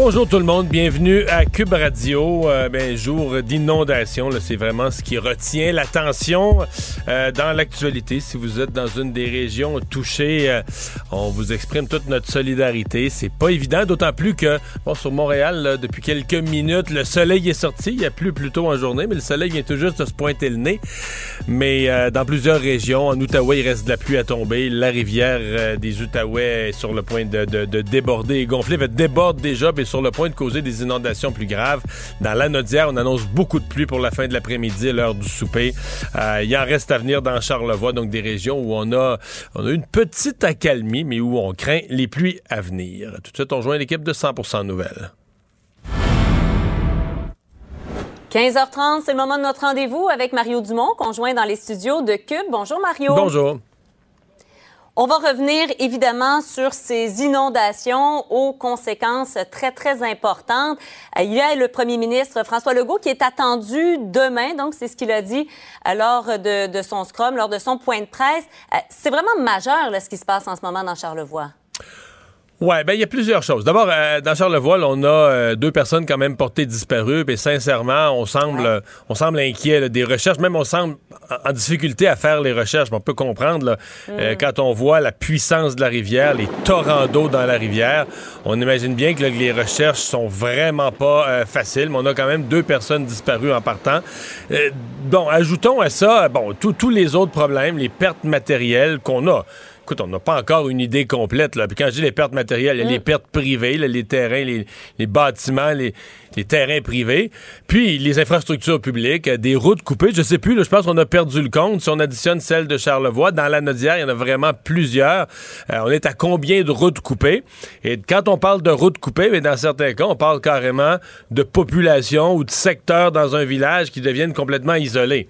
Bonjour tout le monde, bienvenue à Cube Radio. Euh, ben, jour d'inondation, c'est vraiment ce qui retient l'attention euh, dans l'actualité. Si vous êtes dans une des régions touchées, euh, on vous exprime toute notre solidarité. C'est pas évident, d'autant plus que bon, sur Montréal, depuis quelques minutes, le soleil est sorti. Il y a plus plus tôt en journée, mais le soleil vient tout juste de se pointer le nez. Mais dans plusieurs régions, en Outaouais, il reste de la pluie à tomber. La rivière des Outaouais est sur le point de, de déborder et gonfler. Elle déborde déjà, sur le point de causer des inondations plus graves. Dans la Nodière, on annonce beaucoup de pluie pour la fin de l'après-midi, l'heure du souper. Euh, il en reste à venir dans Charlevoix, donc des régions où on a, on a une petite accalmie, mais où on craint les pluies à venir. Tout de suite, on joint l'équipe de 100% Nouvelles. 15h30, c'est le moment de notre rendez-vous avec Mario Dumont, conjoint dans les studios de Cube. Bonjour Mario. Bonjour. On va revenir évidemment sur ces inondations aux conséquences très, très importantes. Euh, il y a le premier ministre François Legault qui est attendu demain, donc c'est ce qu'il a dit euh, lors de, son scrum, lors de son point de presse. Euh, c'est vraiment majeur là, ce qui se passe en ce moment dans Charlevoix. Ouais, ben il y a plusieurs choses. D'abord, euh, dans Charlevoix, on a euh, deux personnes quand même portées disparues. Et sincèrement, on semble, on semble inquiet des recherches. Même on semble en, difficulté à faire les recherches. on peut comprendre euh, mm. quand on voit la puissance de la rivière, les torrents d'eau dans la rivière. On imagine bien que les recherches sont vraiment pas faciles. Mais on a quand même deux personnes disparues en partant. bon, ajoutons à ça, bon, tous les autres problèmes, les pertes matérielles qu'on a écoute, on n'a pas encore une idée complète. Là. Puis quand je dis les pertes matérielles, il y a les mm. pertes privées, les terrains, les, bâtiments, les, terrains privés. Puis les infrastructures publiques, des routes coupées. Je sais plus, je pense qu'on a perdu le compte. Si on additionne celle de Charlevoix, dans la Nodière, il y en a vraiment plusieurs. Euh, on est à combien de routes coupées? Et quand on parle de routes coupées, mais dans certains cas, on parle carrément de population ou de secteurs dans un village qui deviennent complètement isolés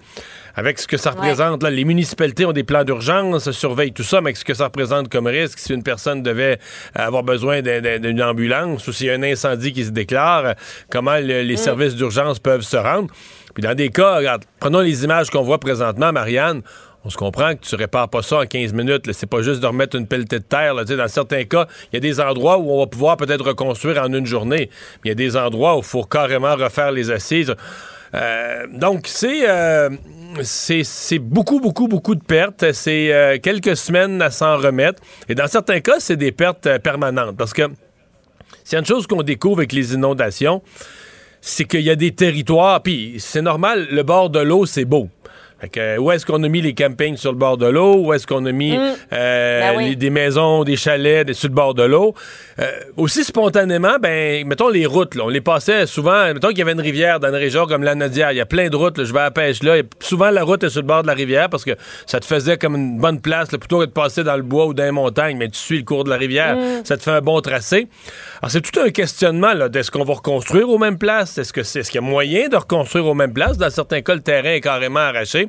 avec ce que ça représente. Là, les municipalités ont des plans d'urgence, surveillent tout ça, mais avec ce que ça représente comme risque, si une personne devait avoir besoin d'une ambulance ou s'il y a un incendie qui se déclare, comment les mm. services d'urgence peuvent se rendre. Puis dans des cas, regarde, prenons les images qu'on voit présentement, Marianne, on se comprend que tu répares pas ça en 15 minutes. C'est pas juste de remettre une pelletée de terre. Là. Dans certains cas, il y a des endroits où on va pouvoir peut-être reconstruire en une journée. Il y a des endroits où il faut carrément refaire les assises. Euh, donc, c'est euh, c'est beaucoup, beaucoup, beaucoup de pertes. C'est euh, quelques semaines à s'en remettre. Et dans certains cas, c'est des pertes euh, permanentes. Parce que s'il y a une chose qu'on découvre avec les inondations, c'est qu'il y a des territoires, puis c'est normal, le bord de l'eau, c'est beau. Fait où est-ce qu'on a mis les campings sur le bord de l'eau? Où est-ce qu'on a mis mm. euh, ben des maisons, des chalets sur le bord de l'eau? Euh, aussi spontanément, ben, mettons les routes, là, on les passait souvent, mettons qu'il y avait une rivière dans une région comme la Nodière, il y a plein de routes, je vais à la pêche là, et souvent la route est sur le bord de la rivière parce que ça te faisait comme une bonne place, plutôt que de passer dans le bois ou dans les montagnes, mais tu suis le cours de la rivière, mm. ça te fait un bon tracé. Alors c'est tout un questionnement, là, est-ce qu'on va reconstruire aux mêmes places? Est-ce que c'est, ce qu'il y a moyen de reconstruire aux mêmes places? Dans certains cas, le terrain est carrément arraché.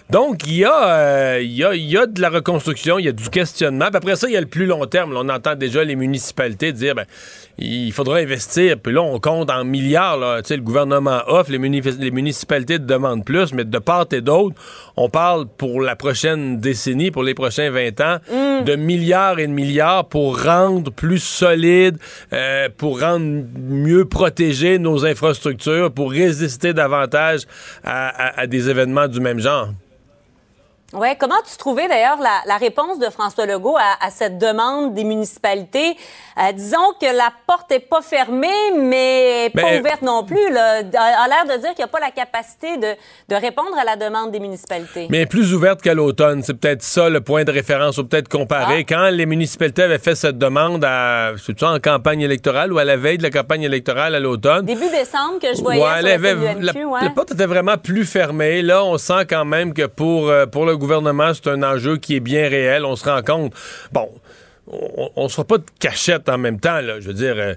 Donc, il y, a, euh, y a, il y, a, de la reconstruction, il y a du questionnement. Puis après ça, il y a le plus long terme. on entend déjà les municipalités dire ben, il faudra investir. Puis là, on compte en milliards. Là. Le gouvernement offre, les, les, municipalités demandent plus, mais de part et d'autre, on parle pour la prochaine décennie, pour les prochains 20 ans, mm. de milliards et de milliards pour rendre plus solide, euh, pour rendre mieux protégées nos infrastructures, pour résister davantage à des événements du même genre. Oui, comment tu trouvais d'ailleurs la, la, réponse de François Legault à, à cette demande des municipalités? Euh, disons que la porte est pas fermée, mais pas ben, ouverte non plus. Là. A, l'air de dire qu'il n'y a pas la capacité de, de, répondre à la demande des municipalités. Mais plus ouverte qu'à l'automne. C'est peut-être ça le point de référence, ou peut-être comparer. Ah. Quand les municipalités avaient fait cette demande à, en campagne électorale ou à la veille de la campagne électorale à l'automne? Début décembre que je voyais ouais, la, la, porte était vraiment plus fermée. Là, on sent quand même que pour, euh, pour le gouvernement, c'est un enjeu qui est bien réel. On se rend compte. Bon, on ne se fera pas de cachette en même temps. Là. Je veux dire, euh,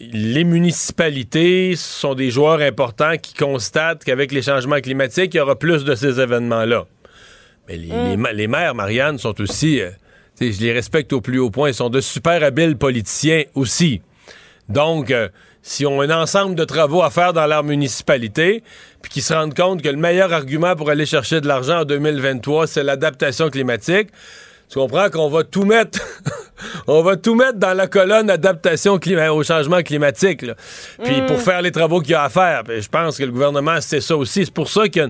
les municipalités sont des joueurs importants qui constatent qu'avec les changements climatiques, il y aura plus de ces événements-là. Mais les, mm. maires, Marianne, sont aussi, euh, je les respecte au plus haut point, ils sont de super habiles politiciens aussi. Donc, euh, si on a un ensemble de travaux à faire dans leur municipalité, puis qu'ils se rendent compte que le meilleur argument pour aller chercher de l'argent en 2023, c'est l'adaptation climatique, tu comprends qu'on va tout mettre, on va tout mettre dans la colonne adaptation au changement climatique. Puis pour mm. faire les travaux qu'il y a à faire. je pense que le gouvernement, c'est ça aussi. C'est pour ça qu'il y a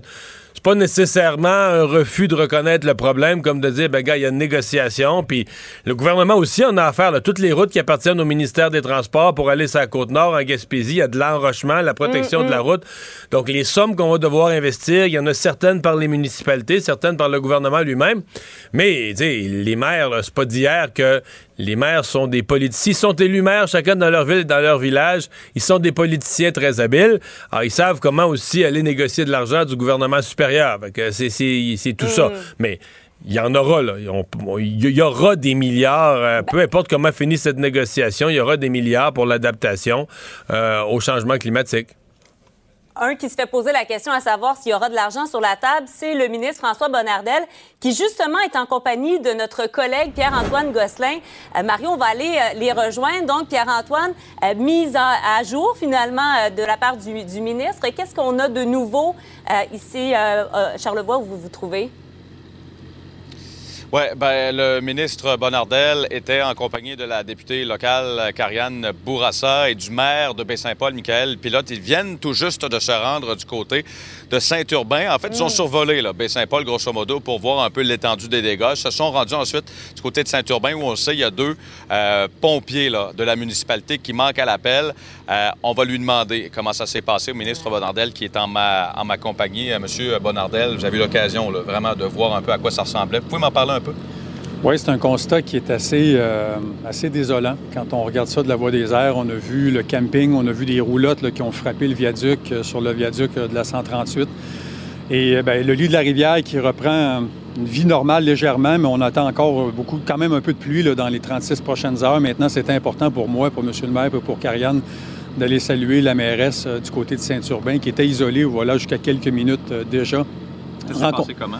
c'est pas nécessairement un refus de reconnaître le problème, comme de dire, ben gars, il y a une négociation, puis le gouvernement aussi en a affaire. Là, toutes les routes qui appartiennent au ministère des Transports pour aller sur la Côte-Nord, en Gaspésie, il y a de l'enrochement, la protection de la route. Donc, les sommes qu'on va devoir investir, il y en a certaines par les municipalités, certaines par le gouvernement lui-même. Mais, tu sais, les maires, c'est pas d'hier que les maires sont des politiciens. Ils sont élus maires, chacun dans leur ville et dans leur village. Ils sont des politiciens très habiles. Alors, ils savent comment aussi aller négocier de l'argent du gouvernement supérieur. C'est tout ça. Mm. Mais il y en aura, là. Il y aura des milliards, euh, peu importe comment finit cette négociation, il y aura des milliards pour l'adaptation euh, au changement climatique un qui se fait poser la question à savoir s'il y aura de l'argent sur la table, c'est le ministre François Bonnardel, qui justement est en compagnie de notre collègue Pierre-Antoine Gosselin. Euh, Mario, on va aller euh, les rejoindre. Donc, Pierre-Antoine, euh, mise à, jour finalement de la part du, ministre. Qu'est-ce qu'on a de nouveau ici, Charlevoix, où vous vous trouvez? Oui, ben, le ministre Bonardel était en compagnie de la députée locale Karianne Bourassa et du maire de Baie-Saint-Paul, Michael Pilote. Ils viennent tout juste de se rendre du côté de Saint-Urbain. En fait, ils ont mm. survolé Baie-Saint-Paul, grosso modo, pour voir un peu l'étendue des dégâts. Ils se sont rendus ensuite du côté de Saint-Urbain, où on sait il y a deux euh, pompiers là, de la municipalité qui manquent à l'appel. Euh, on va lui demander comment ça s'est passé au ministre Bonardel, qui est en ma, en ma compagnie. Euh, Monsieur Bonardel, vous avez eu l'occasion vraiment de voir un peu à quoi ça ressemblait. Vous pouvez m'en parler un oui, c'est un constat qui est assez, euh, assez désolant. Quand on regarde ça de la voie des airs, on a vu le camping, on a vu des roulottes qui ont frappé le viaduc euh, sur le viaduc euh, de la 138. Et bien, le lit de la rivière qui reprend une vie normale légèrement, mais on attend encore beaucoup, quand même un peu de pluie dans les 36 prochaines heures. Maintenant, c'est important pour moi, pour M. le maire et pour Carianne d'aller saluer la mairesse du côté de Saint-Urbain qui était isolée voilà, jusqu'à quelques minutes déjà. Ça s'est passé comment?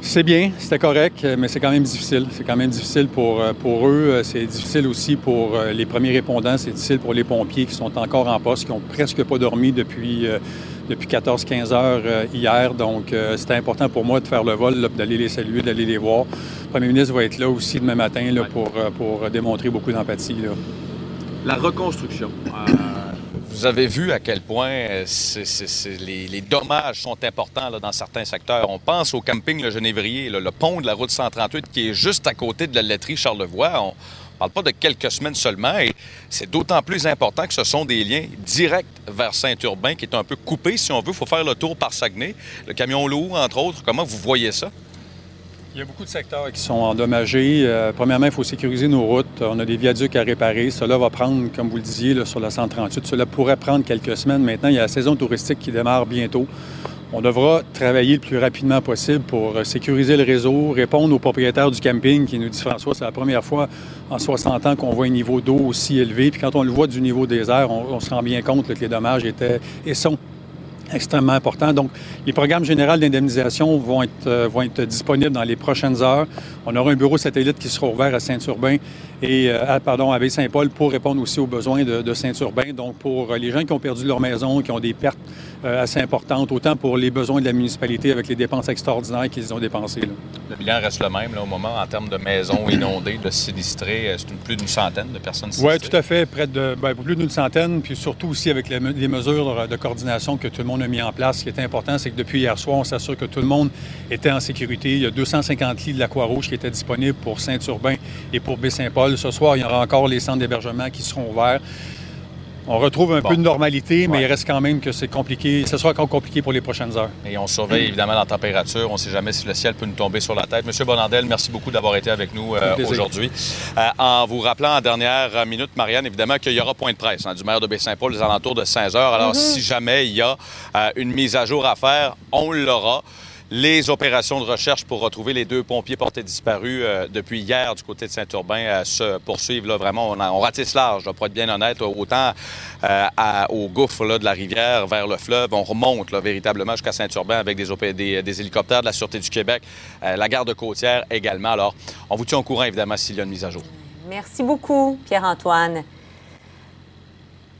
C'est bien, c'était correct, mais c'est quand même difficile. C'est quand même difficile pour, euh, pour eux. C'est difficile aussi pour euh, les premiers répondants. C'est difficile pour les pompiers qui sont encore en poste, qui n'ont presque pas dormi depuis, euh, depuis 14-15 heures hier. Donc, c'était important pour moi de faire le vol, d'aller les saluer, d'aller les voir. Le premier ministre va être là aussi demain matin pour, pour démontrer beaucoup d'empathie. La reconstruction vous avez vu à quel point euh, les, dommages sont importants dans certains secteurs. On pense au camping Le Genévrier, le pont de la route 138 qui est juste à côté de la laiterie Charlevoix. On ne parle pas de quelques semaines seulement c'est d'autant plus important que ce sont des liens directs vers Saint-Urbain qui est un peu coupé, si on veut. Il faut faire le tour par Saguenay. Le camion lourd, entre autres. Comment vous voyez ça? Il y a beaucoup de secteurs qui sont endommagés. Euh, premièrement, il faut sécuriser nos routes. On a des viaducs à réparer. Cela va prendre, comme vous le disiez, sur la 138, cela pourrait prendre quelques semaines. Maintenant, il y a la saison touristique qui démarre bientôt. On devra travailler le plus rapidement possible pour euh, sécuriser le réseau, répondre aux propriétaires du camping qui nous disent François, c'est la première fois en 60 ans qu'on voit un niveau d'eau aussi élevé. Puis quand on le voit du niveau des airs, on, se rend bien compte que les dommages étaient et sont extrêmement important. Donc, les programmes généraux d'indemnisation vont être, euh, vont être disponibles dans les prochaines heures. On aura un bureau satellite qui sera ouvert à Saint-Urbain et euh, à, pardon, à Baie-Saint-Paul pour répondre aussi aux besoins de, de Saint-Urbain. Donc, pour les gens qui ont perdu leur maison, qui ont des pertes euh, assez importante, autant pour les besoins de la municipalité avec les dépenses extraordinaires qu'ils ont dépensées. Le bilan reste le même au moment en termes de maisons inondées, de sinistrés. Euh, c'est plus d'une centaine de personnes sinistrées. Oui, tout à fait. Près de ben, plus d'une centaine, puis surtout aussi avec les, mesures de coordination que tout le monde a mis en place. Ce qui est important, c'est que depuis hier soir, on s'assure que tout le monde était en sécurité. Il y a 250 lits de la Croix-Rouge qui étaient disponibles pour Saint-Urbain et pour Baie-Saint-Paul. Ce soir, il y aura encore les centres d'hébergement qui seront ouverts. On retrouve un peu de normalité, mais il reste quand même que c'est compliqué. Ce sera encore compliqué pour les prochaines heures. Et on surveille évidemment la température. On ne sait jamais si le ciel peut nous tomber sur la tête. Monsieur Bonandel, merci beaucoup d'avoir été avec nous euh, aujourd'hui. Euh, en vous rappelant en dernière minute, Marianne, évidemment qu'il y aura point de presse hein, du maire de Baie-Saint-Paul aux alentours de 16 heures. Alors, mm-hmm. si jamais il y a euh, une mise à jour à faire, on l'aura. Les opérations de recherche pour retrouver les deux pompiers portés disparus euh, depuis hier du côté de Saint-Urbain euh, se poursuivent. Là, vraiment, on, ratisse large, pour être bien honnête. Autant euh, au gouffre là, de la rivière vers le fleuve, on remonte là, véritablement jusqu'à Saint-Urbain avec des, des, hélicoptères de la Sûreté du Québec, la garde côtière également. Alors, on vous tient au courant, évidemment, s'il y a une mise à jour. Merci beaucoup, Pierre-Antoine.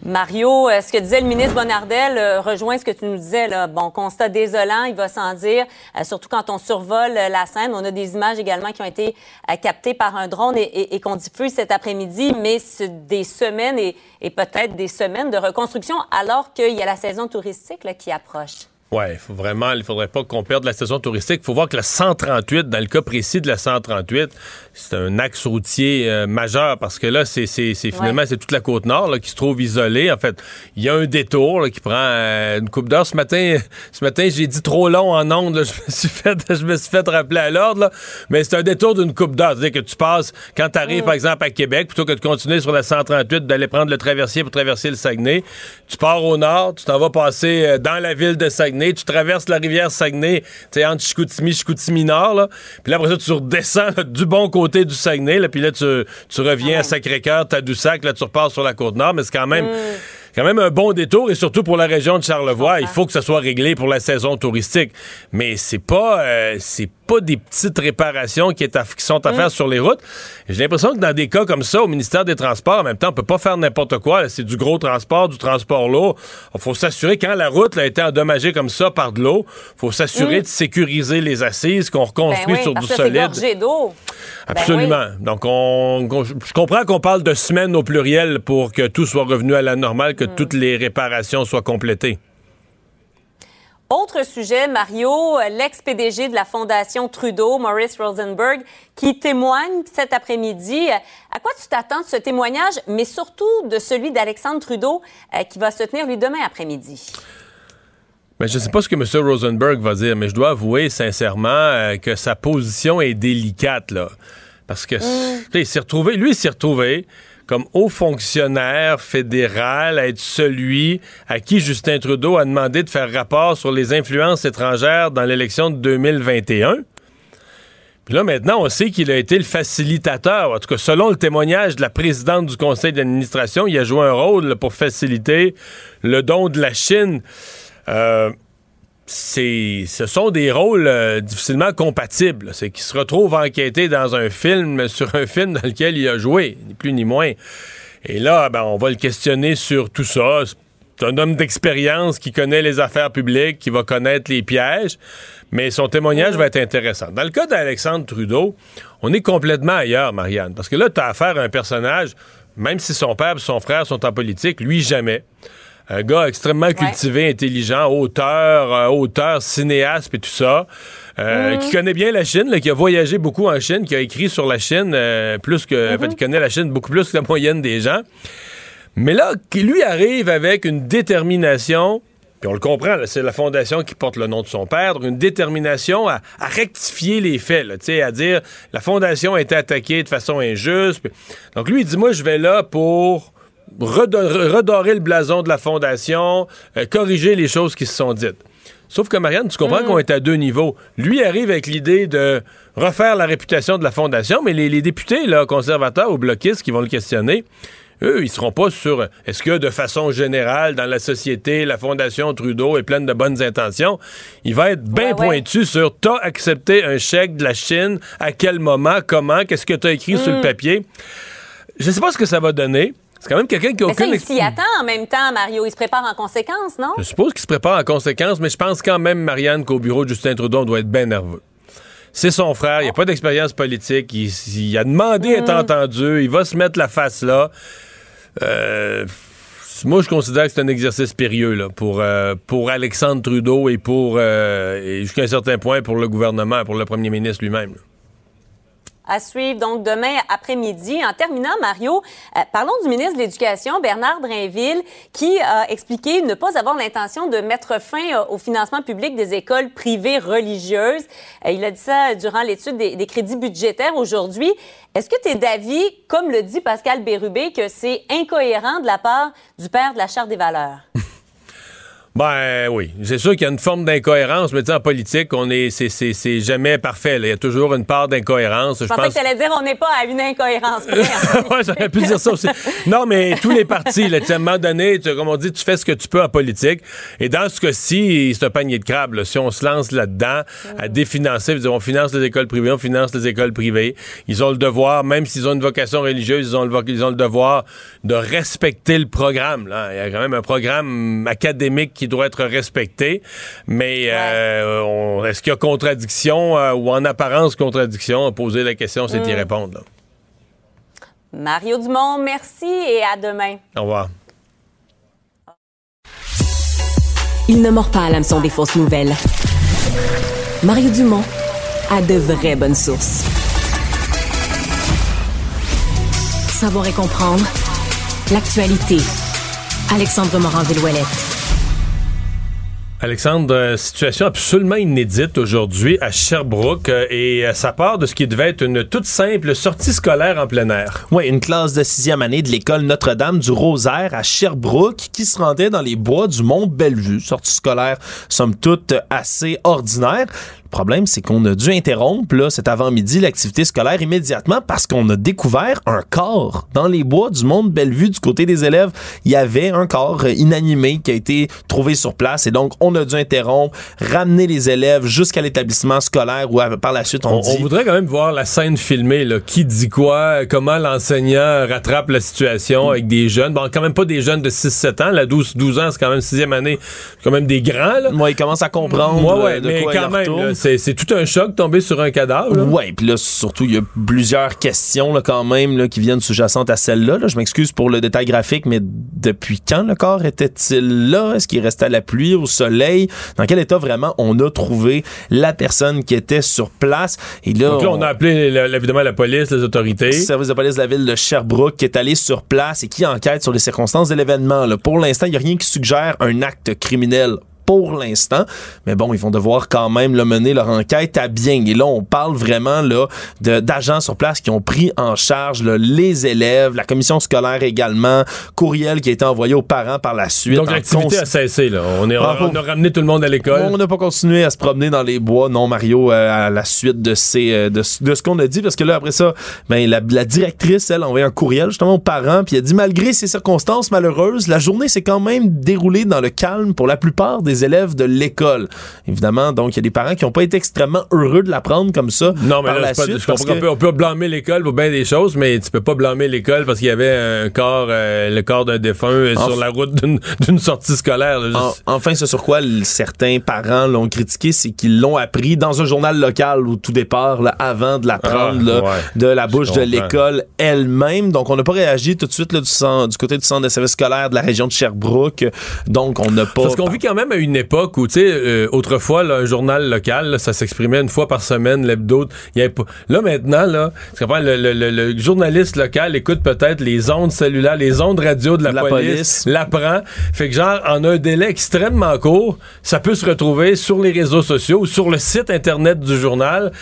Mario, euh, ce que disait le ministre Bonnardel euh, rejoint ce que tu nous disais. Là. Bon, constat désolant, il va sans dire, euh, surtout quand on survole la scène. On a des images également qui ont été captées par un drone et, qu'on diffuse cet après-midi, mais c'est des semaines et, peut-être des semaines de reconstruction alors qu'il y a la saison touristique qui approche. Oui, il faut vraiment, il faudrait pas qu'on perde la saison touristique. Il faut voir que la 138, dans le cas précis de la 138, c'est un axe routier euh, majeur parce que là, c'est finalement c'est toute la côte nord là, qui se trouve isolée. En fait, il y a un détour qui prend euh, une coupe d'heure. Ce matin, ce matin, j'ai dit trop long en ondes. je me suis fait, je me suis fait rappeler à l'ordre. Mais c'est un détour d'une coupe d'heure, c'est-à-dire que tu passes quand tu arrives, mm. par exemple, à Québec, plutôt que de continuer sur la 138, d'aller prendre le traversier pour traverser le Saguenay. Tu pars au nord, tu t'en vas passer euh, dans la ville de Saguenay tu traverses la rivière Saguenay, tu entre Chicoutimi, Chicoutimi Nord, là. Puis là, après ça, tu redescends du bon côté du Saguenay, là, puis là, tu, reviens à Sacré-Cœur, Tadoussac, là, tu repars sur la côte nord, mais c'est quand même... Mm quand même un bon détour et surtout pour la région de Charlevoix, il faut que ça soit réglé pour la saison touristique. Mais c'est pas euh, c'est pas des petites réparations qui, sont à mm. faire sur les routes. J'ai l'impression que dans des cas comme ça, au ministère des Transports, en même temps, on peut pas faire n'importe quoi. C'est du gros transport, du transport lourd. Il faut s'assurer, quand la route a été endommagée comme ça par de l'eau, faut s'assurer mm. de sécuriser les assises, qu'on reconstruit ben sur du solide. d'eau. Ben Absolument. Donc, on, je comprends qu'on parle de semaines au pluriel pour que tout soit revenu à la normale, que mm. Toutes les réparations soient complétées. Autre sujet, Mario, l'ex-PDG de la Fondation Trudeau, Maurice Rosenberg, qui témoigne cet après-midi. À quoi tu t'attends de ce témoignage, mais surtout de celui d'Alexandre Trudeau, euh, qui va se tenir, lui, demain après-midi? Mais je ne sais pas ce que M. Rosenberg va dire, mais je dois avouer sincèrement euh, que sa position est délicate, là. Parce que, mm. il s'est retrouvé, lui, il s'est retrouvé comme haut fonctionnaire fédéral à être celui à qui Justin Trudeau a demandé de faire rapport sur les influences étrangères dans l'élection de 2021. Puis là, maintenant, on sait qu'il a été le facilitateur. En tout cas, selon le témoignage de la présidente du conseil d'administration, il a joué un rôle pour faciliter le don de la Chine. Euh, c'est, ce sont des rôles euh, difficilement compatibles. C'est qu'il se retrouve enquêté dans un film, sur un film dans lequel il a joué, ni plus ni moins. Et là, ben, on va le questionner sur tout ça. C'est un homme d'expérience qui connaît les affaires publiques, qui va connaître les pièges, mais son témoignage va être intéressant. Dans le cas d'Alexandre Trudeau, on est complètement ailleurs, Marianne, parce que là, tu as affaire à un personnage, même si son père et son frère sont en politique, lui jamais un gars extrêmement cultivé, intelligent, auteur, euh, auteur, cinéaste et tout ça. Euh, mm. qui connaît bien la Chine, qui a voyagé beaucoup en Chine, qui a écrit sur la Chine euh, plus que. En fait, mm-hmm. il connaît la Chine beaucoup plus que la moyenne des gens. Mais là, qui lui arrive avec une détermination, puis on le comprend, c'est la fondation qui porte le nom de son père, donc une détermination à, rectifier les faits, là, à dire la fondation a été attaquée de façon injuste. Donc lui, il dit, moi, je vais là pour redorer le blason de la fondation, euh, corriger les choses qui se sont dites. Sauf que Marianne, tu comprends mm. qu'on est à deux niveaux. Lui arrive avec l'idée de refaire la réputation de la fondation, mais les, députés là, conservateurs ou bloquistes qui vont le questionner, eux, ils seront pas sur est-ce que de façon générale, dans la société, la Fondation Trudeau est pleine de bonnes intentions? Il va être bien pointu sur t'as accepté un chèque de la Chine, à quel moment, comment, qu'est-ce que tu as écrit sur le mm. papier? Je sais pas ce que ça va donner. C'est quand même quelqu'un qui a aucune... il s'y attend en même temps, Mario. Il se prépare en conséquence, non? Je suppose qu'il se prépare en conséquence, mais je pense quand même, Marianne, qu'au bureau de Justin Trudeau, on doit être bien nerveux. C'est son frère, il n'y a pas d'expérience politique, il, a demandé à être mm. entendu, il va se mettre la face là. Euh, moi, je considère que c'est un exercice périlleux là, pour, euh, pour Alexandre Trudeau et pour, euh, jusqu'à un certain point, pour le gouvernement, pour le premier ministre lui-même à suivre donc demain après-midi. En terminant, Mario, euh, parlons du ministre de l'Éducation, Bernard Drainville, qui a expliqué ne pas avoir l'intention de mettre fin euh, au financement public des écoles privées religieuses. Euh, il a dit ça durant l'étude des, des, crédits budgétaires aujourd'hui. Est-ce que tu es d'avis, comme le dit Pascal Bérubé, que c'est incohérent de la part du père de la Charte des valeurs? Ben oui, c'est sûr qu'il y a une forme d'incohérence, mais en politique, on est, c'est, jamais parfait. Il y a toujours une part d'incohérence. Je, je pensais que tu allais dire on n'est pas à une incohérence. ouais, j'aurais pu dire ça aussi. Non, mais tous les partis, là, à un moment donné, tu, comme on dit, tu fais ce que tu peux en politique. Et dans ce cas-ci, c'est un panier de crabes. Si on se lance là-dedans à mm. définancer, on finance les écoles privées, on finance les écoles privées. Ils ont le devoir, même s'ils ont une vocation religieuse, ils ont le, ils ont le devoir de respecter le programme. Là. Il y a quand même un programme académique qui doit être respecté. Mais euh, est-ce qu'il y a contradiction euh, ou en apparence contradiction? Poser la question, c'est d'y mm. répondre. Mario Dumont, merci et à demain. Au revoir. Il ne mord pas à l'hameçon des fausses nouvelles. Mario Dumont a de vraies bonnes sources. Savoir et comprendre l'actualité. Alexandre Morand-Villouellette. Alexandre, euh, situation absolument inédite aujourd'hui à Sherbrooke euh, et euh, ça part de ce qui devait être une toute simple sortie scolaire en plein air. Oui, une classe de sixième année de l'école Notre-Dame du Rosaire à Sherbrooke qui se rendait dans les bois du Mont Bellevue. Sortie scolaire, somme toute, assez ordinaire. Le problème, c'est qu'on a dû interrompre là, cet avant-midi l'activité scolaire immédiatement parce qu'on a découvert un corps dans les bois du monde Bellevue du côté des élèves. Il y avait un corps inanimé qui a été trouvé sur place et donc on a dû interrompre, ramener les élèves jusqu'à l'établissement scolaire où par la suite on, dit... On voudrait quand même voir la scène filmée, là. qui dit quoi, comment l'enseignant rattrape la situation avec des jeunes? Bon, quand même pas des jeunes de 6-7 ans, la 12, 12 ans, c'est quand même sixième année, quand même des grands. Là. Moi, ils commencent à comprendre. Ouais, mais quand même, c'est tout un choc tomber sur un cadavre. Oui, puis là, surtout, il y a plusieurs questions là, quand même là, qui viennent sous-jacentes à celle-là. Je m'excuse pour le détail graphique, mais depuis quand le corps était-il là? Est-ce qu'il restait à la pluie, au soleil? Dans quel état vraiment on a trouvé la personne qui était sur place? Et là, Donc là, on, a appelé évidemment la police, les autorités. Le service de police de la ville de Sherbrooke qui est allé sur place et qui enquête sur les circonstances de l'événement. Pour l'instant, il n'y a rien qui suggère un acte criminel pour l'instant. Mais bon, ils vont devoir quand même le mener leur enquête à bien. Et là, on parle vraiment là d'agents sur place qui ont pris en charge les élèves, la commission scolaire également, courriel qui a été envoyé aux parents par la suite. Donc l'activité a cessé. Là. On, est, ah, on, a ramené tout le monde à l'école. On n'a pas continué à se promener dans les bois, non Mario, euh, à la suite de, ces, euh, de, ce qu'on a dit, parce que là, après ça, ben, la, la directrice, elle, a envoyé un courriel justement aux parents, puis elle a dit, malgré ces circonstances malheureuses, la journée s'est quand même déroulée dans le calme pour la plupart des élèves de l'école. Évidemment, donc, il y a des parents qui n'ont pas été extrêmement heureux de l'apprendre comme ça. Non, mais là, on, peut, blâmer l'école pour bien des choses, mais tu peux pas blâmer l'école parce qu'il y avait un corps, euh, le corps d'un défunt euh, sur la route d'une sortie scolaire. enfin, ce sur quoi certains parents l'ont critiqué, c'est qu'ils l'ont appris dans un journal local au tout départ, avant de l'apprendre ah, de la bouche de l'école elle-même. Donc, on n'a pas réagi tout de suite du, du côté du centre de services scolaires de la région de Sherbrooke. Donc, on n'a pas... Parce qu'on vit quand même à une époque où, tu sais, euh, autrefois, un journal local, ça s'exprimait une fois par semaine, l'hebdo. Là, maintenant, là, le, journaliste local écoute peut-être les ondes cellulaires, les ondes radio de la, police, l'apprend. Fait que, genre, en un délai extrêmement court, ça peut se retrouver sur les réseaux sociaux ou sur le site Internet du journal.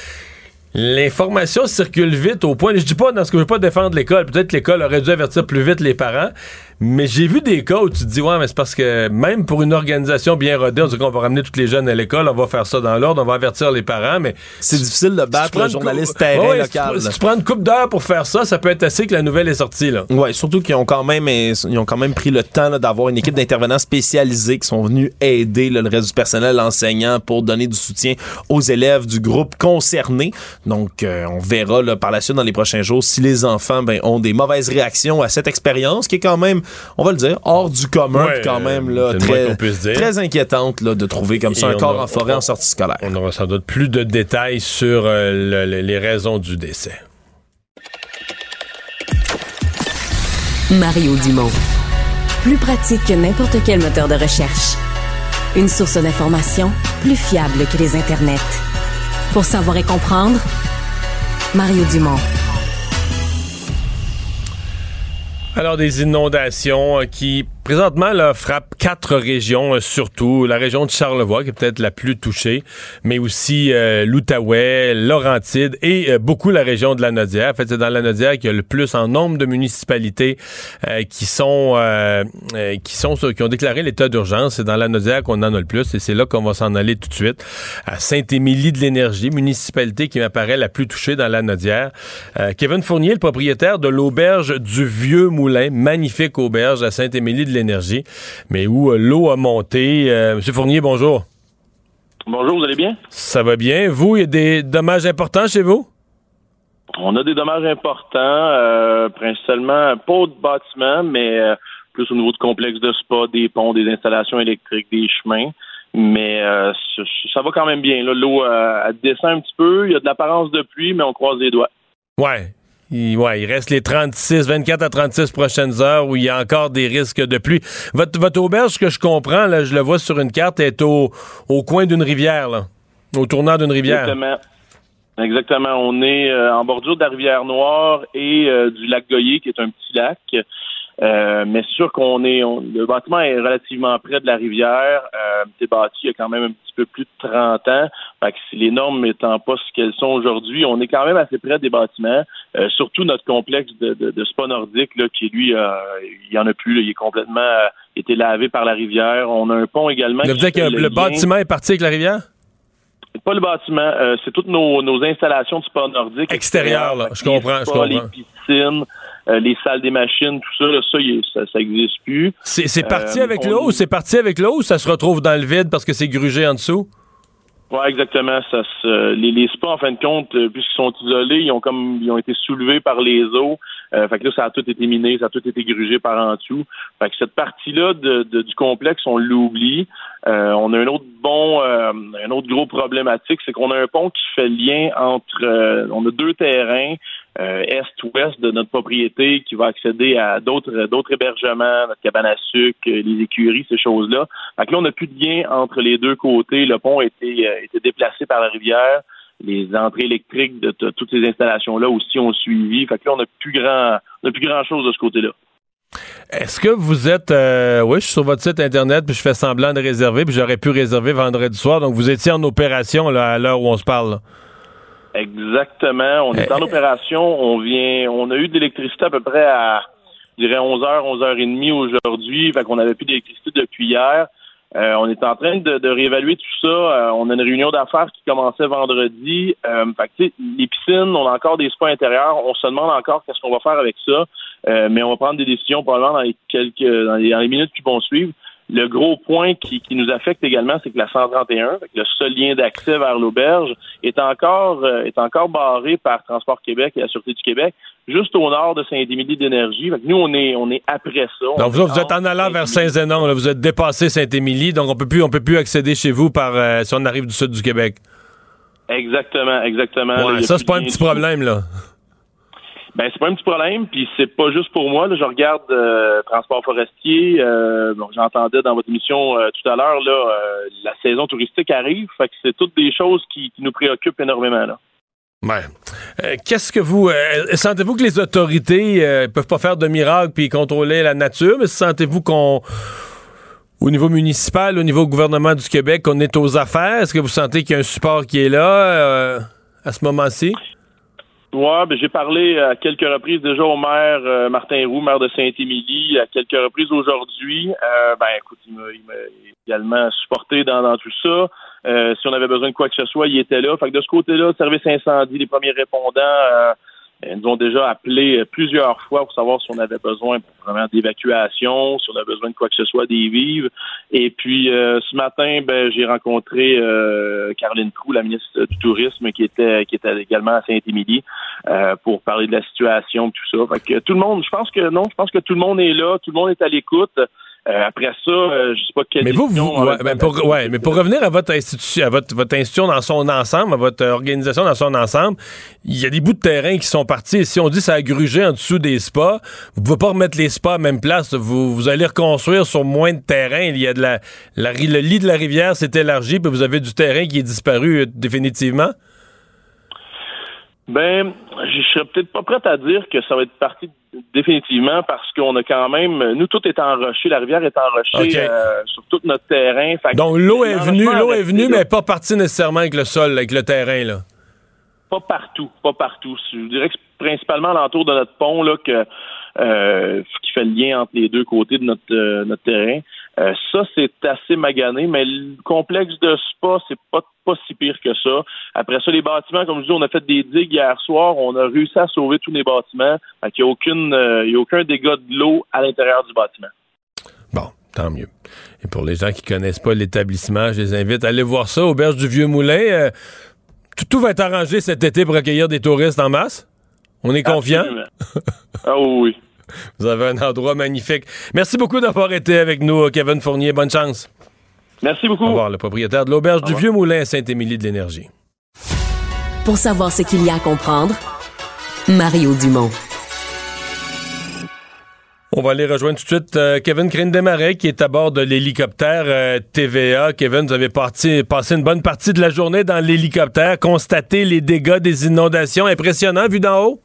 L'information circule vite au point. Je dis pas dans ce que je veux pas défendre l'école. Peut-être que l'école aurait dû avertir plus vite les parents, mais j'ai vu des cas où tu te dis, ouais, mais c'est parce que même pour une organisation bien rodée, on dit qu'on va ramener tous les jeunes à l'école, on va faire ça dans l'ordre, on va avertir les parents, mais. C'est difficile de battre le journaliste terrain local. Si tu, prends une coupe d'heure pour faire ça, ça peut être assez que la nouvelle est sortie, là. Ouais, surtout qu'ils ont quand même, ils ont quand même pris le temps d'avoir une équipe d'intervenants spécialisés qui sont venus aider le reste du personnel enseignant pour donner du soutien aux élèves du groupe concerné. Donc, euh, on verra là, par la suite dans les prochains jours si les enfants ben, ont des mauvaises réactions à cette expérience qui est quand même on va le dire, hors du commun, quand même, là, très, très inquiétante là, de trouver comme ça un corps en forêt en sortie scolaire. On aura sans doute plus de détails sur euh, les raisons du décès. Mario Dumont. Plus pratique que n'importe quel moteur de recherche. Une source d'information plus fiable que les internets. Pour savoir et comprendre, Mario Dumont. Alors, des inondations euh, qui présentement, là, frappe quatre régions, euh, surtout la région de Charlevoix, qui est peut-être la plus touchée, mais aussi euh, l'Outaouais, Laurentide et euh, beaucoup la région de la Nodière. En fait, c'est dans la Nodière qu'il y a le plus en nombre de municipalités qui sont qui sont qui ont déclaré l'état d'urgence. C'est dans la Nodière qu'on en a le plus et c'est là qu'on va s'en aller tout de suite. À Saint-Émilie de l'Énergie, municipalité qui m'apparaît la plus touchée dans la Nodière. Kevin Fournier, le propriétaire de l'auberge du Vieux Moulin, magnifique auberge à Saint-Émilie de l'énergie, mais où euh, l'eau a monté. Euh, Monsieur Fournier, bonjour. Bonjour, vous allez bien? Ça va bien. Vous, il y a des dommages importants chez vous? On a des dommages importants, euh, principalement pas de bâtiments, mais plus au niveau de complexes de spa, des ponts, des installations électriques, des chemins. Mais ça, va quand même bien. L'eau descend un petit peu. Il y a de l'apparence de pluie, mais on croise les doigts. Ouais. Il, ouais, il reste les 36, 24 à 36 prochaines heures où il y a encore des risques de pluie. Votre, auberge, que je comprends, là, je le vois sur une carte, est au, au coin d'une rivière, là, au tournant d'une rivière. Exactement. Exactement. On est euh, en bordure de la rivière Noire et euh, du lac Goyer, qui est un petit lac. Euh, mais sûr qu'on est, le bâtiment est relativement près de la rivière. C'est bâti il y a quand même un petit peu plus de 30 ans. Fait que si les normes n'étant pas ce qu'elles sont aujourd'hui, on est quand même assez près des bâtiments. Euh, surtout notre complexe de, de, spa nordique, là, qui lui, euh, il y en a plus. il est complètement euh, été lavé par la rivière. On a un pont également. Vous dire que le, bâtiment est parti avec la rivière? Pas le bâtiment, c'est toutes nos, nos, installations de sport nordique. Extérieur, là, je comprends, je comprends. Les piscines, euh, les salles des machines, tout ça, là, ça, ça, existe plus. C'est parti euh, avec l'eau? C'est parti avec l'eau ou ça se retrouve dans le vide parce que c'est grugé en dessous? Oui, exactement. Ça les, les spas, en fin de compte, euh, puisqu'ils sont isolés, ils ont comme ils ont été soulevés par les eaux. Euh, fait que là, ça a tout été miné, ça a tout été grugé par en dessous. Fait que cette partie-là de, du complexe, on l'oublie. Euh, on a un autre bon, euh, un autre gros problématique, c'est qu'on a un pont qui fait lien entre, on a deux terrains est-ouest de notre propriété qui va accéder à d'autres d'autres hébergements, notre cabane à sucre, les écuries, ces choses-là. Fait que là, on n'a plus de lien entre les deux côtés. Le pont a été, été déplacé par la rivière les entrées électriques de toutes ces installations-là aussi ont suivi. Fait que là, on n'a plus grand, chose de ce côté-là. Est-ce que vous êtes, euh, oui, je suis sur votre site internet, puis je fais semblant de réserver, puis j'aurais pu réserver vendredi soir, donc vous étiez en opération là, à l'heure où on se parle. Exactement, on est en eh. opération, on vient, on a eu de l'électricité à peu près à, je dirais 11h, 11h30 aujourd'hui, fait qu'on n'avait plus d'électricité depuis hier. Euh, on est en train de, réévaluer tout ça. Euh, on a une réunion d'affaires qui commençait vendredi. Euh, fait les piscines, on a encore des spas intérieurs. On se demande encore qu'est-ce qu'on va faire avec ça. Euh, mais on va prendre des décisions probablement dans les quelques dans les minutes qui vont suivre. Le gros point qui, nous affecte également, c'est que la 131, le seul lien d'accès vers l'auberge, est encore euh, est encore barré par Transport Québec et la Sûreté du Québec, juste au nord de Saint-Émilie d'énergie. Nous, on est on est après ça. Donc vous, êtes en allant vers Saint-Zénon, vous êtes dépassé Saint-Émilie, donc on peut plus on peut plus accéder chez vous par euh, si on arrive du sud du Québec. Exactement, exactement. Ouais, ça c'est pas un petit problème là. Ben c'est pas un petit problème, puis c'est pas juste pour moi. Là, je regarde euh, transport forestier. Euh, j'entendais dans votre émission euh, tout à l'heure là, euh, la saison touristique arrive, fait que c'est toutes des choses qui, nous préoccupent énormément là. Ouais. Qu'est-ce que vous sentez-vous que les autorités peuvent pas faire de miracle puis contrôler la nature, mais sentez-vous qu'on au niveau municipal, au niveau gouvernement du Québec, on est aux affaires? Est-ce que vous sentez qu'il y a un support qui est là à ce moment-ci? Oui, ben, j'ai parlé à quelques reprises déjà au maire euh, Martin Roux, maire de Saint-Émilie, à quelques reprises aujourd'hui. Euh, ben écoute, il m'a également supporté dans, tout ça. Euh, si on avait besoin de quoi que ce soit, il était là. Fait que de ce côté-là, service incendie, les premiers répondants, ils nous ont déjà appelé plusieurs fois pour savoir si on avait besoin vraiment d'évacuation, si on avait besoin de quoi que ce soit, des vives. Et puis euh, ce matin, ben, j'ai rencontré euh, Caroline Trou, la ministre du Tourisme, qui était qui était également à Saint-Émilie euh, pour parler de la situation, tout ça. Fait que tout le monde, je pense que non, je pense que tout le monde est là, tout le monde est à l'écoute. Euh, après ça, euh, je sais pas quelle mais vous, ouais, ben, pour, ouais, mais pour revenir à votre institution, à votre, votre institution dans son ensemble, à votre organisation dans son ensemble, il y a des bouts de terrain qui sont partis. Et si on dit ça a grugé en dessous des spas, vous pouvez pas remettre les spas à même place. Vous, vous allez reconstruire sur moins de terrain. Il y a de la, la le lit de la rivière s'est élargi, puis vous avez du terrain qui est disparu euh, définitivement. Ben, je serais peut-être pas prête à dire que ça va être parti définitivement parce qu'on a quand même, nous tout est enroché, la rivière est enrochée euh, sur tout notre terrain. Donc l'eau est venue, l'eau est venue, mais pas partie nécessairement avec le sol, avec le terrain là. Pas partout, pas partout. Je dirais que c'est principalement l'entour de notre pont là que euh, qui fait le lien entre les deux côtés de notre, euh, notre terrain. Euh, ça, c'est assez magané, mais le complexe de Spa, c'est pas, pas si pire que ça. Après ça, les bâtiments, comme je dis, on a fait des digues hier soir, on a réussi à sauver tous les bâtiments. il n'y a, aucune, il y a aucun dégât de l'eau à l'intérieur du bâtiment. Bon, tant mieux. Et pour les gens qui connaissent pas l'établissement, je les invite à aller voir ça, Auberge du Vieux Moulin. tout, tout va être arrangé cet été pour accueillir des touristes en masse? On est confiant? ah oui. Vous avez un endroit magnifique. Merci beaucoup d'avoir été avec nous, Kevin Fournier. Bonne chance. Merci beaucoup. Au revoir, le propriétaire de l'auberge du Vieux Moulin à Saint-Émilie de l'Énergie. Pour savoir ce qu'il y a à comprendre, Mario Dumont. On va aller rejoindre tout de suite euh, Kevin Crane Desmarais qui est à bord de l'hélicoptère euh, TVA. Kevin, vous avez passé une bonne partie de la journée dans l'hélicoptère, constaté les dégâts des inondations. Impressionnant vu d'en haut?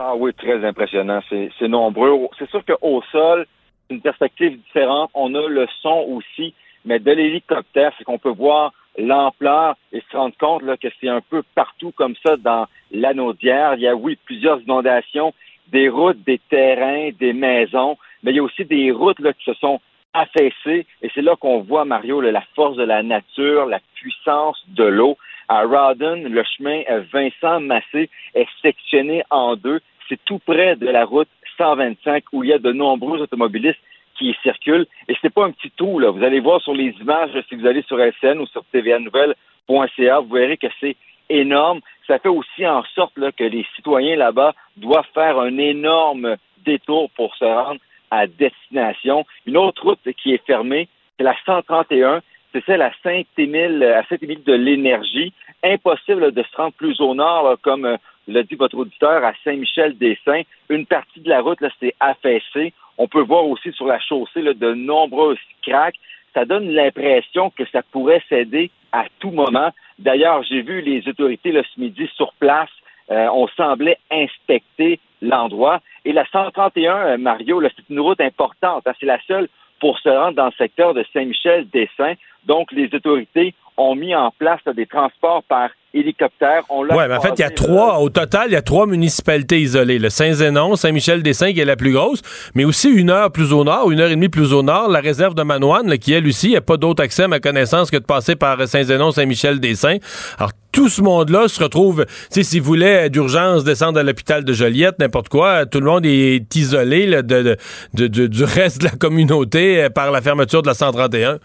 Ah oui, très impressionnant. C'est nombreux. C'est sûr qu'au sol, c'est une perspective différente. On a le son aussi, mais de l'hélicoptère, c'est qu'on peut voir l'ampleur et se rendre compte là, que c'est un peu partout comme ça dans l'anaudière. Il y a, oui, plusieurs inondations, des routes, des terrains, des maisons, mais il y a aussi des routes là, qui se sont affaissées. Et c'est là qu'on voit, Mario, la force de la nature, la puissance de l'eau. À Rawdon, le chemin Vincent Massé est sectionné en deux. C'est tout près de la route 125 où il y a de nombreux automobilistes qui circulent. Et c'est pas un petit trou, là. Vous allez voir sur les images, si vous allez sur SN ou sur tvanouvelle.ca, vous verrez que c'est énorme. Ça fait aussi en sorte que les citoyens là-bas doivent faire un énorme détour pour se rendre à destination. Une autre route qui est fermée, c'est la 131 c'est celle à Saint-Émile, à Saint-Émile de l'énergie. Impossible de se rendre plus au nord, comme euh, l'a dit votre auditeur, à Saint-Michel-des-Saints. Une partie de la route, là, c'est affaissé. On peut voir aussi sur la chaussée de nombreuses craques. Ça donne l'impression que ça pourrait céder à tout moment. D'ailleurs, j'ai vu les autorités là, ce midi sur place. Euh, on semblait inspecter l'endroit. Et la 131, euh, Mario, c'est une route importante. Hein. C'est la seule pour se rendre dans le secteur de Saint-Michel-des-Saints. Donc, les autorités ont mis en place des transports par hélicoptère. Oui, mais en fait, il y a trois, au total, il y a trois municipalités isolées. Le Saint-Zénon, Saint-Michel-des-Saints, qui est la plus grosse, mais aussi une heure plus au nord, une heure et demie plus au nord, la réserve de Manoine, qui, elle aussi, il n'y a pas d'autre accès à ma connaissance que de passer par Saint-Zénon, Saint-Michel-des-Saints. Alors, tout ce monde-là se retrouve, tu sais, s'il voulait d'urgence descendre à l'hôpital de Joliette, n'importe quoi, tout le monde est isolé de, du reste de la communauté euh, par la fermeture de la 131.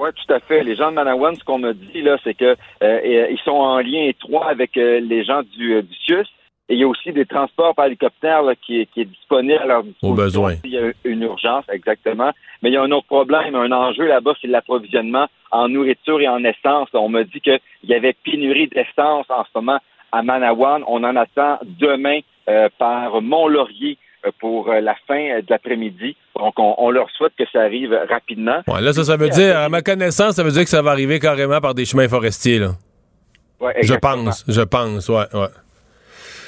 Oui, tout à fait. Les gens de Manawan, ce qu'on m'a dit, là, c'est que euh, ils sont en lien étroit avec euh, les gens du, euh, du CIUS. Et il y a aussi des transports par hélicoptère qui, est, qui est disponible à leur disposition. Au besoin. Il y a une urgence, exactement. Mais il y a un autre problème, un enjeu là-bas, c'est l'approvisionnement en nourriture et en essence. On m'a dit qu'il y avait pénurie d'essence en ce moment à Manawan. On en attend demain par Mont-Laurier euh, pour euh, la fin euh, de l'après-midi. Donc, on, leur souhaite que ça arrive rapidement. Ouais, là, ça, ça veut dire, à ma connaissance, ça veut dire que ça va arriver carrément par des chemins forestiers, là. Ouais, je pense, je pense, ouais, ouais.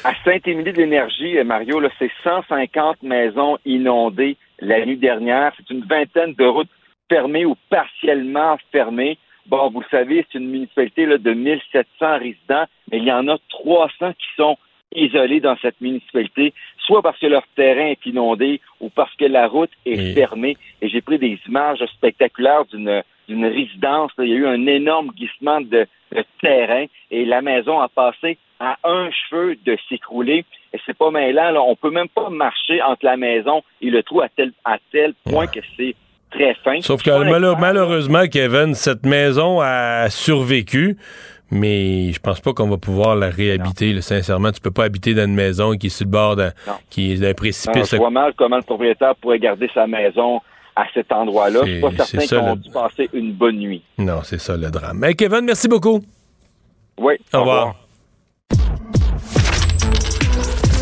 À Saint-Émilie de l'Énergie, Mario, là, c'est 150 maisons inondées la nuit dernière. C'est une vingtaine de routes fermées ou partiellement fermées. Bon, vous le savez, c'est une municipalité là, de 1700 résidents, mais il y en a 300 qui sont isolés dans cette municipalité, soit parce que leur terrain est inondé ou parce que la route est fermée. Et j'ai pris des images spectaculaires d'une d'une résidence. Il y a eu un énorme glissement de, terrain et la maison a passé à un cheveu de s'écrouler. Et c'est pas mêlant. Là. On peut même pas marcher entre la maison et le trou à tel, à tel point que c'est très fin. Sauf que malheureusement, Kevin, cette maison a survécu. Mais je pense pas qu'on va pouvoir la réhabiter. sincèrement, tu peux pas habiter dans une maison qui est sur le bord d'un qui est d'un précipice. je vois mal comment le propriétaire pourrait garder sa maison à cet endroit-là. Je suis pas certain qu'on le... passer une bonne nuit. Non, c'est ça le drame. Mais Kevin, merci beaucoup. Oui. Au, revoir.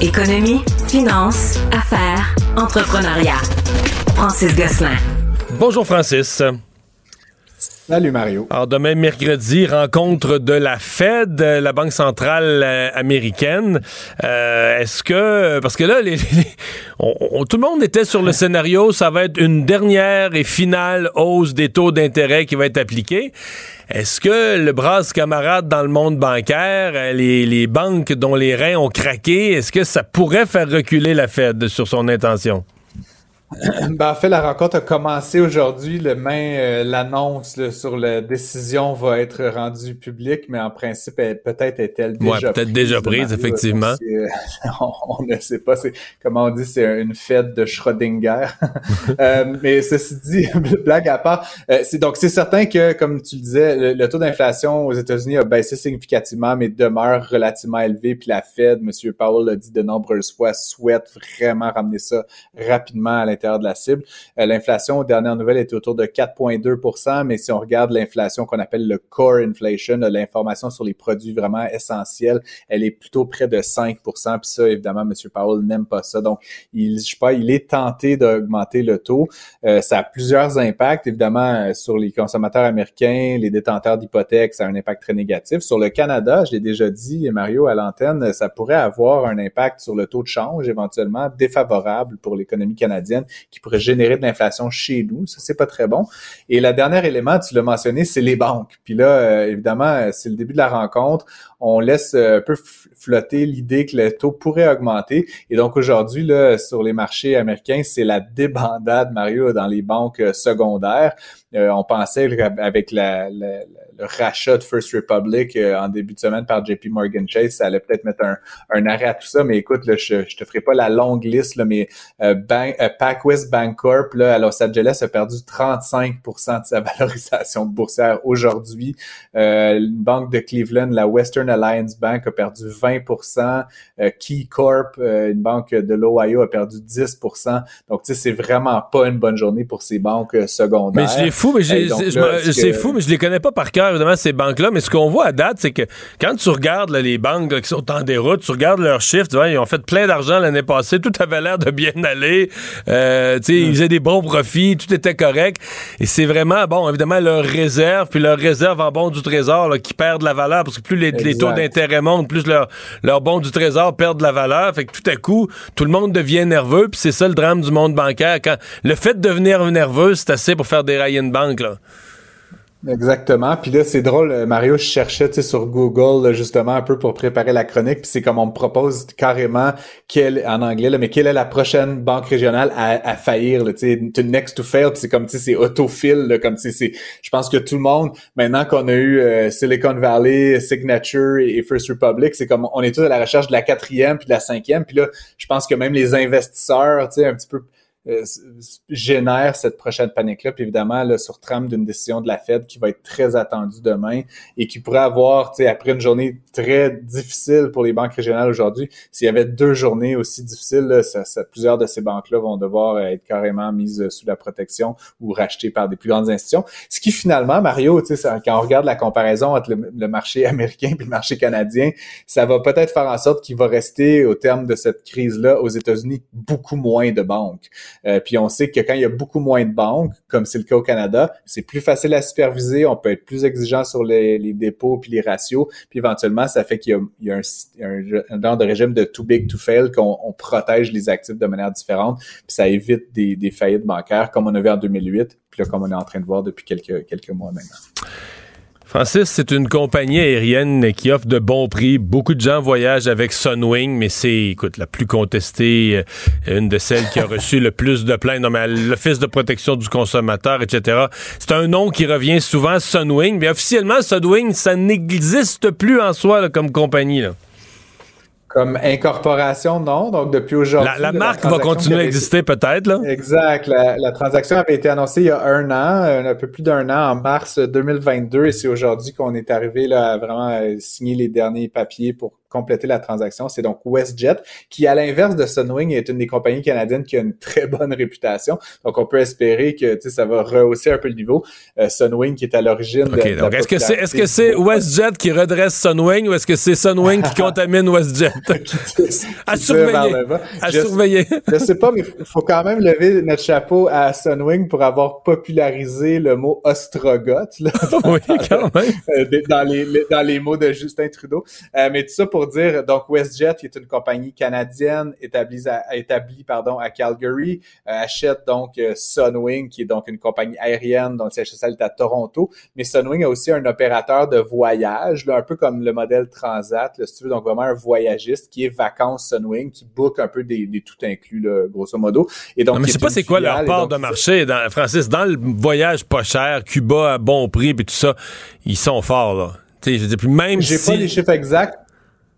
Économie, finance, affaires, entrepreneuriat. Francis Gosselin. Bonjour Francis. Salut Mario. Alors demain mercredi, rencontre de la Fed, la Banque centrale euh, américaine. Euh, est-ce que parce que là, tout le monde était sur le scénario, ça va être une dernière et finale hausse des taux d'intérêt qui va être appliquée. Est-ce que le bras camarade dans le monde bancaire, euh, les banques dont les reins ont craqué, est-ce que ça pourrait faire reculer la Fed sur son intention? Ben, en fait, la rencontre a commencé aujourd'hui. Le main, euh, l'annonce sur la décision va être rendue publique, mais en principe, peut-être est-elle déjà ouais, peut-être déjà prise, effectivement. Euh, on, ne sait pas. C'est comment on dit, c'est une fête de Schrödinger. euh, mais ceci dit, blague à part, euh, c'est donc c'est certain que, comme tu le disais, le, taux d'inflation aux États-Unis a baissé significativement, mais demeure relativement élevé. Puis la Fed, M. Powell l'a dit de nombreuses fois, souhaite vraiment ramener ça rapidement à l'intérieur de la cible. Euh, l'inflation, aux dernières nouvelles, était autour de 4,2% mais si on regarde l'inflation qu'on appelle le core inflation, l'information sur les produits vraiment essentiels, elle est plutôt près de 5% Puis ça, évidemment, M. Powell n'aime pas ça. Donc, il, je sais pas, il est tenté d'augmenter le taux. Euh, ça a plusieurs impacts, évidemment, euh, sur les consommateurs américains, les détenteurs d'hypothèques, ça a un impact très négatif. Sur le Canada, je l'ai déjà dit, Mario, à l'antenne, ça pourrait avoir un impact sur le taux de change, éventuellement défavorable pour l'économie canadienne qui pourrait générer de l'inflation chez nous. Ça, c'est pas très bon. Et le dernier élément, tu l'as mentionné, c'est les banques. Puis là, euh, évidemment, euh, c'est le début de la rencontre. On laisse euh, un peu flotter l'idée que le taux pourrait augmenter. Et donc aujourd'hui, là, sur les marchés américains, c'est la débandade, Mario, dans les banques secondaires. on pensait avec la, le rachat de First Republic en début de semaine par JP Morgan Chase, ça allait peut-être mettre un, un, arrêt à tout ça. Mais écoute, là, je, je te ferai pas la longue liste, là, mais bank, PacWest Bancorp là, à Los Angeles a perdu 35% de sa valorisation boursière aujourd'hui. Euh, une banque de Cleveland, la Western Alliance Bank, a perdu 20% euh, Key Corp, euh, une banque de l'Ohio, a perdu 10% Donc, tu sais, c'est vraiment pas une bonne journée pour ces banques secondaires. Mais c'est fou, mais c'est fou, mais je les connais pas par cœur, évidemment, ces banques-là. Mais ce qu'on voit à date, c'est que quand tu regardes les banques qui sont en déroute, tu regardes leurs chiffres, tu vois, ils ont fait plein d'argent l'année passée, tout avait l'air de bien aller. Euh, ils faisaient des bons profits, tout était correct. Et c'est vraiment, bon, évidemment, leur réserve, puis leur réserve en bon du trésor qui perdent la valeur, parce que plus les, taux d'intérêt montent, plus leur, leur bon du trésor perdent de la valeur. Fait que tout à coup, tout le monde devient nerveux, puis c'est ça le drame du monde bancaire. Quand le fait de devenir nerveux, c'est assez pour faire dérailler une banque. Là. Exactement. Puis là, c'est drôle, euh, Mario, je cherchais sur Google justement un peu pour préparer la chronique. Puis c'est comme on me propose carrément quelle, en anglais, là, mais quelle est la prochaine banque régionale à, à faillir, tu sais, next to fail. Puis c'est comme, tu sais, c'est autofill, comme, tu c'est, je pense que tout le monde, maintenant qu'on a eu euh, Silicon Valley, Signature et, First Republic, c'est comme, on est tous à la recherche de la quatrième puis de la cinquième. Puis là, je pense que même les investisseurs, tu sais, un petit peu euh, génère cette prochaine panique-là. Puis évidemment, là, sur trame d'une décision de la Fed qui va être très attendue demain et qui pourrait avoir, tu sais, après une journée très difficile pour les banques régionales aujourd'hui, s'il y avait deux journées aussi difficiles, là, ça, plusieurs de ces banques-là vont devoir être carrément mises sous la protection ou rachetées par des plus grandes institutions. Ce qui finalement, Mario, sais, quand on regarde la comparaison entre le, marché américain et le marché canadien, ça va peut-être faire en sorte qu'il va rester au terme de cette crise-là aux États-Unis beaucoup moins de banques. Euh, puis on sait que quand il y a beaucoup moins de banques, comme c'est le cas au Canada, c'est plus facile à superviser, on peut être plus exigeant sur les, dépôts puis les ratios, puis éventuellement, ça fait qu'il y a, un, un, genre de régime de too big to fail, qu'on protège les actifs de manière différente, puis ça évite des, des faillites bancaires, comme on a vu en 2008, puis là, comme on est en train de voir depuis quelques, quelques mois maintenant. Francis, c'est une compagnie aérienne qui offre de bons prix. Beaucoup de gens voyagent avec Sunwing, mais c'est, écoute, la plus contestée, euh, une de celles qui a reçu le plus de plaintes. Non, mais l'Office de protection du consommateur, etc. C'est un nom qui revient souvent, Sunwing. Mais officiellement, Sunwing, ça n'existe plus en soi comme compagnie. Là. Comme incorporation, non. Donc, depuis aujourd'hui. La, marque va continuer à exister peut-être, là? Exact. La, transaction avait été annoncée il y a un an, un peu plus d'un an, en mars 2022. Et c'est aujourd'hui qu'on est arrivé là, à vraiment signer les derniers papiers pour compléter la transaction. C'est donc WestJet, qui, à l'inverse de Sunwing, est une des compagnies canadiennes qui a une très bonne réputation. Donc, on peut espérer que ça va rehausser un peu le niveau. Euh, Sunwing, qui est à l'origine de, de donc, est-ce que c'est est-ce que c'est WestJet qui redresse Sunwing ou est-ce que c'est Sunwing qui contamine WestJet? à surveiller. À je, surveiller. je sais pas, mais il faut quand même lever notre chapeau à Sunwing pour avoir popularisé le mot ostrogoth. Là, oui, quand même. Euh, dans, les, dans les mots de Justin Trudeau. Euh, mais tout ça pour dire, donc WestJet, qui est une compagnie canadienne établie à, établie, pardon, à Calgary, euh, achète donc euh, Sunwing, qui est donc une compagnie aérienne dont le siège social est à Toronto. Mais Sunwing a aussi un opérateur de voyage, là, un peu comme le modèle Transat, là, si tu veux, donc vraiment un voyagiste qui est vacances Sunwing, qui book un peu des, des tout inclus, là, grosso modo. Et donc, non, mais je sais pas c'est quoi leur part de marché, dans, Francis, dans le voyage pas cher, Cuba à bon prix, puis tout ça, ils sont forts, là. Je dis, puis même J'ai si... pas les chiffres exacts,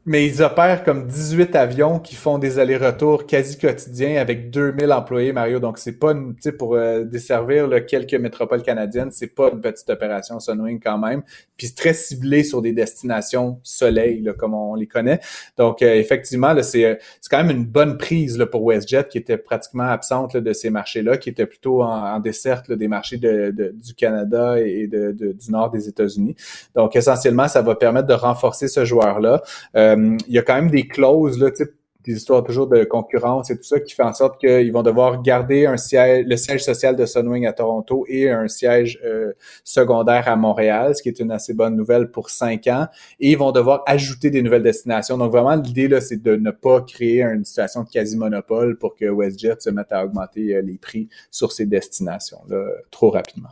mais ils opèrent comme 18 avions qui font des allers-retours quasi quotidiens avec 2000 employés, Mario. Donc, c'est pas une, pour euh, desservir là, quelques métropoles canadiennes, c'est pas une petite opération Sunwing quand même. Puis c'est très ciblé sur des destinations soleil, là, comme on les connaît. Donc, euh, effectivement, là, c'est, quand même une bonne prise là, pour WestJet qui était pratiquement absente là, de ces marchés-là, qui était plutôt en, en desserte des marchés de, de, du Canada et de, du nord des États-Unis. Donc, essentiellement, ça va permettre de renforcer ce joueur-là. Euh, il y a quand même des clauses, là, des histoires toujours de concurrence et tout ça qui fait en sorte qu'ils vont devoir garder un siège, le siège social de Sunwing à Toronto et un siège euh, secondaire à Montréal, ce qui est une assez bonne nouvelle pour cinq ans. Et ils vont devoir ajouter des nouvelles destinations. Donc vraiment, l'idée là, c'est de ne pas créer une situation de quasi-monopole pour que WestJet se mette à augmenter euh, les prix sur ces destinations là trop rapidement.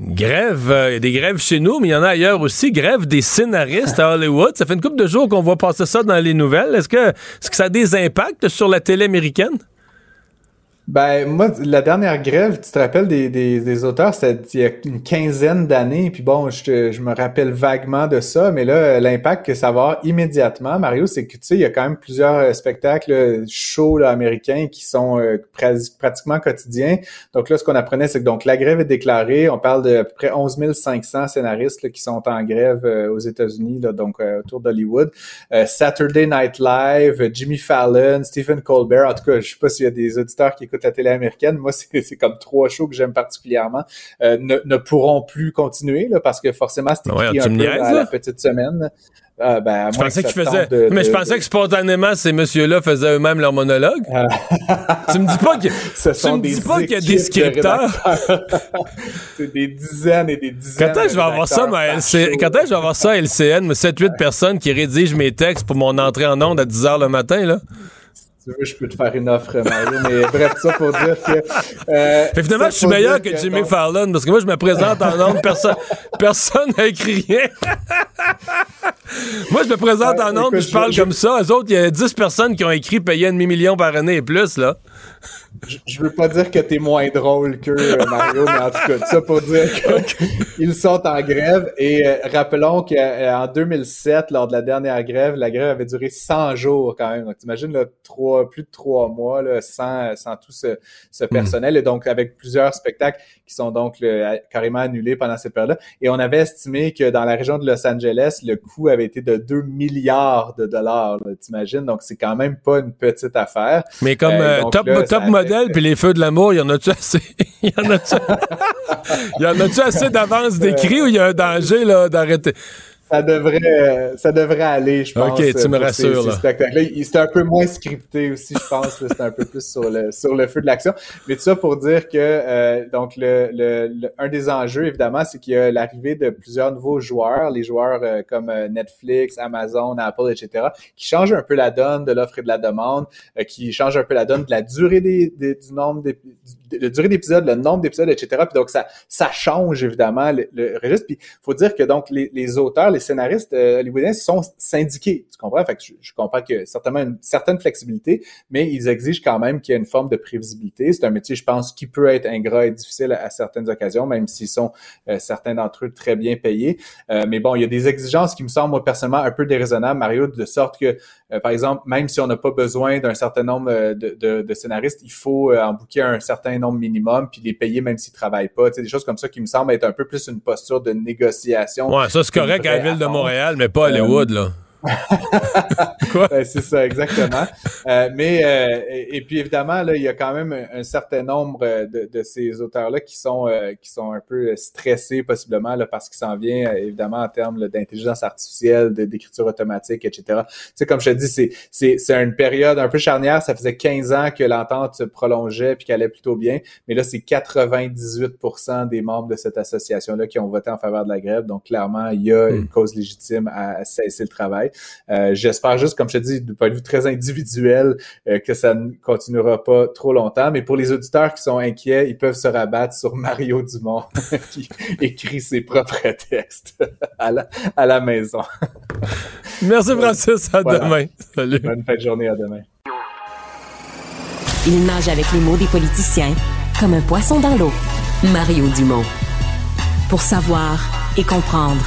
Grève, euh, il y a des grèves chez nous, mais il y en a ailleurs aussi. Grève des scénaristes à Hollywood. Ça fait une couple de jours qu'on voit passer ça dans les nouvelles. Est-ce que, est-ce que ça a des impacts sur la télé américaine? Ben, moi, la dernière grève, tu te rappelles des, des, auteurs, c'était il y a une quinzaine d'années, puis bon, je, je me rappelle vaguement de ça, mais là, l'impact que ça va avoir immédiatement, Mario, c'est que, tu sais, il y a quand même plusieurs euh, spectacles shows là, américains qui sont euh, pratiquement quotidiens. Donc là, ce qu'on apprenait, c'est que donc la grève est déclarée, on parle de peu près 11 500 scénaristes là, qui sont en grève euh, aux États-Unis, donc autour d'Hollywood. Saturday Night Live, Jimmy Fallon, Stephen Colbert, en tout cas, je sais pas s'il y a des auditeurs qui écoutent la télé américaine, moi, c'est comme trois shows que j'aime particulièrement, euh, ne, ne, pourront plus continuer, là, parce que forcément, c'était écrit un peu à la petite semaine. Euh, ben, je pensais qu'ils faisaient. De, mais je pensais que spontanément, ces messieurs-là faisaient eux-mêmes leur monologue. Euh... tu me dis pas que. tu me dis pas qu'il y a des scripteurs. c'est des dizaines et des dizaines. Quand est-ce que je vais avoir ça, moi, LC... Quand est-ce que je vais avoir ça à LCN, 7-8 personnes qui rédigent mes textes pour mon entrée en onde à 10 h le matin, là? Tu veux, je peux te faire une offre, Mario. Mais bref, ça pour dire que. Euh, finalement, je suis meilleur que, que Jimmy donc... Fallon parce que moi, je me présente en nombre, personne personne n'a écrit rien. moi, je me présente en nombre, je parle je... comme ça. Les autres, il y a 10 personnes qui ont écrit payer un demi-million par année et plus, là je, veux pas dire que t'es moins drôle que euh, Mario, mais en tout cas, ça pour dire qu'ils sont en grève. Et euh, rappelons qu'en 2007, lors de la dernière grève, la grève avait duré 100 jours quand même. Donc, t'imagines, là, trois, plus de trois mois, là, sans, sans tout ce, ce personnel. Mm. Et donc, avec plusieurs spectacles qui sont donc le, carrément annulés pendant cette période-là. Et on avait estimé que dans la région de Los Angeles, le coût avait été de 2 milliards de dollars, t'imagines? Donc, c'est quand même pas une petite affaire. Mais comme euh, top, là, top puis les feux de l'amour, il y en a-tu assez? Il y en a-tu assez d'avance d'écrit ou il y a un danger d'arrêter? Ça devrait, ça devrait aller, je pense. Ok, tu me rassures. C'était un peu moins scripté aussi, je pense. C'était un peu plus sur le, sur le feu de l'action. Mais tout ça pour dire que euh, donc le, le, un des enjeux, évidemment, c'est qu'il y a l'arrivée de plusieurs nouveaux joueurs, les joueurs euh, comme euh, Netflix, Amazon, Apple, etc., qui changent un peu la donne de l'offre et de la demande, euh, qui changent un peu la donne de la durée des, des du nombre des, de durée d'épisodes, le nombre d'épisodes, etc. Puis donc ça, ça change évidemment le, le registre. Puis faut dire que donc les, les auteurs, les scénaristes euh, hollywoodiens sont syndiqués, tu comprends? Fait que je, je, comprends que certainement une certaine flexibilité, mais ils exigent quand même qu'il y ait une forme de prévisibilité. C'est un métier, je pense, qui peut être ingrat et difficile à, certaines occasions, même s'ils sont euh, certains d'entre eux très bien payés. Euh, mais bon, il y a des exigences qui me semblent, moi, personnellement, un peu déraisonnables, Mario, de sorte que, euh, par exemple, même si on n'a pas besoin d'un certain nombre euh, de, de, de, scénaristes, il faut en booker un certain nombre minimum, puis les payer même s'ils travaillent pas. Tu sais, des choses comme ça qui me semblent être un peu plus une posture de négociation. Ouais, ça c'est correct à la ville de Montréal, mais pas à Hollywood, là. Quoi? Ben, c'est ça, exactement. Euh, mais euh, et, et puis évidemment, là, il y a quand même un, un certain nombre euh, de, de ces auteurs-là qui sont euh, qui sont un peu stressés possiblement là, parce qu'il s'en vient euh, évidemment en termes d'intelligence artificielle, d'écriture automatique, etc. Tu sais, comme je te dis, c'est c'est c'est une période un peu charnière. Ça faisait 15 ans que l'entente se prolongeait puis qu'elle allait plutôt bien, mais là, c'est 98% des membres de cette association-là qui ont voté en faveur de la grève. Donc clairement, il y a une cause légitime à cesser le travail. Euh, J'espère juste, comme je te dis, du point de vue très individuel, euh, que ça ne continuera pas trop longtemps. Mais pour les auditeurs qui sont inquiets, ils peuvent se rabattre sur Mario Dumont, qui écrit ses propres textes à la, à la maison. Merci, Francis. À Voilà. demain. Salut. Bonne fin de journée, à demain. Il nage avec les mots des politiciens comme un poisson dans l'eau. Mario Dumont. Pour savoir et comprendre.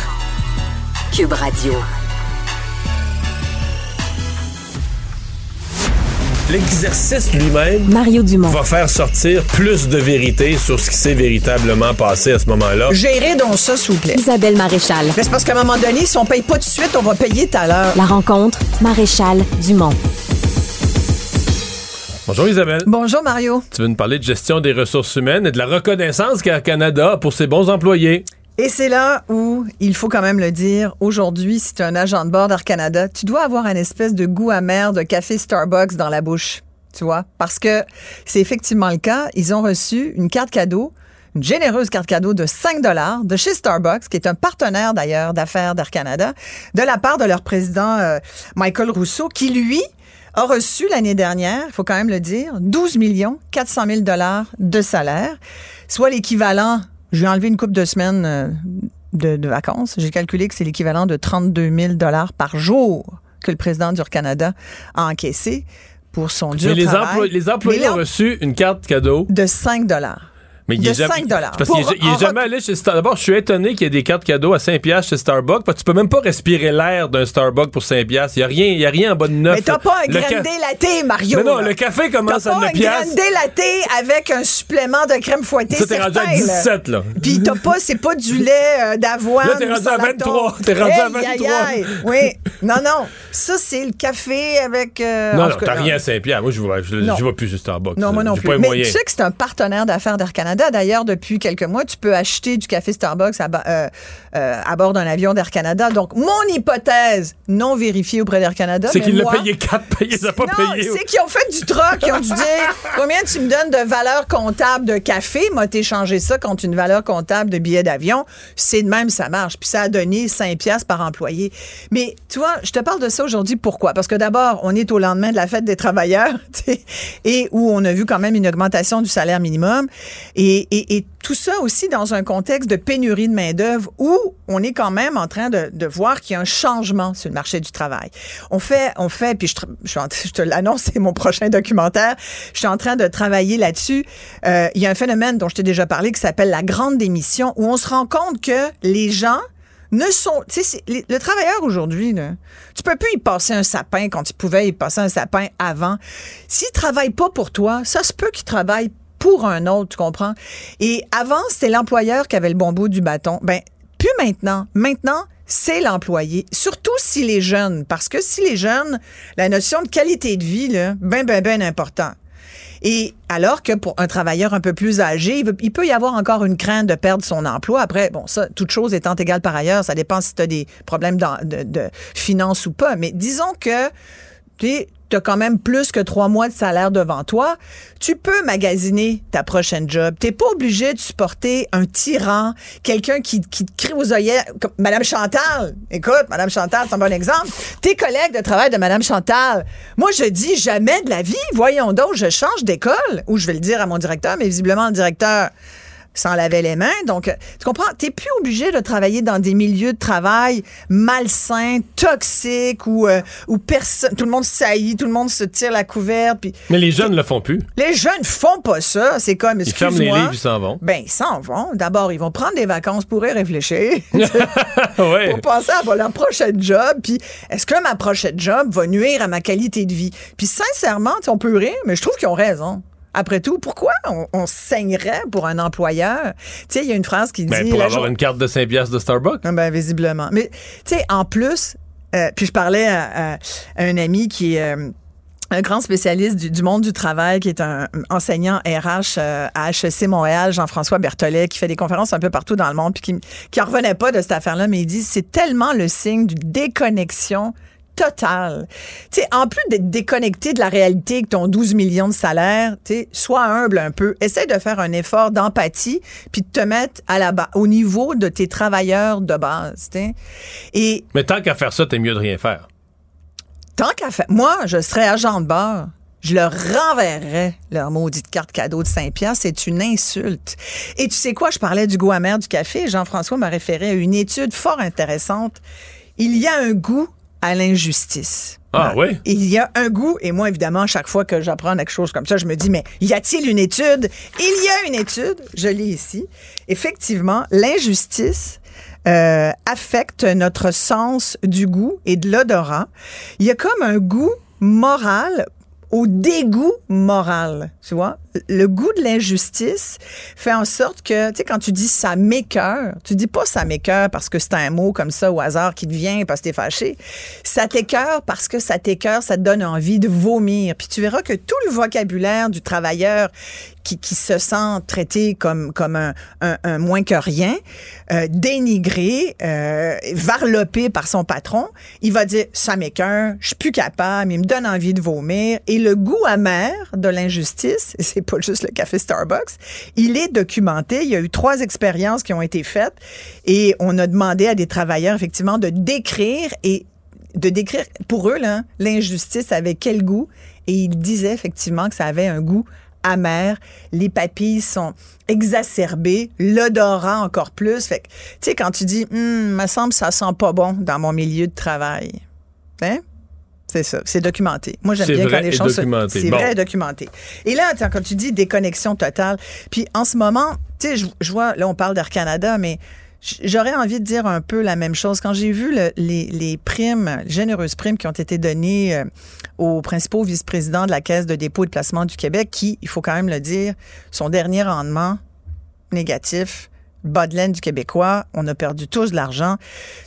Cube Radio. L'exercice lui-même Mario Dumont. va faire sortir plus de vérité sur ce qui s'est véritablement passé à ce moment-là. Gérez donc ça, s'il vous plaît. Isabelle Maréchal. Mais c'est parce qu'à un moment donné, si on paye pas tout de suite, on va payer tout à l'heure. La rencontre Maréchal Dumont. Bonjour Isabelle. Bonjour, Mario. Tu veux nous parler de gestion des ressources humaines et de la reconnaissance qu'Air Canada a pour ses bons employés. Et c'est là où, il faut quand même le dire, aujourd'hui, si tu es un agent de bord d'Air Canada, tu dois avoir un espèce de goût amer de café Starbucks dans la bouche. Tu vois? Parce que c'est effectivement le cas. Ils ont reçu une carte cadeau, une généreuse carte cadeau de 5 dollars de chez Starbucks, qui est un partenaire d'ailleurs d'affaires d'Air Canada, de la part de leur président euh, Michael Rousseau, qui lui a reçu l'année dernière, il faut quand même le dire, 12 millions 400 000 dollars de salaire, soit l'équivalent, je vais enlever une coupe de semaines euh, de, de vacances, j'ai calculé que c'est l'équivalent de 32 000 dollars par jour que le président du Canada a encaissé pour son dur Mais les, travail. emplo- les employés Mais ont reçu une carte cadeau. de 5 dollars. Mais il de est jamais, 5 dollars. Parce qu'il est, il jamais allé chez Starbucks. D'abord, je suis étonné qu'il y ait des cartes cadeaux à 5 piastres chez Starbucks. Parce que tu peux même pas respirer l'air d'un Starbucks pour 5 piastres. Il y a rien, il y a rien en bas de neuf. Mais t'as pas un grande ca- latte, Mario. Mais non, là. le café commence T'as à pas 9 un piastres. grande latte avec un supplément de crème fouettée Ça, t'es rendu à certain, là. 17, là. Puis t'as pas, c'est pas du lait euh, d'avoine. Là, t'es rendu à lactose. 23. T'es rendu à Aïe, aïe, 23. aïe. Oui. Non, non. Ça, c'est le café avec. euh, Non, non, t'as rien à 5 piastres. Moi, je vois, je, vois plus chez Starbucks. Non, moi non plus. pas Mais tu sais que c'est un partenaire d'affaires d'Air Canada. D'ailleurs, depuis quelques mois, tu peux acheter du café Starbucks à, euh, euh, à bord d'un avion d'Air Canada. Donc, mon hypothèse non vérifiée auprès d'Air Canada. C'est mais qu'il l'a moi- payé 4, payé, il pas non, payé. c'est qu'ils ont fait du troc. Ils ont dû dire combien tu me donnes de valeur comptable de café? M'a échangé ça contre une valeur comptable de billets d'avion. C'est de même, ça marche. Puis ça a donné 5 piastres par employé. Mais tu vois, je te parle de ça aujourd'hui. Pourquoi? Parce que d'abord, on est au lendemain de la fête des travailleurs et où on a vu quand même une augmentation du salaire minimum. Et, et- tout ça aussi dans un contexte de pénurie de main-d'œuvre où on est quand même en train de, voir qu'il y a un changement sur le marché du travail. On fait, on fait, puis je, te l'annonce, c'est mon prochain documentaire. Je suis en train de travailler là-dessus. Euh, il y a un phénomène dont je t'ai déjà parlé qui s'appelle la grande démission, où on se rend compte que les gens ne sont. Tu sais, le travailleur aujourd'hui, tu peux plus y passer un sapin quand tu pouvais y passer un sapin avant. S'il travaille pas pour toi, ça se peut qu'il travaille pour un autre, tu comprends? Et avant, c'était l'employeur qui avait le bon bout du bâton. Ben, plus maintenant. Maintenant, c'est l'employé, surtout s'il est jeune. Parce que s'il est jeune, la notion de qualité de vie, là, ben, ben, ben important. Et alors que pour un travailleur un peu plus âgé, il, peut y avoir encore une crainte de perdre son emploi. Après, bon, ça, toute chose étant égale par ailleurs, ça dépend si tu as des problèmes de, finances ou pas. Mais disons que as quand même plus que trois mois de salaire devant toi, tu peux magasiner ta prochaine job. T'es pas obligé de supporter un tyran, quelqu'un qui, te crie aux comme Madame Chantal. Écoute, Madame Chantal, c'est un bon exemple. Tes collègues de travail de Madame Chantal. Moi, je dis jamais de la vie. Voyons donc, je change d'école. Ou je vais le dire à mon directeur, mais visiblement, le directeur s'en lavait les mains. Donc, tu comprends? T'es plus obligé de travailler dans des milieux de travail malsains, toxiques, où, euh, où personne, tout le monde saillit, tout le monde se tire la couverte. Puis Mais les jeunes le font plus. les jeunes font pas ça. C'est comme, Ils ferment les livres, ils s'en vont. Ben, ils s'en vont. D'abord, ils vont prendre des vacances pour y réfléchir. ouais. pour penser à leur prochaine job. Puis, est-ce que ma prochaine job va nuire à ma qualité de vie? Puis, sincèrement, on peut rire, mais je trouve qu'ils ont raison. Après tout, pourquoi on, on saignerait pour un employeur? Tu sais, il y a une phrase qui dit... Ben, pour la avoir jour- une carte de 5 piastres de Starbucks. ah Ben, visiblement. Mais, tu sais, en plus, Euh, puis je parlais à, à- à un ami qui est euh, un grand spécialiste du, du monde du travail, qui est un enseignant RH euh, à HEC Montréal, Jean-François Berthollet, qui fait des conférences un peu partout dans le monde, puis qui, qui en revenait pas de cette affaire-là, mais il dit c'est tellement le signe d'une déconnexion totale. Tu sais, en plus d'être déconnecté de la réalité que ton 12 millions de salaire, tu sais, sois humble un peu. Essaie de faire un effort d'empathie puis de te mettre à la ba- au niveau de tes travailleurs de base, tu sais. Et Mais tant qu'à faire ça, t'es mieux de rien faire. tant qu'à faire, moi, je serais agent de bar. Je leur renverrais leur maudite carte cadeau de 5 piastres. C'est une insulte. Et tu sais quoi? Je parlais du goût amer du café. Jean-François m'a référé à une étude fort intéressante. Il y a un goût à l'injustice. Ah oui? Il y a un goût, et moi, évidemment, chaque fois que j'apprends quelque chose comme ça, je me dis, mais y a-t-il une étude? Il y a une étude, je lis ici. Effectivement, l'injustice euh, affecte notre sens du goût et de l'odorat. Il y a comme un goût moral au dégoût moral, tu vois? Le goût de l'injustice fait en sorte que, tu sais, quand tu dis ça m'écœure, tu dis pas ça m'écœure parce que c'est un mot comme ça au hasard qui te vient parce que t'es fâché. Ça t'écœure parce que ça t'écœure, ça te donne envie de vomir. Puis tu verras que tout le vocabulaire du travailleur qui, qui se sent traité comme, comme un, un- moins que rien, euh, dénigré, euh, varlopé par son patron, il va dire ça m'écoeure, je suis plus capable, il me donne envie de vomir. Et le goût amer de l'injustice, et pas juste le café Starbucks, il est documenté. Il y a eu trois expériences qui ont été faites et on a demandé à des travailleurs effectivement de décrire et de décrire pour eux l'injustice avait quel goût et ils disaient effectivement que ça avait un goût amer, les papilles sont exacerbées, l'odorat encore plus. Fait tu sais, quand tu dis, hum, me semble ça sent pas bon dans mon milieu de travail. Hein? C'est ça, c'est documenté. Moi, j'aime bien quand les choses... se- documenté. C'est Bon. vrai et documenté. Et là, quand tu dis déconnexion totale, puis en ce moment, tu sais, je, je vois, là, on parle d'Air Canada, mais j'aurais envie de dire un peu la même chose. Quand j'ai vu le- les, les primes, les généreuses primes qui ont été données euh, aux principaux vice-présidents de la Caisse de dépôt et de placement du Québec, qui, il faut quand même le dire, son dernier rendement négatif, bas de laine du Québécois, on a perdu tous de l'argent.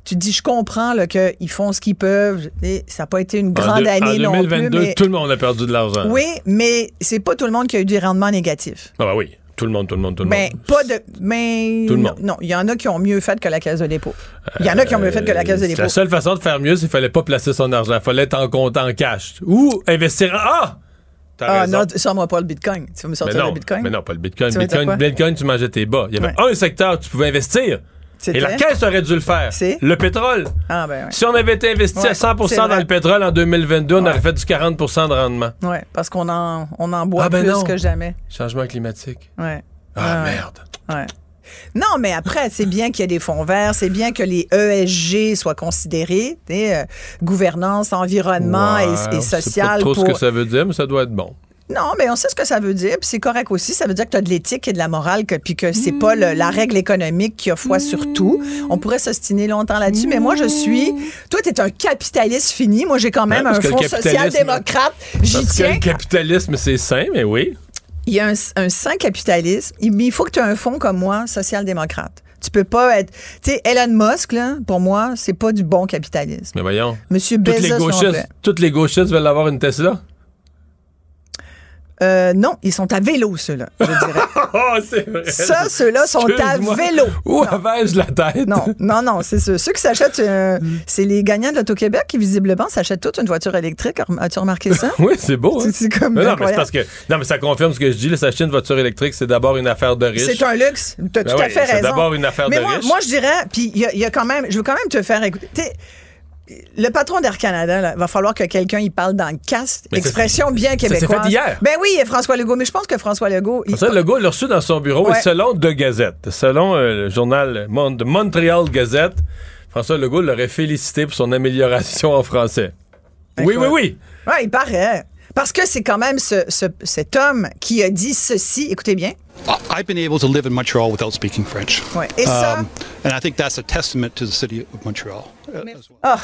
Tu te dis, je comprends qu'ils font ce qu'ils peuvent. Et ça n'a pas été une grande année en non 2022, plus. Mais... tout le monde a perdu de l'argent. Oui, mais c'est pas tout le monde qui a eu des rendements négatifs. Ah bah oui. Tout le monde, tout le monde, tout le Ben, monde. pas de. Mais. Tout le monde. Non, il y en a qui ont mieux fait que la Caisse de dépôt. Il y en a qui ont mieux fait que la Caisse de Euh, dépôt. La seule façon de faire mieux, c'est qu'il fallait pas placer son argent. Il fallait être en compte en cash. Ou investir. en- Ah! Ah raison. non, sors-moi pas le Bitcoin. Tu vas me mais sortir non, le Bitcoin? mais non, pas le Bitcoin. Tu veux Bitcoin, tu mangeais tes bas. Il y avait Ouais. un secteur où tu pouvais investir. Et la caisse aurait dû le faire. Le pétrole. Ah, ben. Si on avait été investi Ouais, à 100 c'est dans le pétrole en 2022, on aurait fait du 40 de rendement. Oui, parce qu'on en, on en boit Ah, ben plus non. que jamais. Changement climatique. Ouais. Ah, merde. Ouais. Non, mais après, c'est bien qu'il y ait des fonds verts, c'est bien que les ESG soient considérés, sais, euh, gouvernance, environnement et- et, on sait pas social. trop pour... ce que ça veut dire, mais ça doit être bon. Non, mais on sait ce que ça veut dire, puis c'est correct aussi. Ça veut dire que tu as de l'éthique et de la morale, que, puis que c'est pas le- la règle économique qui a foi sur tout. On pourrait s'ostiner longtemps là-dessus, mais moi, je suis. Toi, tu es un capitaliste fini. Moi, j'ai quand même Ouais, parce un fonds social-démocrate. J'y que tiens. le capitalisme, c'est sain, mais oui. Il y a un, un sain capitalisme, mais il faut que tu aies un fonds comme moi, social-démocrate. Tu peux pas être. Tu sais, Elon Musk, là, pour moi, c'est pas du bon capitalisme. Mais voyons. Monsieur Toutes les, Bezos. gauchistes, toutes les gauchistes veulent avoir une Tesla? Euh, non, ils sont à vélo, ceux-là, je dirais. Oh, c'est vrai. Ça, ceux-là sont à vélo. Où avais-je la tête? Non, non, non, c'est ceux, ceux qui s'achètent, euh, c'est les gagnants de l'Auto-Québec qui, visiblement, s'achètent toute une voiture électrique. As-tu remarqué ça? Oui, c'est beau. hein? C'est- c'est comme Mais non, mais c'est parce que. Non, mais ça confirme ce que je dis. S'acheter une voiture électrique, c'est d'abord une affaire de riche. C'est un luxe. Tu as Ben tout à fait c'est raison. d'abord une affaire Mais de moi, riche. moi, je dirais, puis il y, y a quand même, je veux quand même te faire écouter. Le patron d'Air Canada, là, va falloir que quelqu'un y parle dans le ça- Expression bien québécoise. fait hier. Ben oui, François Legault. Mais je pense que François Legault. il- Ça, le gars l'a reçu dans son bureau Ouais. et selon De Gazette, selon euh, le journal Mon- de Montreal Gazette, François Legault l'aurait félicité pour son amélioration en français. Oui, oui, Écoute. oui. Ouais, il paraît. Parce que c'est quand même ce- ce- cet homme qui a dit ceci. Écoutez bien. I've been able to live in Montreal without speaking French. Ouais. Et ça? Um, and I think that's a testament to the city of Montreal. as well. Ah.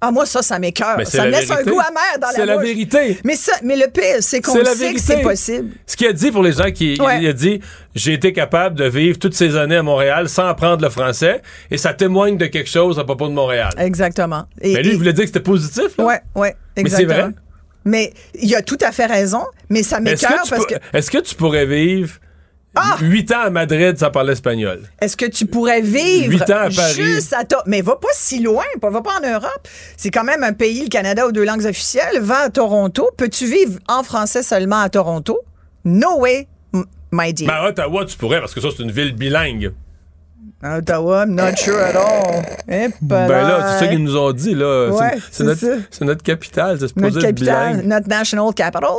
Ah, moi, ça, ça m'écœure. Ça me laisse un goût amer dans la C'est la bouche. vérité. Mais, ça, mais le pire, c'est qu'on C'est la sait que vérité. c'est possible. Ce qu'il a dit pour les gens qui. Ouais. Il a dit j'ai été capable de vivre toutes ces années à Montréal sans apprendre le français et ça témoigne de quelque chose à propos de Montréal. Exactement. Et, Mais lui, et- il voulait dire que c'était positif. Là. Ouais, ouais, Mais c'est exactement. vrai. Mais il a tout à fait raison, mais ça m'écœure parce que. est-ce que tu pourrais vivre Ah! huit ans à Madrid sans parler espagnol? Est-ce que tu pourrais vivre Huit ans à Paris. juste à Mais va pas si loin, va pas en Europe. C'est quand même un pays, le Canada, aux deux langues officielles. Va à Toronto. Peux-tu vivre en français seulement à Toronto? No way, my dear. Ben, à Ottawa, tu pourrais, parce que ça, c'est une ville bilingue. À Ottawa, I'm not sure at all. Eh, Ben là, c'est ça qu'ils nous ont dit, là. Ouais, c'est, notre, notre capitale, c'est supposé Notre être capitale, bilingue. notre national capital.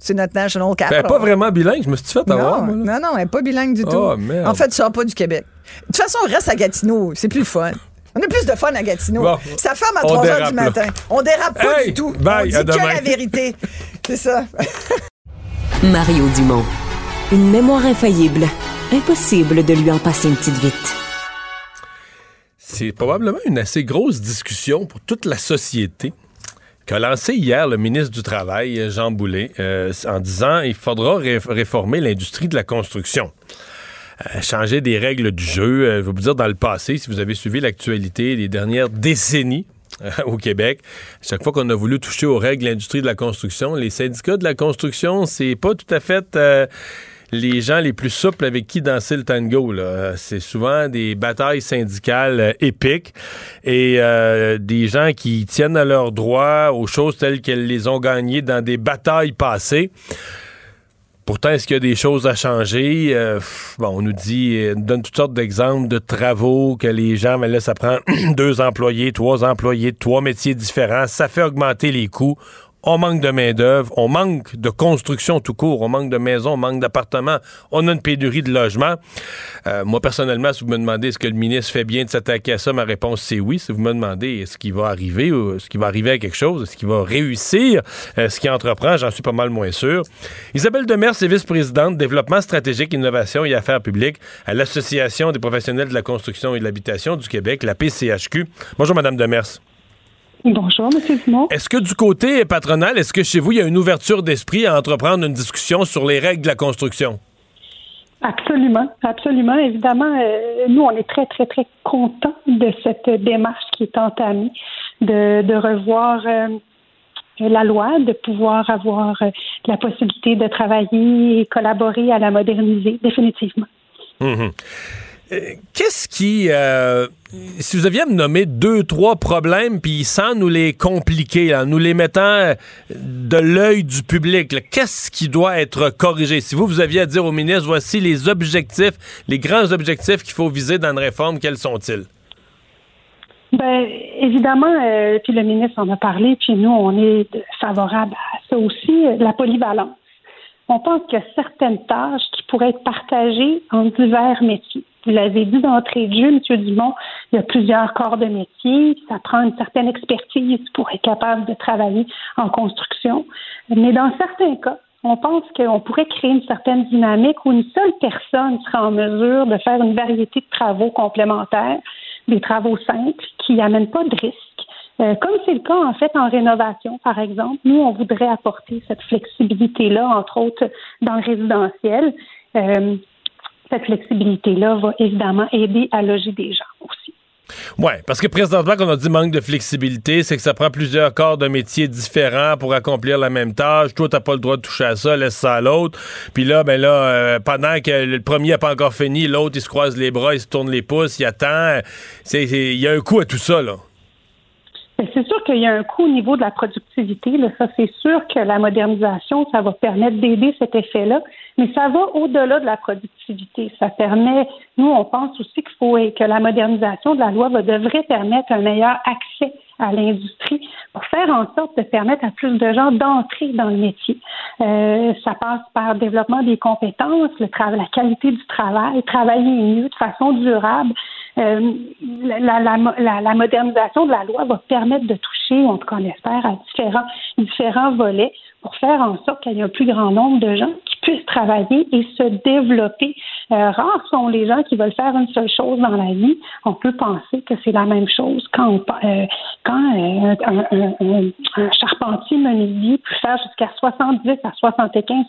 C'est notre national Ben, capital. pas vraiment bilingue, je me suis fait avoir, non, moi, là. non, non, elle n'est pas bilingue du tout. Oh, merde. En fait, tu sors pas du Québec. De toute façon, on reste à Gatineau. C'est plus fun. On a plus de fun à Gatineau. Bon, ça ferme à on 3 heures dérape, du là. matin. On dérape pas Hey, du tout. bye, on dit à que demain. la vérité. C'est ça. Mario Dumont. Une mémoire infaillible. Impossible de lui en passer une petite vite. C'est probablement une assez grosse discussion pour toute la société qu'a lancé hier le ministre du Travail, Jean Boulet, euh, en disant il faudra ré- réformer l'industrie de la construction. Euh, changer des règles du jeu. Euh, je vais vous dire, dans le passé, si vous avez suivi l'actualité des dernières décennies, au Québec. Chaque fois qu'on a voulu toucher aux règles de l'industrie de la construction, les syndicats de la construction, c'est pas tout à fait les gens les plus souples avec qui danser le tango. C'est souvent des batailles syndicales euh, épiques et euh, des gens qui tiennent à leurs droits, aux choses telles qu'elles les ont gagnées dans des batailles passées. Pourtant, est-ce qu'il y a des choses à changer? Euh, bon, on nous dit, on donne toutes sortes d'exemples de travaux que les gens, mais là, ça prend deux employés, trois employés, trois métiers différents. Ça fait augmenter les coûts. On manque de main-d'œuvre, on manque de construction tout court, on manque de maisons, on manque d'appartements, on a une pénurie de logements. Euh, moi, personnellement, si vous me demandez est-ce que le ministre fait bien de s'attaquer à ça, ma réponse c'est oui. Si vous me demandez est-ce qu'il va arriver est-ce qu'il va arriver à quelque chose, est-ce qu'il va réussir euh, ce qu'il entreprend, j'en suis pas mal moins sûr. Isabelle Demers est vice-présidente développement stratégique, innovation et affaires publiques à l'Association des professionnels de la construction et de l'habitation du Québec, la PCHQ. Bonjour, Madame Demers. Bonjour, M. Dumont. Est-ce que du côté patronal, est-ce que chez vous, il y a une ouverture d'esprit à entreprendre une discussion sur les règles de la construction? Absolument, absolument. Évidemment, euh, nous, on est très, très, très contents de cette démarche qui est entamée, de, de revoir euh, la loi, de pouvoir avoir euh, la possibilité de travailler et collaborer à la moderniser, définitivement. Mhm. Euh, Qu'est-ce qui, euh, si vous aviez à me nommer deux, trois problèmes, puis sans nous les compliquer, en nous les mettant euh, de l'œil du public, qu'est-ce qui doit être corrigé? Si vous, vous aviez à dire au ministre, voici les objectifs, les grands objectifs qu'il faut viser dans une réforme, quels sont-ils? Ben, évidemment, puis le ministre en a parlé, puis nous, on est favorable à ça aussi, la polyvalence. On pense qu'il y a certaines tâches qui pourraient être partagées en divers métiers. Vous l'avez dit d'entrée de jeu, M. Dumont, il y a plusieurs corps de métier. Ça prend une certaine expertise pour être capable de travailler en construction. Mais dans certains cas, on pense qu'on pourrait créer une certaine dynamique où une seule personne sera en mesure de faire une variété de travaux complémentaires, des travaux simples qui n'amènent pas de risque. Euh, comme c'est le cas en fait en rénovation, par exemple, nous on voudrait apporter cette flexibilité-là, entre autres dans le résidentiel. Euh, cette flexibilité-là va évidemment aider à loger des gens aussi. Oui, parce que présentement, quand on dit manque de flexibilité, c'est que ça prend plusieurs corps de métiers différents pour accomplir la même tâche. Toi, t'as pas le droit de toucher à ça, laisse ça à l'autre. Puis là, ben là, euh, pendant que le premier n'a pas encore fini, l'autre, il se croise les bras, il se tourne les pouces, il attend. Il y a un coup à tout ça, là. C'est sûr qu'il y a un coût au niveau de la productivité. Ça, c'est sûr que la modernisation, ça va permettre d'aider cet effet-là, mais ça va au-delà de la productivité. Ça permet, nous, on pense aussi qu'il faut que la modernisation de la loi va, devrait permettre un meilleur accès à l'industrie pour faire en sorte de permettre à plus de gens d'entrer dans le métier. Euh, ça passe par le développement des compétences, le la qualité du travail, travailler mieux de façon durable. Euh, la, la, modernisation de la loi va permettre de toucher, en tout cas on espère, à différents, différents volets pour faire en sorte qu'il y ait un plus grand nombre de gens qui puissent travailler et se développer. Euh, rares sont les gens qui veulent faire une seule chose dans la vie. On peut penser que c'est la même chose quand, euh, quand euh, un, charpentier menuisier peut faire jusqu'à 70 à 75%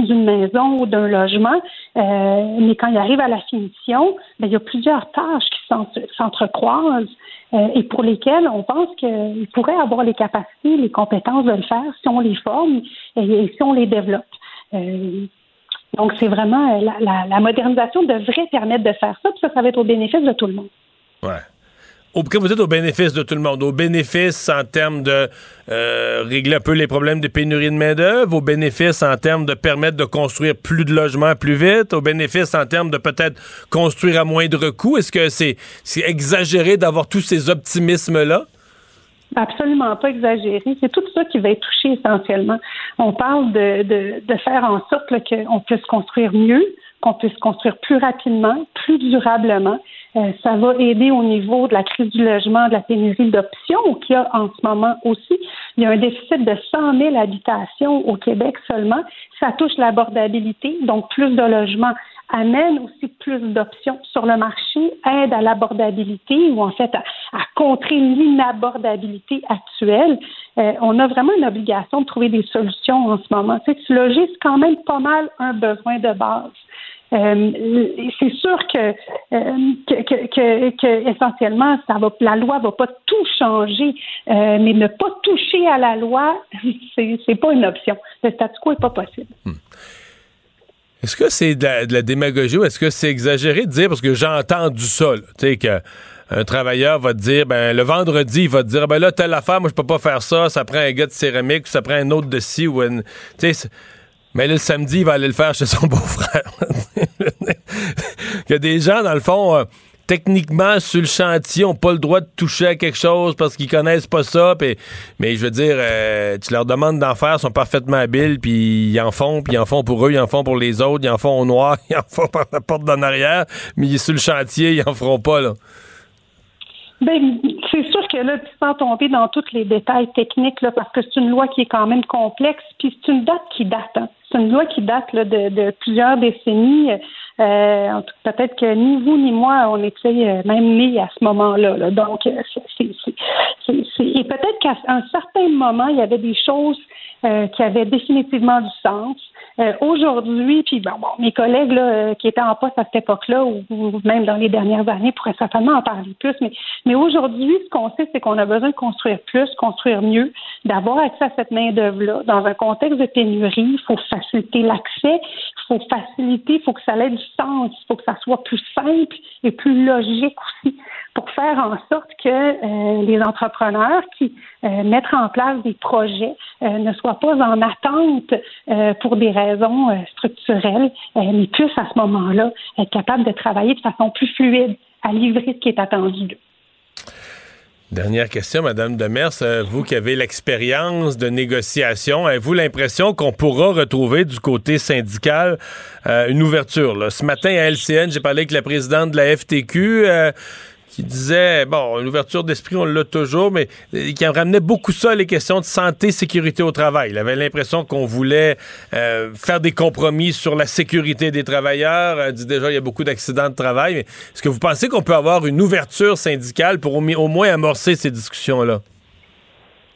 d'une maison ou d'un logement, mais quand il arrive à la finition, ben, il y a plusieurs tâches qui s'entrecroisent et pour lesquelles on pense qu'il pourrait avoir les capacités, les compétences de le faire si on les et, si on les développe. Donc, c'est vraiment euh, la, modernisation devrait permettre de faire ça, puis ça, ça va être au bénéfice de tout le monde. Ouais. Au, vous êtes au bénéfice de tout le monde, au bénéfice en termes de euh, régler un peu les problèmes de pénurie de main-d'œuvre, au bénéfice en termes de permettre de construire plus de logements plus vite, au bénéfice en termes de peut-être construire à moindre coût. Est-ce que c'est exagéré d'avoir tous ces optimismes-là? Absolument pas exagéré. C'est tout ça qui va être touché essentiellement. On parle de, de, de faire en sorte qu'on puisse construire mieux, qu'on puisse construire plus rapidement, plus durablement. Euh, ça va aider au niveau de la crise du logement, de la pénurie d'options qu'il y a en ce moment aussi. Il y a un déficit de 100 000 habitations au Québec seulement. Ça touche l'abordabilité, donc plus de logements amène aussi plus d'options sur le marché, aide à l'abordabilité ou en fait à, contrer l'inabordabilité actuelle. Euh, on a vraiment une obligation de trouver des solutions en ce moment. Tu sais, loger, c'est quand même pas mal un besoin de base. Euh, c'est sûr euh, que, que, que, essentiellement, ça va, la loi va pas tout changer, mais ne pas toucher à la loi, c'est, c'est pas une option. Le statu quo est pas possible. Hmm. Est-ce que c'est de, la, démagogie ou est-ce que c'est exagéré de dire, parce que j'ai entendu ça, tu sais, qu'un travailleur va te dire, ben, le vendredi, il va te dire, ben là, telle affaire, moi, je peux pas faire ça, ça prend un gars de céramique, ça prend un autre de ci ou une. Tu sais, mais là, le samedi, il va aller le faire chez son beau-frère. il y a des gens, dans le fond, euh, techniquement sur le chantier ont pas le droit de toucher à quelque chose parce qu'ils connaissent pas ça. mais je veux dire, euh, tu leur demandes d'en faire, ils sont parfaitement habiles, puis ils en font, puis ils en font pour eux, ils en font pour les autres, ils en font au noir, ils en font par la porte d'en arrière, mais sur le chantier, ils en feront pas, là. Ben, c'est sûr que là, sans tomber dans tous les détails techniques, là, parce que c'est une loi qui est quand même complexe, puis c'est une date qui date. Hein. C'est une loi qui date de plusieurs décennies. Euh, peut-être que ni vous ni moi, on était euh, même nés à ce moment-là. Donc, euh, c'est, et peut-être qu'à un certain moment, il y avait des choses qui avaient définitivement du sens. Euh, aujourd'hui, puis bon, mes collègues là, euh, qui étaient en poste à cette époque-là, ou, même dans les dernières années, pourraient certainement en parler plus. Mais, mais aujourd'hui, ce qu'on sait, c'est qu'on a besoin de construire plus, construire mieux, d'avoir accès à cette main-d'œuvre-là. Dans un contexte de pénurie, il faut faciliter l'accès, il faut faciliter, il faut que ça ait du sens, il faut que ça soit plus simple et plus logique aussi pour faire en sorte que euh, les entrepreneurs qui euh, mettent en place des projets euh, ne soient pas en attente pour des raisons structurelles, mais puissent à ce moment-là être capables de travailler de façon plus fluide à livrer ce qui est attendu. Dernière question, Madame Demers. Vous qui avez l'expérience de négociation, avez-vous l'impression qu'on pourra retrouver du côté syndical une ouverture? Ce matin à LCN, j'ai parlé avec la présidente de la FTQ qui disait, bon, l'ouverture d'esprit, on l'a toujours, mais qui ramenait beaucoup ça, les questions de santé, sécurité au travail. Il avait l'impression qu'on voulait euh, faire des compromis sur la sécurité des travailleurs. Elle dit déjà, il y a beaucoup d'accidents de travail. est-ce que vous pensez qu'on peut avoir une ouverture syndicale pour au, moins amorcer ces discussions-là?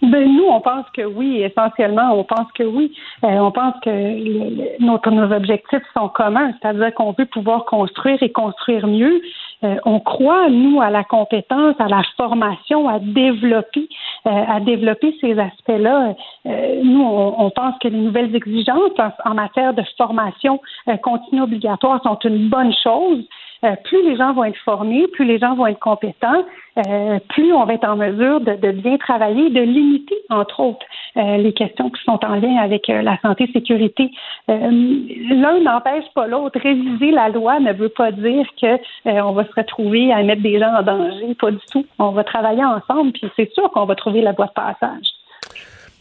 Ben, nous, on pense que oui, essentiellement, on pense que oui. Euh, on pense que nos objectifs sont communs, c'est-à-dire qu'on veut pouvoir construire et construire mieux. Euh, on croit, nous, à la compétence, à la formation, à développer, euh, à développer ces aspects-là. Euh, nous, on, pense que les nouvelles exigences en, matière de formation continue obligatoire sont une bonne chose. Euh, plus les gens vont être formés, plus les gens vont être compétents, euh, plus on va être en mesure de, bien travailler, de limiter, entre autres, euh, les questions qui sont en lien avec la santé sécurité. L'un n'empêche pas l'autre. Réviser la loi ne veut pas dire que on va se retrouver à mettre des gens en danger. Pas du tout. On va travailler ensemble, puis c'est sûr qu'on va trouver la voie de passage.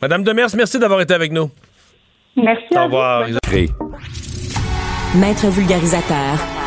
Madame Demers, merci d'avoir été avec nous. Merci. Au revoir. Maître vulgarisateur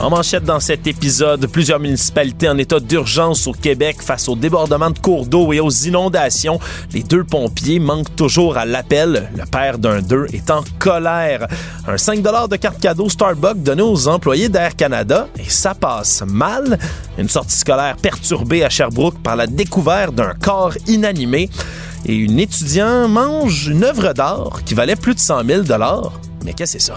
En manchette dans cet épisode, plusieurs municipalités en état d'urgence au Québec face au débordement de cours d'eau et aux inondations. Les deux pompiers manquent toujours à l'appel. Le père d'un d'eux est en colère. Un 5 de carte cadeau Starbucks donné aux employés d'Air Canada et ça passe mal. Une sortie scolaire perturbée à Sherbrooke par la découverte d'un corps inanimé. Et une étudiante mange une œuvre d'art qui valait plus de 100 000 Mais qu'est-ce que c'est ça?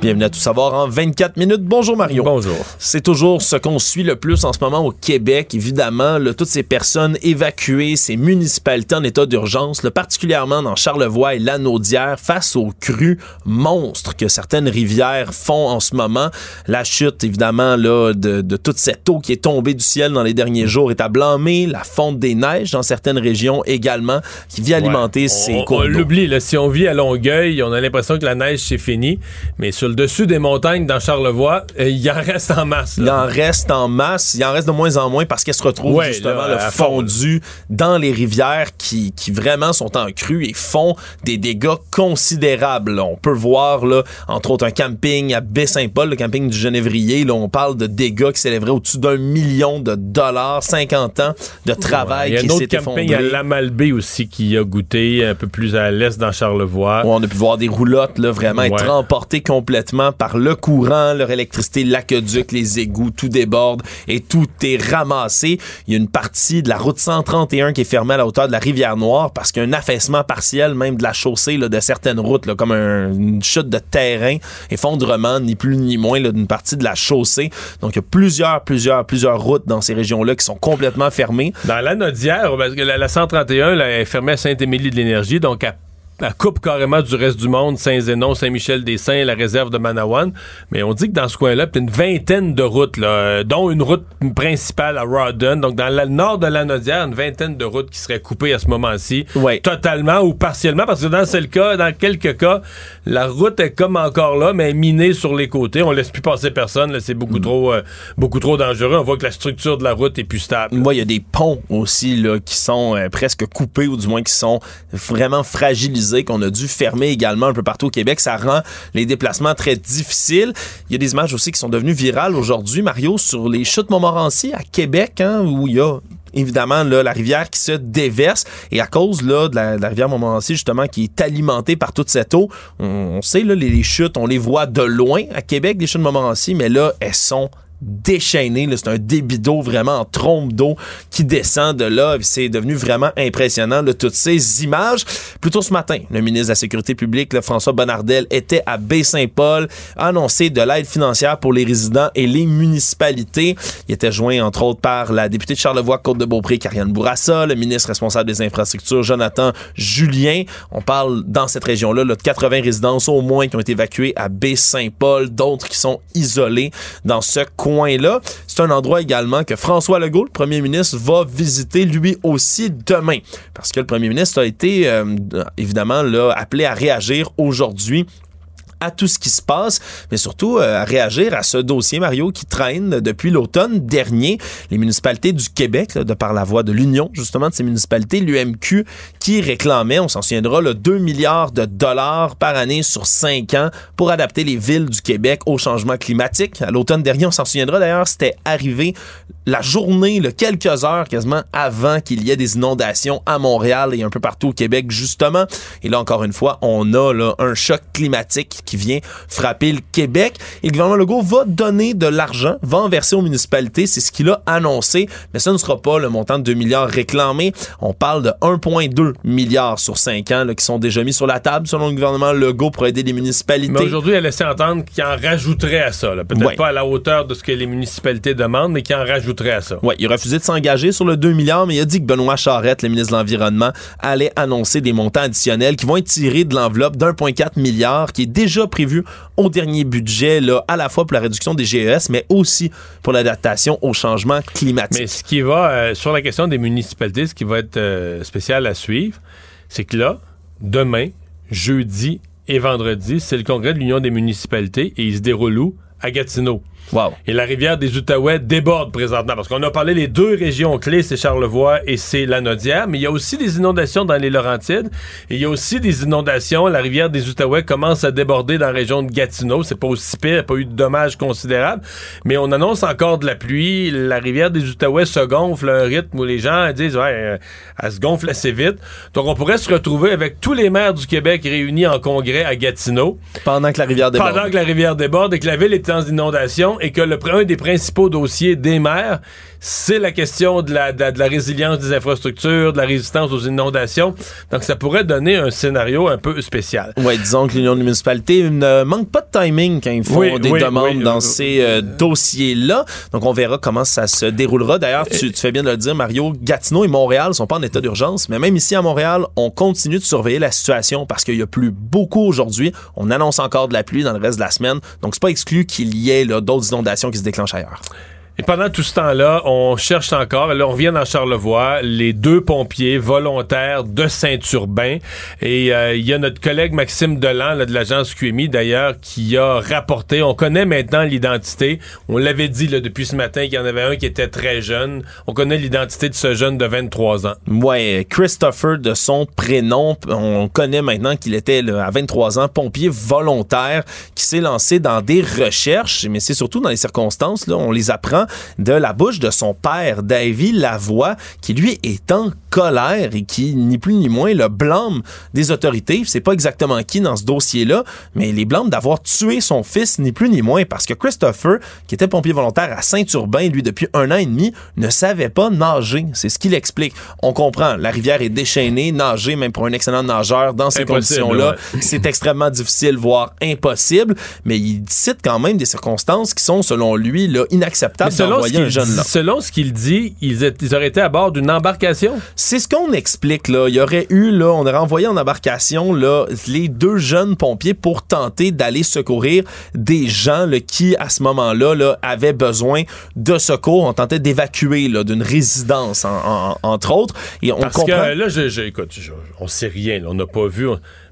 Bienvenue à Tout savoir en 24 minutes. Bonjour Mario. Bonjour. C'est toujours ce qu'on suit le plus en ce moment au Québec. Évidemment, là, toutes ces personnes évacuées, ces municipalités en état d'urgence, particulièrement dans Charlevoix et Lanaudière, face aux crues monstres que certaines rivières font en ce moment. La chute, évidemment, là, de, de toute cette eau qui est tombée du ciel dans les derniers jours est à blâmer. La fonte des neiges dans certaines régions également, qui vient alimenter ces on, cours on l'oublie, si on vit à Longueuil, on a l'impression que la neige c'est fini, mais sur le dessus des montagnes dans Charlevoix, euh, il en reste en masse. Il en reste en masse. Il en reste de moins en moins parce qu'elles se retrouvent Ouais, justement là, là, à fond, fondues dans les rivières qui, qui vraiment sont en crue et font des dégâts considérables. On peut voir, là, entre autres, un camping à Baie-Saint-Paul, le camping du Genévrier. Là, on parle de dégâts qui s'élèveraient au-dessus d'un million de dollars, 50 ans de travail Il y a qui un autre s'est camping à effondré. Lamalbé aussi qui a goûté un peu plus à l'est dans Charlevoix. Ouais, on a pu voir des roulottes là, vraiment être Ouais. emportées complètement par le courant, leur électricité, l'aqueduc, les égouts, tout déborde et tout est ramassé. Il y a une partie de la route 131 qui est fermée à la hauteur de la rivière Noire parce qu'il y a un affaissement partiel même de la chaussée là, de certaines routes, comme un- une chute de terrain, effondrement, ni plus ni moins d'une partie de la chaussée. Donc il y a plusieurs, plusieurs, plusieurs routes dans ces régions-là qui sont complètement fermées. Dans la Nodière, parce la, la 131 là, est fermée à Saint-Émilie de l'Énergie, donc à elle coupe carrément du reste du monde, Saint-Zénon, Saint-Michel-des-Saints, la réserve de Manawan. Mais on dit que dans ce coin-là, il y a une vingtaine de routes, là, euh, dont une route principale à Rawdon. Donc, dans le nord de la Nodière, une vingtaine de routes qui seraient coupées à ce moment-ci. Ouais. Totalement ou partiellement, parce que dans ce cas, dans quelques cas, la route est comme encore là, mais minée sur les côtés. On laisse plus passer personne. C'est beaucoup trop, euh, beaucoup trop dangereux. On voit que la structure de la route est plus stable. Moi, il y a des ponts aussi là, qui sont euh, presque coupés ou du moins qui sont vraiment fragilisés, qu'on a dû fermer également un peu partout au Québec. Ça rend les déplacements très difficiles. Il y a des images aussi qui sont devenues virales aujourd'hui, Mario, sur les chutes Montmorency à Québec, hein, où il y a évidemment la rivière qui se déverse et à cause de, la, rivière Montmorency justement qui est alimentée par toute cette eau on, sait les, les chutes on les voit de loin à Québec les chutes Montmorency mais là elles sont déchaîné. C'est un débit d'eau vraiment en trompe d'eau qui descend de là. C'est devenu vraiment impressionnant, là, toutes ces images. Plus tôt ce matin, le ministre de la Sécurité publique, là, François Bonnardel, était à Baie-Saint-Paul, annoncé de l'aide financière pour les résidents et les municipalités. Il était joint, entre autres, par la députée de Charlevoix-Côte-de-Beaupré, Karianne Bourassa, le ministre responsable des infrastructures, Jonathan Julien. On parle dans cette région-là là, de 80 résidences au moins qui ont été évacuées à Baie-Saint-Paul, d'autres qui sont isolées dans ce C'est un endroit également que François Legault, le premier ministre, va visiter lui aussi demain. Parce que le premier ministre a été euh, évidemment appelé à réagir aujourd'hui à tout ce qui se passe, mais surtout euh, à réagir à ce dossier, Mario, qui traîne depuis l'automne dernier. Les municipalités du Québec, de par la voix de l'Union, justement, de ces municipalités, l'UMQ, qui réclamait, on s'en souviendra, le 2 milliards de dollars par année sur 5 ans pour adapter les villes du Québec au changement climatique. À l'automne dernier, on s'en souviendra d'ailleurs, c'était arrivé la journée, là, quelques heures quasiment avant qu'il y ait des inondations à Montréal et un peu partout au Québec, justement. Et là, encore une fois, on a là, un choc climatique qui vient frapper le Québec. Et le gouvernement Legault va donner de l'argent, va en verser aux municipalités. C'est ce qu'il a annoncé. Mais ça ne sera pas le montant de 2 milliards réclamé. On parle de 1,2 milliards sur 5 ans là, qui sont déjà mis sur la table selon le gouvernement Legault pour aider les municipalités. Mais aujourd'hui, elle a laissé entendre qu'il en rajouterait à ça. là. Peut-être Ouais. pas à la hauteur de ce que les municipalités demandent, mais qu'il en rajouterait à ça. Ouais, il a refusé de s'engager sur le 2 milliards, mais il a dit que Benoît Charette, le ministre de l'Environnement, allait annoncer des montants additionnels qui vont être tirés de l'enveloppe d'1,4 milliard qui est déjà prévu au dernier budget, là, à la fois pour la réduction des GES, mais aussi pour l'adaptation au changement climatique. Mais ce qui va, euh, sur la question des municipalités, ce qui va être euh, spécial à suivre, c'est que là, demain, jeudi et vendredi, c'est le congrès de l'Union des municipalités et il se déroule où? À Gatineau. Wow. Et la rivière des Outaouais déborde présentement parce qu'on a parlé les deux régions clés, c'est Charlevoix et c'est Lanaudière, mais il y a aussi des inondations dans les Laurentides et il y a aussi des inondations. La rivière des Outaouais commence à déborder dans la région de Gatineau. C'est pas aussi pire, il n'y a pas eu de dommages considérables, mais on annonce encore de la pluie. La rivière des Outaouais se gonfle à un rythme où les gens disent ouais, euh, elle se gonfle assez vite. Donc on pourrait se retrouver avec tous les maires du Québec réunis en congrès à Gatineau pendant que la rivière déborde. Pendant que la rivière déborde et que la ville est en inondation et que le, un des principaux dossiers des maires, c'est la question de la, de, la, de la résilience des infrastructures, de la résistance aux inondations. Donc, ça pourrait donner un scénario un peu spécial. Oui, disons que l'Union des municipalités ne manque pas de timing quand ils font Oui, des oui, demandes oui. dans ces euh, dossiers-là. Donc, on verra comment ça se déroulera. D'ailleurs, tu, tu fais bien de le dire, Mario, Gatineau et Montréal sont pas en état d'urgence, mais même ici à Montréal, on continue de surveiller la situation parce qu'il y a plus beaucoup aujourd'hui. On annonce encore de la pluie dans le reste de la semaine. Donc, c'est pas exclu qu'il y ait d'autres inondations qui se déclenchent ailleurs. Et pendant tout ce temps-là, on cherche encore. Là, on revient dans Charlevoix, les deux pompiers volontaires de Saint-Urbain. Et euh, il y a notre collègue Maxime Delan là, de l'agence QMI, d'ailleurs, qui a rapporté. On connaît maintenant l'identité. On l'avait dit là, depuis ce matin qu'il y en avait un qui était très jeune. On connaît l'identité de ce jeune de 23 ans. Ouais, Christopher de son prénom, on connaît maintenant qu'il était là, à 23 ans pompier volontaire qui s'est lancé dans des recherches, mais c'est surtout dans les circonstances là, on les apprend de la bouche de son père, Davy Lavoie, qui lui est en colère et qui ni plus ni moins le blâme des autorités. C'est pas exactement qui dans ce dossier-là, mais les blâme d'avoir tué son fils ni plus ni moins parce que Christopher, qui était pompier volontaire à Saint-Urbain, lui depuis un an et demi, ne savait pas nager. C'est ce qu'il explique. On comprend, la rivière est déchaînée, nager même pour un excellent nageur dans ces conditions-là, ouais. c'est extrêmement difficile, voire impossible. Mais il cite quand même des circonstances qui sont, selon lui, là, inacceptables selon ce un qu'il jeune dit- là. selon ce qu'il dit, ils, étaient- ils auraient été à bord d'une embarcation. C'est ce qu'on explique là. Il y aurait eu là, on aurait envoyé en embarcation là les deux jeunes pompiers pour tenter d'aller secourir des gens là, qui à ce moment-là là avaient besoin de secours. On tentait d'évacuer là d'une résidence en- en- entre autres. Et on Parce comprend. que là, je, je- écoute, je- on sait rien, là, on n'a pas vu.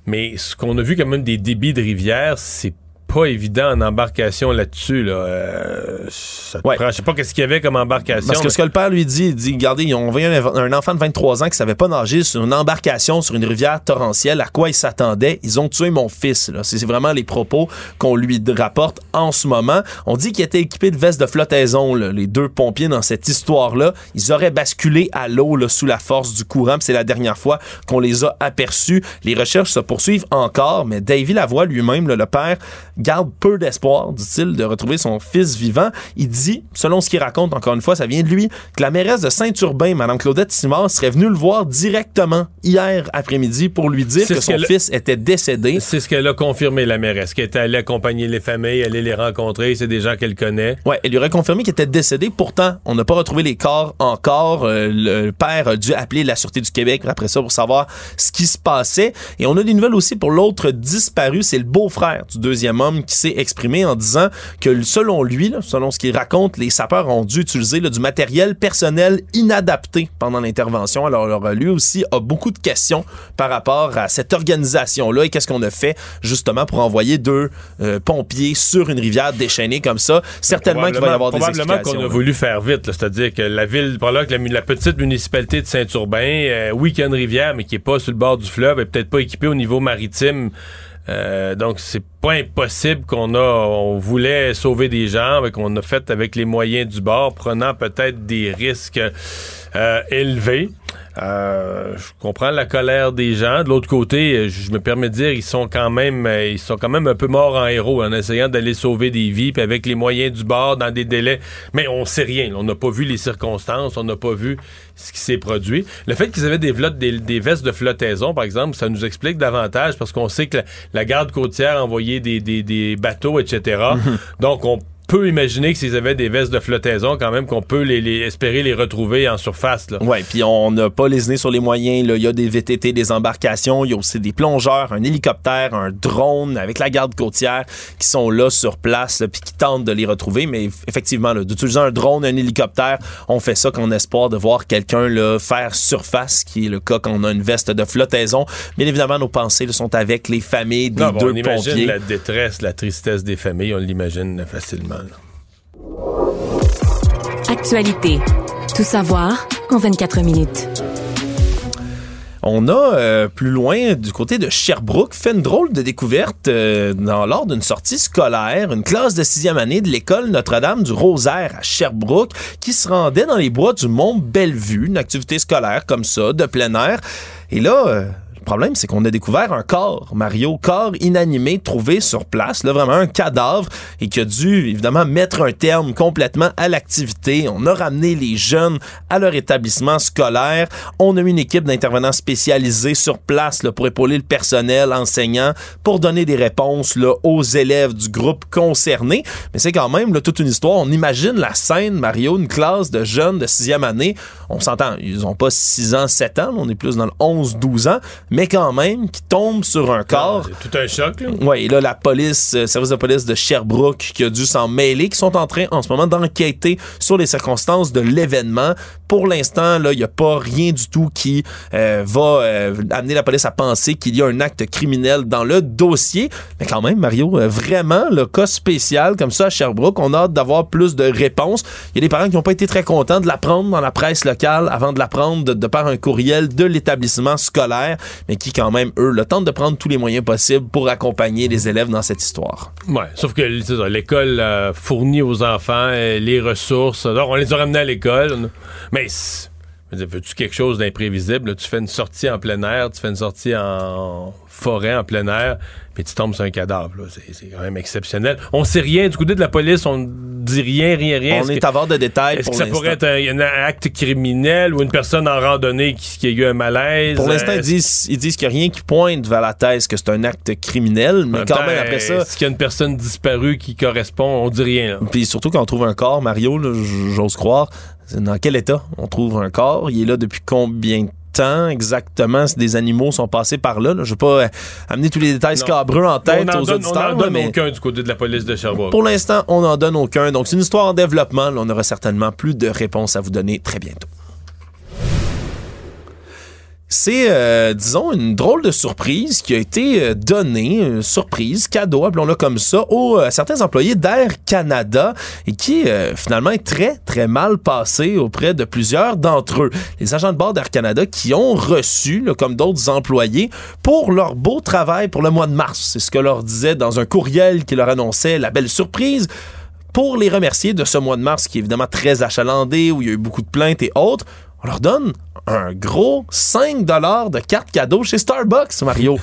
mais ce qu'on a vu quand même des débits de rivière, c'est pas évident en embarcation là-dessus. Là. Euh, ça te Ouais. prend- je sais pas qu'est-ce qu'il y avait comme embarcation. Parce que mais- ce que le père lui dit, il dit, regardez, ils ont un, un enfant de 23 ans qui savait pas nager sur une embarcation sur une rivière torrentielle. À quoi il s'attendait? Ils ont tué mon fils. C'est vraiment les propos qu'on lui rapporte en ce moment. On dit qu'il était équipé de vestes de flottaison, là, les deux pompiers dans cette histoire-là. Ils auraient basculé à l'eau sous la force du courant. C'est la dernière fois qu'on les a aperçus. Les recherches se poursuivent encore, mais Davy Lavoie lui-même, le père, garde peu d'espoir, dit-il, de retrouver son fils vivant. Il dit, selon ce qu'il raconte, encore une fois, ça vient de lui, que la mairesse de Saint-Urbain, Mme Claudette Simard, serait venue le voir directement hier après-midi pour lui dire que son fils était décédé. C'est ce qu'elle a confirmé, la mairesse, qu'elle était allée accompagner les familles, aller les rencontrer. C'est des gens qu'elle connaît. Ouais, elle lui aurait confirmé qu'il était décédé. Pourtant, on n'a pas retrouvé les corps encore. Euh, le père a dû appeler la Sûreté du Québec après ça pour savoir ce qui se passait. Et on a des nouvelles aussi pour l'autre disparu. C'est le beau-frère du deuxième homme qui s'est exprimé en disant que selon lui, là, selon ce qu'il raconte, les sapeurs ont dû utiliser là, du matériel personnel inadapté pendant l'intervention. Alors, alors, lui aussi a beaucoup de questions par rapport à cette organisation-là et qu'est-ce qu'on a fait justement pour envoyer deux euh, pompiers sur une rivière déchaînée comme ça. Certainement qu'il va y avoir des Probablement explications. qu'on a là. voulu faire vite. là. C'est-à-dire que la ville, probablement que la, petite municipalité de Saint-Urbain, euh, oui, qu'il y a une rivière, mais qui est pas sur le bord du fleuve, est peut-être pas équipée au niveau maritime. Euh, donc, c'est pas impossible qu'on a, on voulait sauver des gens, mais qu'on a fait avec les moyens du bord, prenant peut-être des risques euh, élevés. Euh, je comprends la colère des gens. De l'autre côté, euh, je me permets de dire, ils sont quand même, euh, ils sont quand même un peu morts en héros en essayant d'aller sauver des vies, puis avec les moyens du bord, dans des délais. Mais on sait rien. On n'a pas vu les circonstances, on n'a pas vu ce qui s'est produit. Le fait qu'ils avaient des, flottes, des, des vestes de flottaison, par exemple, ça nous explique davantage parce qu'on sait que la, la garde côtière a envoyé des, des, des bateaux, etc. Donc on peut imaginer que s'ils avaient des vestes de flottaison, quand même, qu'on peut les, les- espérer les retrouver en surface. Là. Ouais, puis on n'a pas lésiné sur les moyens. Il y a des VTT, des embarcations, il y a aussi des plongeurs, un hélicoptère, un drone avec la garde côtière qui sont là sur place, puis qui tentent de les retrouver. Mais eff- effectivement, d'utiliser un drone, un hélicoptère, on fait ça qu'on espoir de voir quelqu'un faire surface, qui est le cas quand on a une veste de flottaison. Bien évidemment, nos pensées là, sont avec les familles des Non, bon, deux on imagine la détresse, la tristesse des familles, on l'imagine facilement. Actualité. Tout savoir en 24 minutes. On a euh, plus loin du côté de Sherbrooke fait une drôle de découverte euh, dans, lors d'une sortie scolaire, une classe de sixième année de l'école Notre-Dame du Rosaire à Sherbrooke qui se rendait dans les bois du Mont Bellevue, une activité scolaire comme ça, de plein air. Et là, euh, problème, c'est qu'on a découvert un corps, Mario, corps inanimé trouvé sur place, là, vraiment un cadavre, et qui a dû, évidemment, mettre un terme complètement à l'activité. On a ramené les jeunes à leur établissement scolaire. On a mis une équipe d'intervenants spécialisés sur place là, pour épauler le personnel enseignant, pour donner des réponses là, aux élèves du groupe concerné. Mais c'est quand même là, toute une histoire. On imagine la scène, Mario, une classe de jeunes de sixième année. On s'entend, ils ont pas 6 ans, 7 ans, on est plus dans le 11-12 ans, quand même, qui tombent sur un corps. C'est tout un choc. Là. Oui, et là, la police, euh, service de police de Sherbrooke qui a dû s'en mêler, qui sont en train en ce moment d'enquêter sur les circonstances de l'événement. Pour l'instant, là, il n'y a pas rien du tout qui euh, va euh, amener la police à penser qu'il y a un acte criminel dans le dossier. Mais quand même, Mario, euh, vraiment, le cas spécial comme ça à Sherbrooke, on a hâte d'avoir plus de réponses. Il y a des parents qui n'ont pas été très contents de l'apprendre dans la presse locale avant de l'apprendre de, de par un courriel de l'établissement scolaire, mais qui quand même, eux, le tentent de prendre tous les moyens possibles pour accompagner les élèves dans cette histoire. Ouais, sauf que l'école euh, fournit aux enfants euh, les ressources. Alors, on les a ramenés à l'école. Mais veux-tu quelque chose d'imprévisible? Tu fais une sortie en plein air, tu fais une sortie en forêt en plein air, puis tu tombes sur un cadavre. C'est, quand même exceptionnel. On sait rien. Du côté de la police, on dit rien, rien, rien. On est que- à voir de détails Est-ce que ça pourrait être un, un acte criminel ou une personne en randonnée qui, qui a eu un malaise? Pour l'instant, Euh, ils disent, ils disent qu'il n'y a rien qui pointe vers la thèse que c'est un acte criminel, mais quand temps, même après ça. Est-ce qu'il y a une personne disparue qui correspond? On dit rien. Puis surtout quand on trouve un corps, Mario, j'ose croire, dans quel état on trouve un corps? Il est là depuis combien de temps exactement? Si des animaux sont passés par là. là? Je veux pas euh, amener tous les détails scabreux en tête n'en aux donne, on n'en donne aucun du côté de la police de Sherbrooke. pour l'instant, on n'en donne aucun. Donc c'est une histoire en développement. Là, on aura certainement plus de réponses à vous donner très bientôt. C'est, euh, disons, une drôle de surprise qui a été euh, donnée, une surprise, cadeau, appelons-le comme ça, aux euh, certains employés d'Air Canada et qui, euh, finalement, est très, très mal passé auprès de plusieurs d'entre eux. Les agents de bord d'Air Canada qui ont reçu, comme d'autres employés, pour leur beau travail pour le mois de mars. C'est ce que leur disait dans un courriel qui leur annonçait la belle surprise pour les remercier de ce mois de mars qui est évidemment très achalandé, où il y a eu beaucoup de plaintes et autres, on leur donne un gros 5 de carte cadeau chez Starbucks, Mario.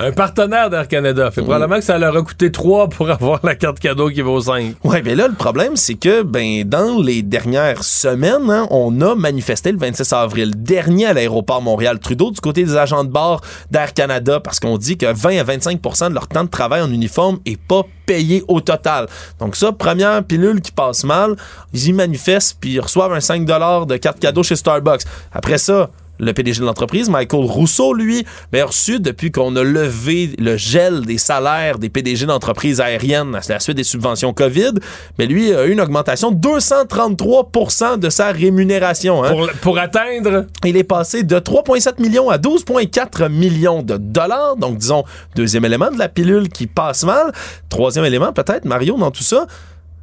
Un partenaire d'Air Canada. Fait probablement que ça leur a coûté 3 pour avoir la carte cadeau qui vaut 5. Ouais, mais là, le problème, c'est que, ben, dans les dernières semaines, hein, on a manifesté le 26 avril dernier à l'aéroport Montréal-Trudeau du côté des agents de bord d'Air Canada parce qu'on dit que 20 à 25% de leur temps de travail en uniforme est pas payé au total. Donc ça, première pilule qui passe mal, ils y manifestent puis ils reçoivent un 5 de carte cadeau chez Starbucks. Après ça, le PDG de l'entreprise, Michael Rousseau, lui, ben, a reçu depuis qu'on a levé le gel des salaires des PDG d'entreprises aériennes à la suite des subventions COVID, mais lui a eu une augmentation de 233% de sa rémunération. hein. Pour, pour atteindre? Il est passé de 3,7 millions à 12,4 millions de dollars. Donc, disons, deuxième élément de la pilule qui passe mal. Troisième élément, peut-être, Mario, dans tout ça,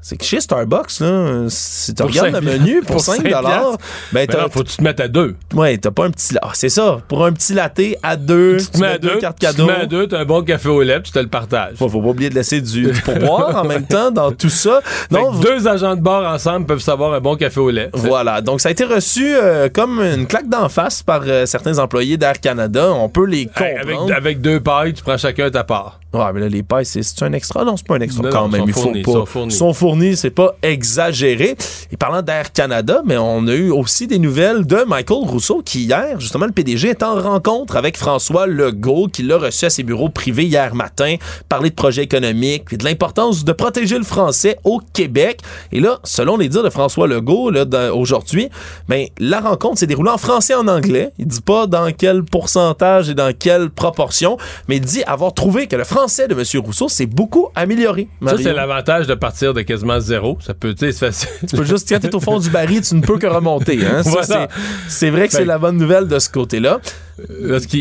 c'est que chez Starbucks, là, si tu regardes le menu pour pour 5 cinq dollars, piastres. ben, Ben t'as- faut que tu te mettes à deux. Ouais, t'as pas un petit. Ah, c'est ça. Pour un petit latte à deux, Tu te mets à deux, cartes tu te cadeaux. mets à deux, t'as un bon café au lait, tu te le partages. Faut, faut pas oublier de laisser du, du pourboire en même temps dans tout ça. Que deux agents de bord ensemble peuvent savoir un bon café au lait. Voilà, donc ça a été reçu euh, comme une claque d'en face par euh, certains employés d'Air Canada. On peut les comprendre. avec, avec deux pailles, tu prends chacun ta part. Ouais, mais là, les pailles, c'est un extra? Non, c'est pas un extra Non, quand non, même. sont Il faut fournis, pas- sont fournis. sont fournis, c'est pas exagéré. Et parlant d'Air Canada, mais on a eu aussi des nouvelles de Michael Rousseau qui, hier, justement, le PDG est en rencontre avec François Legault, qui l'a reçu à ses bureaux privés hier matin, parler de projets économiques, puis de l'importance de protéger le français au Québec. Et là, selon les dires de François Legault, aujourd'hui, ben, la rencontre s'est déroulée en français et en anglais. Il dit pas dans quel pourcentage et dans quelle proportion, mais il dit avoir trouvé que le français de M. Rousseau s'est beaucoup amélioré. Ça, c'est l'avantage de partir de quasiment zéro. Ça peut, tu peux juste, quand t'es au fond du baril, tu ne peux que remonter. Hein? Voilà. c'est- vrai que c'est la bonne nouvelle de ce côté-là. Parce que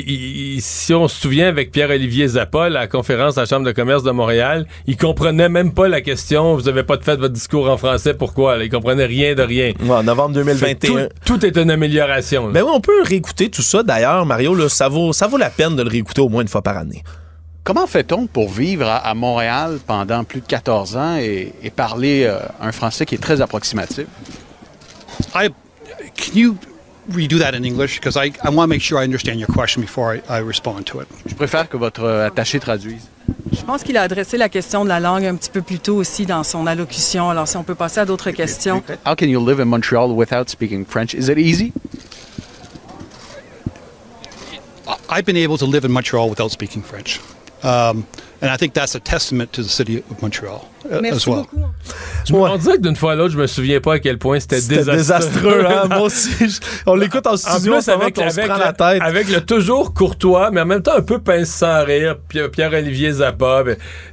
si on se souvient avec Pierre-Olivier Zappa, à la conférence à la Chambre de commerce de Montréal, il comprenait même pas la question. Vous avez pas fait votre discours en français, pourquoi? là? Il comprenait rien de rien. Ouais, en novembre 2021. Tout, tout est une amélioration. là. Oui, on peut réécouter tout ça. D'ailleurs, Mario, là, ça, vaut, ça vaut la peine de le réécouter au moins une fois par année. Comment fait-on pour vivre à, à Montréal pendant plus de 14 ans et, et parler euh, un français qui est très approximatif? I can you redo that in English? Because I, I want to make sure I understand your question before I, I respond to it. Je préfère que votre euh, attaché traduise. Je pense qu'il a adressé la question de la langue un petit peu plus tôt aussi dans son allocution. Alors, si on peut passer à d'autres questions. How can you live in Montreal without speaking French? Is it easy? I've been able to live in Montreal without speaking French. Um, and I think that's a testament to the city of Montreal uh, as well. Je me on dirait que d'une fois à l'autre, je me souviens pas à quel point c'était désastreux. désastreux, hein? Moi aussi. je- on l'écoute en studio, En plus, avec, on se avec prend le, la tête. avec le toujours courtois, mais en même temps un peu pince sans rire, Pierre- Pierre-Olivier Zappa.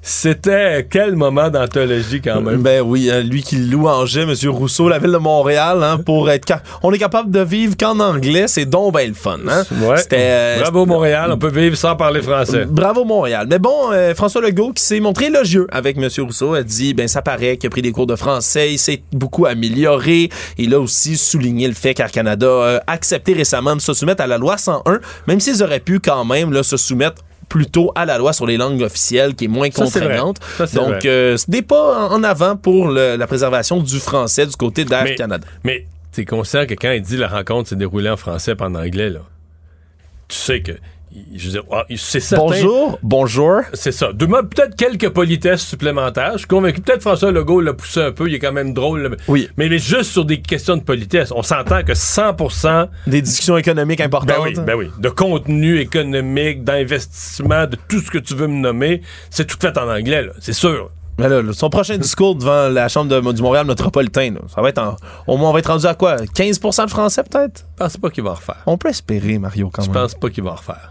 C'était quel moment d'anthologie quand même. Ben oui, hein, lui qui louangeait M. Rousseau, la ville de Montréal, hein, pour être. ca- On est capable de vivre qu'en anglais, c'est donc ben le fun. Hein? Ouais. C'était. euh, Bravo Montréal, on peut vivre sans parler français. Bravo Montréal. Mais bon, euh, François Legault qui s'est montré élogieux avec M. Rousseau a dit ben ça paraît qu'il a pris des cours de français, il s'est beaucoup amélioré. Il a aussi souligné le fait qu'Air Canada a accepté récemment de se soumettre à la loi 101, même s'ils auraient pu quand même là, se soumettre plutôt à la loi sur les langues officielles qui est moins Ça, contraignante. Ça, Donc euh, c'est des pas en avant pour le- la préservation du français du côté d'Air Mais- Canada. Mais t'es conscient que quand il dit la rencontre s'est déroulée en français pas en anglais, là, tu sais que. Je veux dire, ah, c'est certain. Bonjour, bonjour. C'est ça. Demande peut-être quelques politesses supplémentaires. Je suis convaincu. Peut-être François Legault l'a poussé un peu. Il est quand même drôle. là, Oui. Mais, mais juste sur des questions de politesse. On s'entend que 100% Des discussions économiques importantes. ben oui, ben oui. De contenu économique, d'investissement, de tout ce que tu veux me nommer, c'est tout fait en anglais. C'est sûr. Mais là, là, son prochain discours devant la Chambre de- du Montréal métropolitain, ça va être en, au moins on va être rendu à quoi? 15% de français peut-être? Je pense pas qu'il va en refaire. On peut espérer Mario quand Je même. pense pas qu'il va en refaire.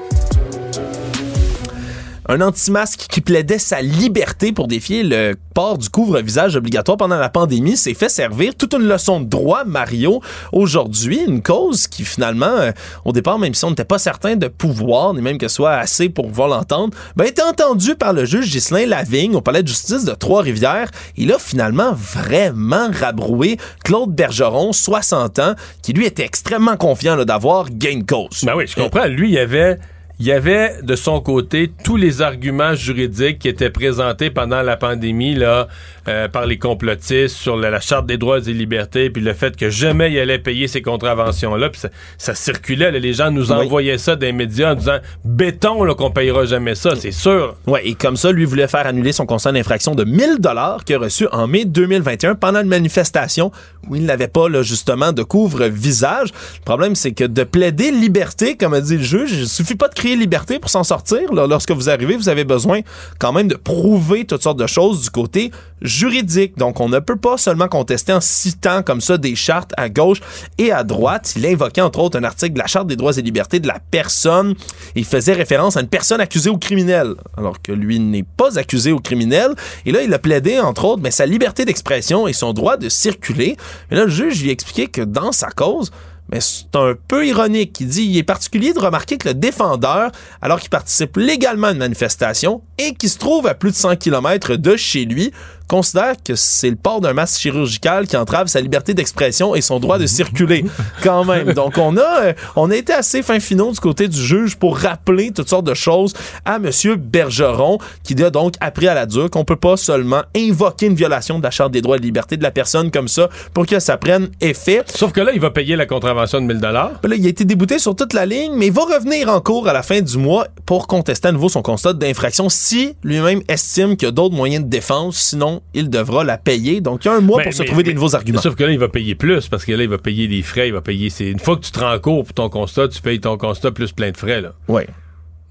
Un anti-masque qui plaidait sa liberté pour défier le port du couvre-visage obligatoire pendant la pandémie s'est fait servir toute une leçon de droit, Mario, aujourd'hui. Une cause qui, finalement, euh, au départ, même si on n'était pas certain de pouvoir, ni même que ce soit assez pour pouvoir l'entendre, ben, était entendu par le juge Ghislain Lavigne au palais de justice de Trois-Rivières. Il a finalement vraiment rabroué Claude Bergeron, 60 ans, qui lui était extrêmement confiant d'avoir gain de cause. Ben oui, je comprends. Lui, il y avait. Il y avait de son côté tous les arguments juridiques qui étaient présentés pendant la pandémie là, euh, par les complotistes sur la, la charte des droits et libertés, puis le fait que jamais il allait payer ces contraventions-là, puis ça, ça circulait. là. les gens nous Oui. envoyaient ça des médias en disant béton là, qu'on payera jamais ça, c'est sûr. Ouais, et comme ça, lui voulait faire annuler son constat d'infraction de 1000 dollars qu'il a reçu en mai 2021 pendant une manifestation où il n'avait pas là, justement de couvre-visage. Le problème, c'est que de plaider liberté, comme a dit le juge, il suffit pas de crier liberté pour s'en sortir. là. Lorsque vous arrivez, vous avez besoin quand même de prouver toutes sortes de choses du côté juridique. Donc, on ne peut pas seulement contester en citant comme ça des chartes à gauche et à droite. Il invoquait entre autres un article de la Charte des droits et libertés de la personne. Il faisait référence à une personne accusée ou criminelle, alors que lui n'est pas accusé ou criminel. Et là, il a plaidé entre autres mais sa liberté d'expression et son droit de circuler. Mais là, le juge lui a expliqué que dans sa cause, mais c'est un peu ironique. Il dit il est particulier de remarquer que le défendeur, alors qu'il participe légalement à une manifestation et qui se trouve à plus de 100 km de chez lui, considère que c'est le port d'un masque chirurgical qui entrave sa liberté d'expression et son droit de circuler quand même. Donc on a euh, on a été assez fin finaux du côté du juge pour rappeler toutes sortes de choses à monsieur Bergeron qui a donc appris à la dure qu'on peut pas seulement invoquer une violation de la charte des droits et de liberté de la personne comme ça pour que ça prenne effet. Sauf que là, il va payer la contravention de 1000 dollars. Là, il a été débouté sur toute la ligne, mais il va revenir en cours à la fin du mois pour contester à nouveau son constat d'infraction si lui-même estime qu'il y a d'autres moyens de défense. Sinon, il devra la payer. Donc, il y a un mois Mais- pour se mais- trouver des nouveaux arguments. Sauf que là, il va payer plus parce que là, il va payer des frais, il va payer. Une fois que tu te rends en cours pour ton constat, tu payes ton constat plus plein de frais. Là. Oui.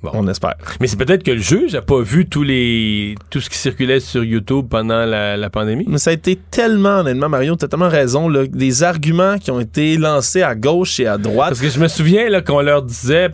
On espère. Mais c'est peut-être que le juge n'a pas vu tous les tout ce qui circulait sur YouTube pendant la, la pandémie. Mais ça a été tellement, honnêtement, Mario, t'as tellement raison, là, des arguments qui ont été lancés à gauche et à droite. Parce que je me souviens là, qu'on leur disait,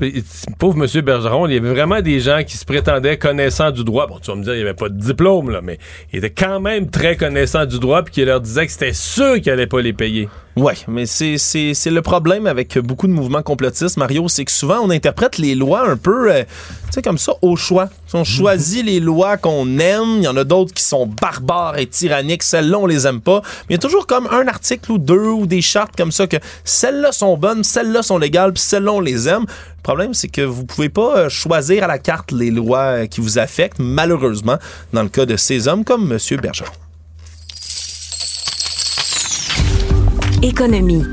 pauvre M. Bergeron, il y avait vraiment des gens qui se prétendaient connaissants du droit. Bon, tu vas me dire, il n'y avait pas de diplôme, là, mais il était quand même très connaissant du droit, puis qui leur disait que c'était sûr qu'il n'allait pas les payer. Ouais, mais c'est, c'est, c'est le problème avec beaucoup de mouvements complotistes, Mario, c'est que souvent on interprète les lois un peu, euh, tu sais, comme ça, au choix. On choisit les lois qu'on aime, il y en a d'autres qui sont barbares et tyranniques, celles-là on les aime pas. Mais il y a toujours comme un article ou deux ou des chartes comme ça que celles-là sont bonnes, celles-là sont légales, puis celles-là on les aime. Le problème, c'est que vous pouvez pas euh, choisir à la carte les lois euh, qui vous affectent, malheureusement, dans le cas de ces hommes comme M. Bergeron. Économie.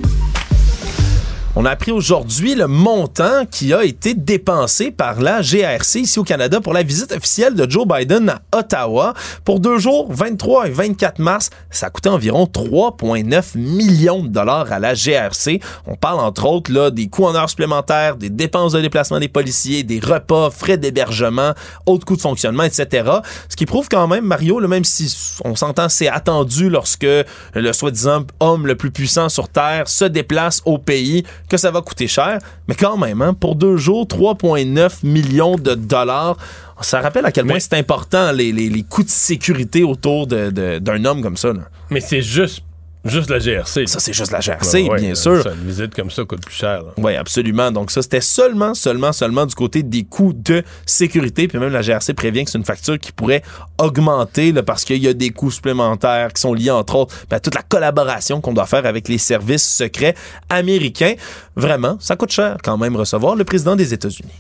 On a appris aujourd'hui le montant qui a été dépensé par la GRC ici au Canada pour la visite officielle de Joe Biden à Ottawa. Pour deux jours, 23 et 24 mars, ça a coûté environ 3,9 millions de dollars à la GRC. On parle entre autres là, des coûts en heures supplémentaires, des dépenses de déplacement des policiers, des repas, frais d'hébergement, autres coûts de fonctionnement, etc. Ce qui prouve quand même, Mario, là, même si on s'entend c'est attendu lorsque le soi-disant homme le plus puissant sur Terre se déplace au pays, que ça va coûter cher. Mais quand même, hein, pour deux jours, 3,9 millions de dollars. Ça rappelle à quel point c'est important les, les- les coûts de sécurité autour de- de- d'un homme comme ça. là. Mais c'est juste, juste la GRC. Ça, c'est juste la GRC, ouais, bien sûr. ça, une visite comme ça coûte plus cher. Oui, absolument. Donc ça, c'était seulement, seulement, seulement du côté des coûts de sécurité. Puis même la GRC prévient que c'est une facture qui pourrait augmenter là, parce qu'il y a des coûts supplémentaires qui sont liés, entre autres, ben, à toute la collaboration qu'on doit faire avec les services secrets américains. Vraiment, ça coûte cher quand même recevoir le président des États-Unis.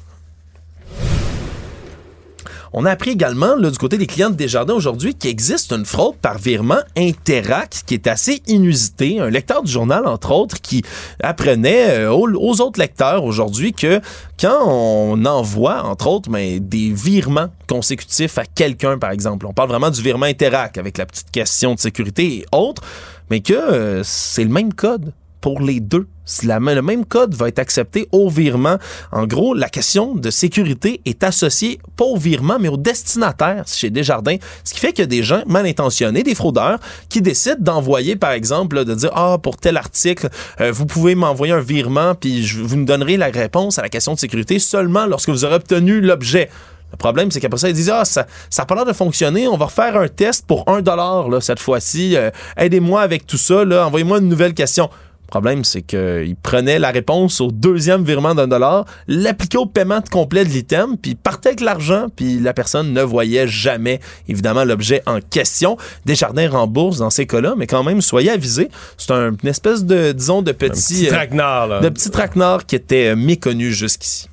On a appris également là, du côté des clients de Desjardins aujourd'hui qu'il existe une fraude par virement Interact qui est assez inusitée. Un lecteur du journal, entre autres, qui apprenait euh, aux, autres lecteurs aujourd'hui que quand on envoie, entre autres, mais des virements consécutifs à quelqu'un, par exemple, on parle vraiment du virement Interact avec la petite question de sécurité et autres, mais que euh, c'est le même code pour les deux. La- le même code va être accepté au virement. En gros, la question de sécurité est associée pas au virement, mais au destinataire chez Desjardins. Ce qui fait qu'il y a des gens mal intentionnés, des fraudeurs, qui décident d'envoyer, par exemple, de dire, ah, pour tel article, euh, vous pouvez m'envoyer un virement, puis je- vous me donnerez la réponse à la question de sécurité seulement lorsque vous aurez obtenu l'objet. Le problème, c'est qu'après ça, ils disent Ah, ça n'a pas l'air de fonctionner, on va refaire un test pour un dollar cette fois-ci. Euh, Aidez-moi avec tout ça, envoyez-moi une nouvelle question. Le problème, c'est qu'ils prenaient la réponse au deuxième virement d'un dollar, l'appliquaient au paiement complet de l'item, puis partaient avec l'argent, puis la personne ne voyait jamais, évidemment, l'objet en question. Desjardins rembourse dans ces cas-là, mais quand même, soyez avisés. C'est un- une espèce de, disons, de petit... petit traquenard, là. De petit traquenard qui était euh, méconnu jusqu'ici.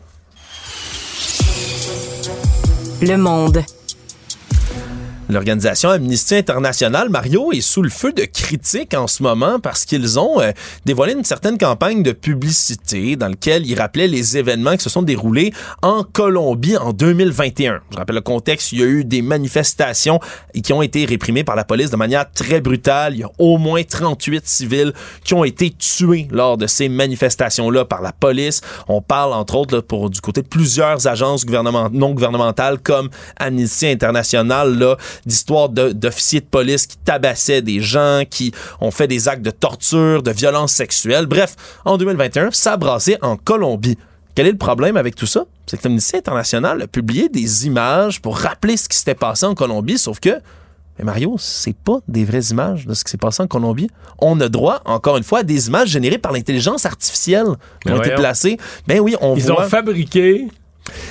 Le monde. L'organisation Amnesty International, Mario, est sous le feu de critiques en ce moment parce qu'ils ont euh, dévoilé une certaine campagne de publicité dans laquelle ils rappelaient les événements qui se sont déroulés en Colombie en 2021. Je rappelle le contexte, il y a eu des manifestations qui ont été réprimées par la police de manière très brutale. Il y a au moins 38 civils qui ont été tués lors de ces manifestations-là par la police. On parle entre autres là, pour du côté de plusieurs agences gouvernement- non gouvernementales comme Amnesty International là, d'histoires d'officiers de police qui tabassaient des gens, qui ont fait des actes de torture, de violence sexuelle. Bref, en 2021, ça a brassé en Colombie. Quel est le problème avec tout ça? C'est que l'Amnesty International a publié des images pour rappeler ce qui s'était passé en Colombie, sauf que mais Mario, c'est pas des vraies images de ce qui s'est passé en Colombie. On a droit, encore une fois, à des images générées par l'intelligence artificielle qui Mais ont été placées. Ben oui, on Ils voit... ont fabriqué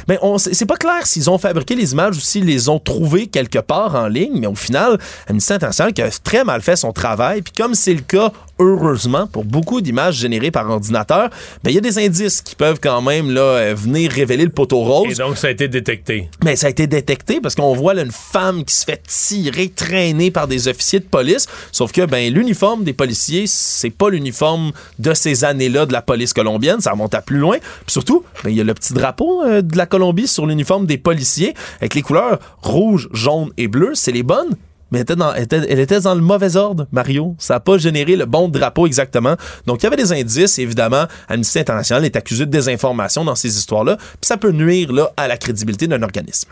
Mais c'est pas clair s'ils ont fabriqué les images ou s'ils les ont trouvées quelque part en ligne, mais au final, Amnesty International qui a très mal fait son travail, puis comme c'est le cas heureusement, pour beaucoup d'images générées par ordinateur, ben, il y a des indices qui peuvent quand même là, euh, venir révéler le poteau rose. Et donc, ça a été détecté. Mais ça a été détecté parce qu'on voit là, une femme qui se fait tirer, traîner par des officiers de police. Sauf que ben, l'uniforme des policiers, c'est pas l'uniforme de ces années-là de la police colombienne. Ça remonte à plus loin. Puis surtout, ben, il y a le petit drapeau euh, de la Colombie sur l'uniforme des policiers avec les couleurs rouge, jaune et bleu. C'est les bonnes mais elle était, dans le mauvais ordre, Mario. Ça n'a pas généré le bon drapeau exactement. Donc, il y avait des indices, évidemment. Amnesty International est accusé de désinformation dans ces histoires-là, puis ça peut nuire à la crédibilité d'un organisme.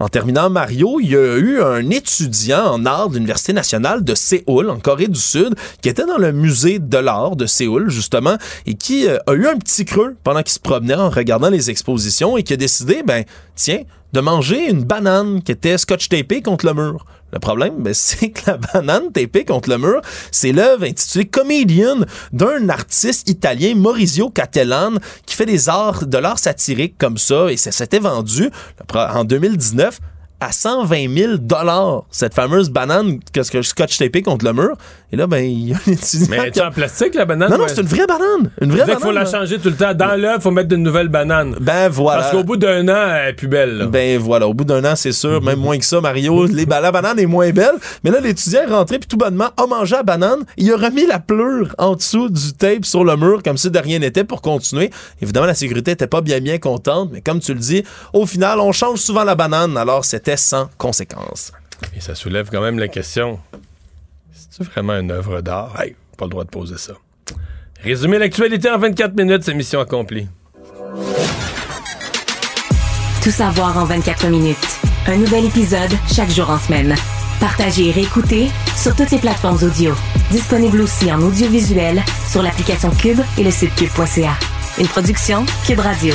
En terminant, Mario, il y a eu un étudiant en art de l'Université nationale de Séoul, en Corée du Sud, qui était dans le musée de l'art de Séoul, justement, et qui euh, a eu un petit creux pendant qu'il se promenait en regardant les expositions et qui a décidé, ben, tiens, de manger une banane qui était scotch tapée contre le mur. Le problème, ben, c'est que la banane tapée contre le mur, c'est l'œuvre intitulée Comedian d'un artiste italien, Maurizio Cattelan, qui fait des arts, de l'art satirique comme ça, et ça s'était vendu en 2019 à 120 000 dollars cette fameuse banane que je scotch tapé contre le mur. Et là, ben, il y a un étudiant. Mais est en plastique, la banane? Non, non, c'est une vraie banane. Une vraie banane. Il faut la changer tout le temps. Dans l'œuf, il faut mettre de nouvelles bananes. Ben voilà. Parce qu'au bout d'un an, elle est plus belle. Ben voilà, au bout d'un an, c'est sûr, même moins que ça, Mario. Les, la banane est moins belle. Mais là, l'étudiant est rentré, puis tout bonnement, a mangé la banane. Il a remis la pleure en dessous du tape sur le mur, comme si de rien n'était, pour continuer. Évidemment, la sécurité était pas bien, bien contente, mais comme tu le dis, au final, on change souvent la banane, alors c'était sans conséquence. Et ça soulève quand même la question c'est vraiment une œuvre d'art? Hey, pas le droit de poser ça. Résumer l'actualité en 24 minutes, c'est mission accomplie. Tout savoir en 24 minutes. Un nouvel épisode chaque jour en semaine. Partagez et réécoutez sur toutes les plateformes audio. Disponible aussi en audiovisuel sur l'application Cube et le site cube.ca. Une production Cube Radio.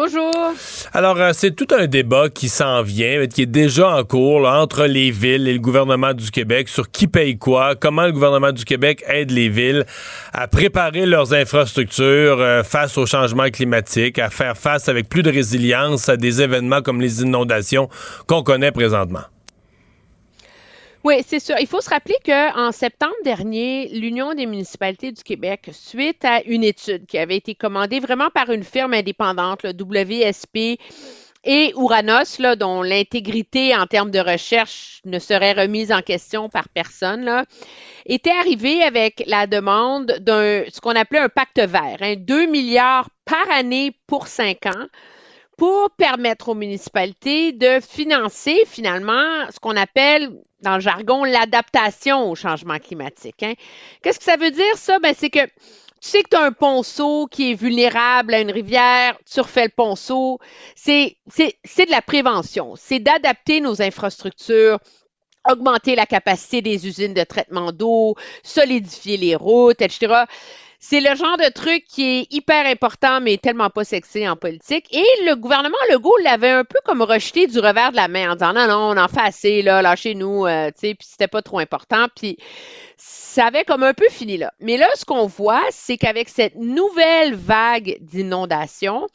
Bonjour. Alors, euh, c'est tout un débat qui s'en vient, qui est déjà en cours entre les villes et le gouvernement du Québec sur qui paye quoi, comment le gouvernement du Québec aide les villes à préparer leurs infrastructures euh, face au changement climatique, à faire face avec plus de résilience à des événements comme les inondations qu'on connaît présentement. Oui, c'est sûr. Il faut se rappeler qu'en septembre dernier, l'Union des municipalités du Québec, suite à une étude qui avait été commandée vraiment par une firme indépendante, le WSP, et Ouranos, là, dont l'intégrité en termes de recherche ne serait remise en question par personne, était arrivé avec la demande d'un ce qu'on appelait un pacte vert, hein, 2 milliards par année pour cinq ans pour permettre aux municipalités de financer finalement ce qu'on appelle dans le jargon l'adaptation au changement climatique. Hein. Qu'est-ce que ça veut dire ça? Ben, c'est que tu sais que tu as un ponceau qui est vulnérable à une rivière, tu refais le ponceau. C'est, c'est de la prévention, c'est d'adapter nos infrastructures augmenter la capacité des usines de traitement d'eau, solidifier les routes, etc. C'est le genre de truc qui est hyper important, mais tellement pas sexy en politique. Et le gouvernement Legault l'avait un peu comme rejeté du revers de la main en disant non, non, on en fait assez, là, lâchez-nous, euh, tu sais, puis c'était pas trop important. Puis ça avait comme un peu fini là. Mais là, ce qu'on voit, c'est qu'avec cette nouvelle vague d'inondations,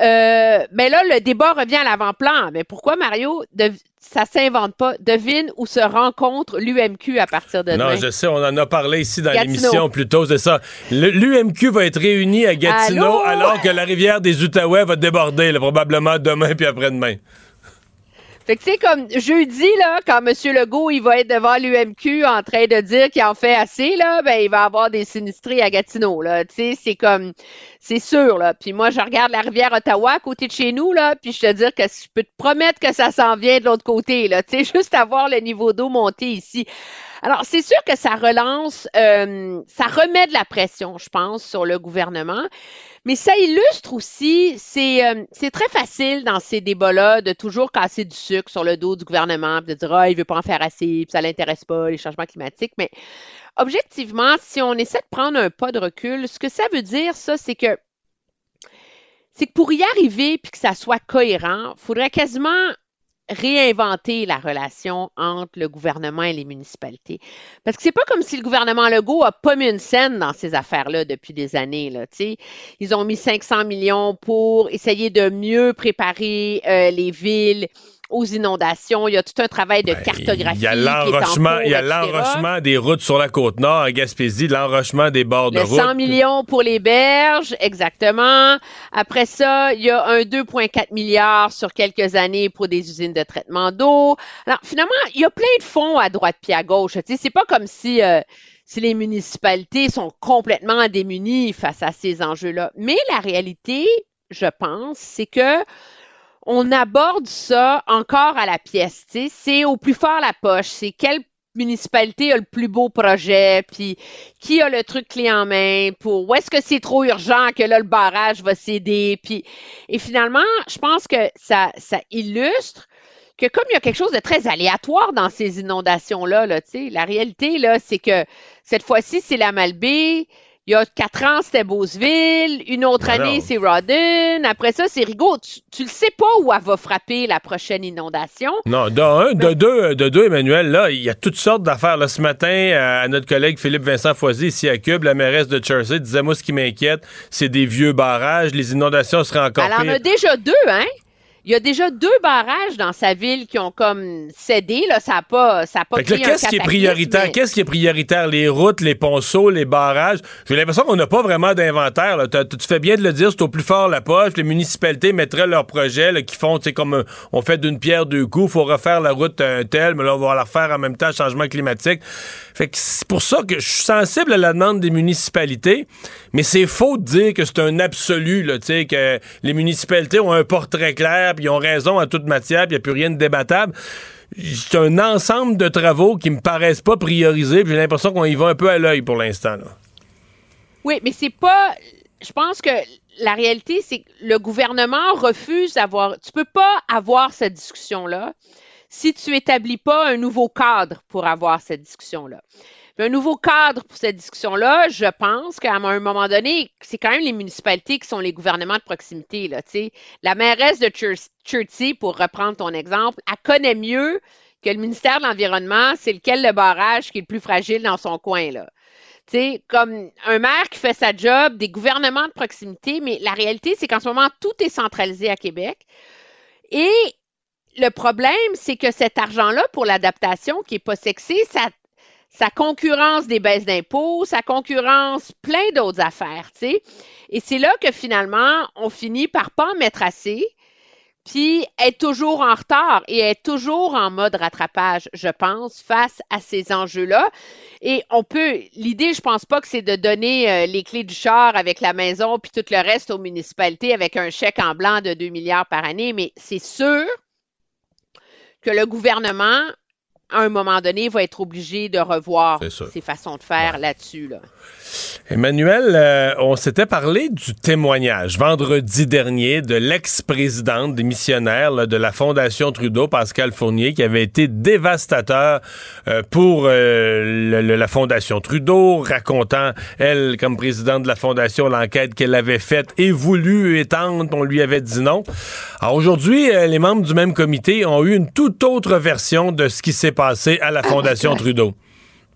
euh, ben là, le débat revient à l'avant-plan. Mais pourquoi, Mario, de, ça s'invente pas? Devine où se rencontre l'UMQ à partir de Non, je sais, on en a parlé ici dans l'émission plus tôt, c'est ça. L'UMQ va être réuni à Gatineau alors que la rivière des Outaouais va déborder, probablement demain puis après-demain. Fait que, tu sais, comme jeudi, là, quand M. Legault, il va être devant l'UMQ en train de dire qu'il en fait assez, là, ben, il va avoir des sinistrés à Gatineau, là. Tu sais, c'est comme, c'est sûr, là. Puis moi, je regarde la rivière Ottawa à côté de chez nous, là, puis je te dire que je peux te promettre que ça s'en vient de l'autre côté, là. Tu sais, juste à voir le niveau d'eau monter ici. Alors, c'est sûr que ça relance, euh, ça remet de la pression, je pense, sur le gouvernement. Mais ça illustre aussi, c'est euh, très facile dans ces débats-là de toujours casser du sucre sur le dos du gouvernement, de dire ah il veut pas en faire assez, ça l'intéresse pas les changements climatiques. Mais objectivement, si on essaie de prendre un pas de recul, ce que ça veut dire, ça, c'est que c'est que pour y arriver puis que ça soit cohérent, il faudrait quasiment réinventer la relation entre le gouvernement et les municipalités. Parce que c'est pas comme si le gouvernement Legault a pas mis une scène dans ces affaires-là depuis des années. Là, Ils ont mis 500 millions pour essayer de mieux préparer euh, les villes aux inondations. Il y a tout un travail de cartographie. Il y a l'enrochement, il y a l'enrochement des routes sur la côte nord à Gaspésie, l'enrochement des bords de route. 100 millions pour les berges, exactement. Après ça, il y a un 2,4 milliards sur quelques années pour des usines de traitement d'eau. Alors finalement, il y a plein de fonds à droite puis à gauche. Tu sais, c'est pas comme si euh, si les municipalités sont complètement démunies face à ces enjeux-là. Mais la réalité, je pense, c'est que on aborde ça encore à la pièce. C'est au plus fort la poche. C'est quelle municipalité a le plus beau projet, puis qui a le truc clé en main, pour où est-ce que c'est trop urgent que là le barrage va céder, et finalement, je pense que ça, ça illustre que comme il y a quelque chose de très aléatoire dans ces inondations là, là la réalité là, c'est que cette fois-ci c'est la Malbaie, il y a quatre ans, c'était Beauceville. Une autre année, c'est Rodden. Après ça, c'est Rigaud. Tu, tu le sais pas où elle va frapper la prochaine inondation. Non, de un, de deux, de deux, Emmanuel, là, il y a toutes sortes d'affaires. Là, ce matin, à notre collègue Philippe Vincent Foisy, ici à Cube, la mairesse de Jersey, disait, moi, ce qui m'inquiète, c'est des vieux barrages. Les inondations seraient encore Elle en a déjà deux, hein? Il y a déjà deux barrages dans sa ville qui ont comme cédé. Là, ça n'a pas, ça a pas Qu'est-ce qui est prioritaire? Qu'est-ce qui est prioritaire? Les routes, les ponceaux, les barrages? J'ai l'impression qu'on n'a pas vraiment d'inventaire. Tu fais bien de le dire, c'est au plus fort la poche. Les municipalités mettraient leurs projets qui font, tu comme on fait d'une pierre deux coups. Il faut refaire la route un tel, mais là, on va la refaire en même temps, changement climatique. Fait que c'est pour ça que je suis sensible à la demande des municipalités, mais c'est faux de dire que c'est un absolu, là, que les municipalités ont un portrait clair, puis ils ont raison en toute matière, puis il n'y a plus rien de débattable. C'est un ensemble de travaux qui me paraissent pas priorisés, j'ai l'impression qu'on y va un peu à l'œil pour l'instant. Oui, mais c'est pas. Je pense que la réalité, c'est que le gouvernement refuse d'avoir. Tu peux pas avoir cette discussion-là si tu établis pas un nouveau cadre pour avoir cette discussion-là. Un nouveau cadre pour cette discussion-là, je pense qu'à un moment donné, c'est quand même les municipalités qui sont les gouvernements de proximité. Là, la mairesse de Chertsey, pour reprendre ton exemple, elle connaît mieux que le ministère de l'Environnement, c'est lequel le barrage qui est le plus fragile dans son coin. Là. comme un maire qui fait sa job, des gouvernements de proximité, mais la réalité, c'est qu'en ce moment, tout est centralisé à Québec. Et le problème, c'est que cet argent-là pour l'adaptation qui n'est pas sexy, ça, ça concurrence des baisses d'impôts, ça concurrence plein d'autres affaires, tu sais. Et c'est là que finalement, on finit par pas en mettre assez, puis être toujours en retard et être toujours en mode rattrapage, je pense, face à ces enjeux-là. Et on peut, l'idée, je pense pas que c'est de donner euh, les clés du char avec la maison puis tout le reste aux municipalités avec un chèque en blanc de 2 milliards par année, mais c'est sûr que le gouvernement, à un moment donné, va être obligé de revoir ses façons de faire là-dessus. Là. Emmanuel, euh, on s'était parlé du témoignage vendredi dernier de l'ex-présidente démissionnaire de la Fondation Trudeau, Pascal Fournier, qui avait été dévastateur euh, pour euh, la Fondation Trudeau, racontant, elle, comme présidente de la Fondation, l'enquête qu'elle avait faite et voulu étendre, on lui avait dit non. Alors aujourd'hui, les membres du même comité ont eu une toute autre version de ce qui s'est passé à la Fondation Trudeau.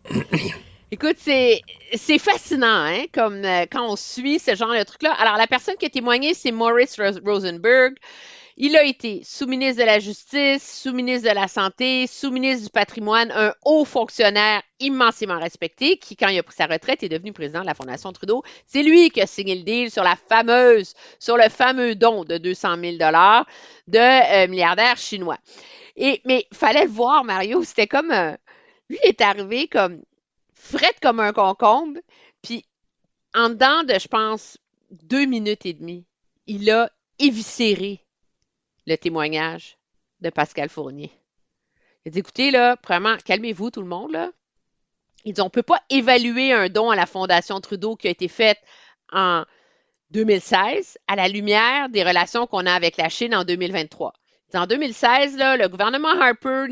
Écoute, c'est c'est fascinant, hein, comme euh, quand on suit ce genre de truc-là. Alors, la personne qui a témoigné, c'est Maurice Rosenberg. Il a été sous-ministre de la Justice, sous-ministre de la Santé, sous-ministre du Patrimoine, un haut fonctionnaire immensément respecté qui, quand il a pris sa retraite, est devenu président de la Fondation Trudeau. C'est lui qui a signé le deal sur la fameuse, sur le fameux don de 200 000 dollars de euh, milliardaires chinois. Et, mais fallait le voir, Mario. C'était comme. un- lui, il est arrivé comme. frette comme un concombre. Puis, en dedans de, je pense, deux minutes et demie, il a éviscéré le témoignage de Pascal Fournier. Il a dit écoutez, là, premièrement, calmez-vous, tout le monde, là. Il dit on ne peut pas évaluer un don à la Fondation Trudeau qui a été fait en 2016 à la lumière des relations qu'on a avec la Chine en 2023. En 2016, là, le gouvernement Harper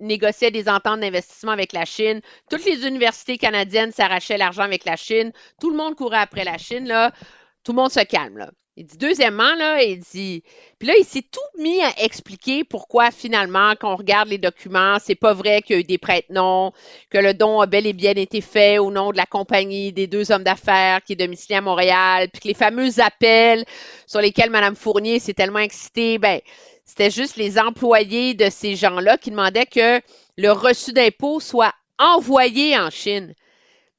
négociait des ententes d'investissement avec la Chine. Toutes les universités canadiennes s'arrachaient l'argent avec la Chine. Tout le monde courait après la Chine. Là. Tout le monde se calme. Là. Il dit, deuxièmement, là, il dit, puis là, il s'est tout mis à expliquer pourquoi finalement, quand on regarde les documents, c'est pas vrai qu'il y a eu des prête-noms, que le don a bel et bien été fait au nom de la compagnie des deux hommes d'affaires qui est domiciliée à Montréal, puis que les fameux appels sur lesquels Mme Fournier s'est tellement excitée, ben, c'était juste les employés de ces gens-là qui demandaient que le reçu d'impôt soit envoyé en Chine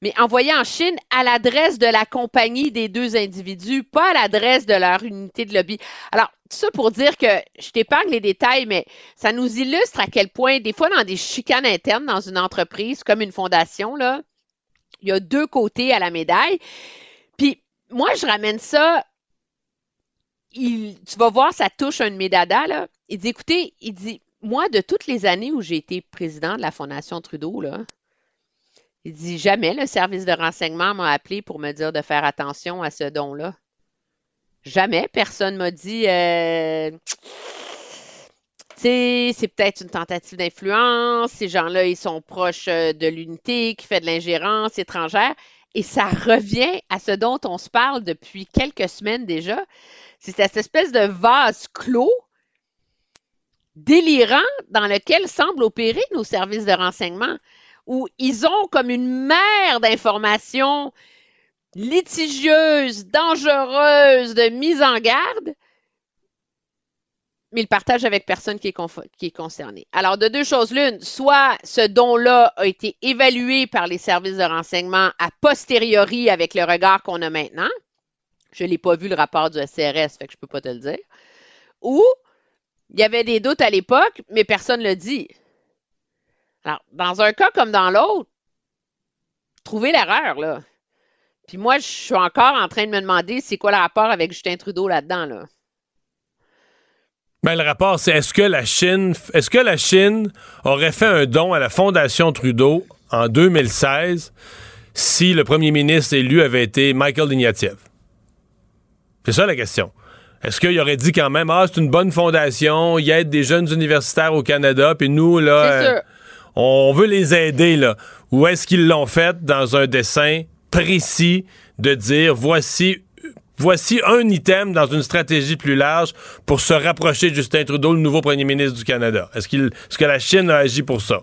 mais envoyé en Chine à l'adresse de la compagnie des deux individus, pas à l'adresse de leur unité de lobby. Alors, tout ça pour dire que je t'épargne les détails, mais ça nous illustre à quel point, des fois, dans des chicanes internes dans une entreprise, comme une fondation, là, il y a deux côtés à la médaille. Puis, moi, je ramène ça. Il- tu vas voir, ça touche un de mes dadas, là. Il dit, écoutez, il dit, moi, de toutes les années où j'ai été président de la Fondation Trudeau, il dit jamais le service de renseignement m'a appelé pour me dire de faire attention à ce don-là. Jamais. Personne m'a dit euh, Tu sais, c'est peut-être une tentative d'influence. Ces gens-là, ils sont proches euh, de l'unité qui fait de l'ingérence étrangère. Et ça revient à ce dont on se parle depuis quelques semaines déjà. C'est cette espèce de vase clos délirant dans lequel semblent opérer nos services de renseignement où ils ont comme une mer d'informations litigieuses, dangereuses, de mise en garde, mais ils partagent avec personne qui est, conf- qui est concerné. Alors, de deux choses l'une, soit ce don-là a été évalué par les services de renseignement a posteriori avec le regard qu'on a maintenant. Je n'ai pas vu le rapport du SCRS, fait que je ne peux pas te le dire. Ou il y avait des doutes à l'époque, mais personne ne le dit. Alors, dans un cas comme dans l'autre, trouvez l'erreur, là. Puis moi, je suis encore en train de me demander c'est quoi le rapport avec Justin Trudeau là-dedans, là? Ben, le rapport, c'est est-ce que la Chine est-ce que la Chine aurait fait un don à la Fondation Trudeau en 2016 si le premier ministre élu avait été Michael Ignatieff? C'est ça la question. Est-ce qu'il aurait dit quand même Ah, c'est une bonne fondation, il aide des jeunes universitaires au Canada, puis nous, là, euh, on veut les aider, là. Ou est-ce qu'ils l'ont fait dans un dessin précis de dire voici voici un item dans une stratégie plus large pour se rapprocher de Justin Trudeau, le nouveau premier ministre du Canada? Est-ce qu'il est-ce que la Chine a agi pour ça?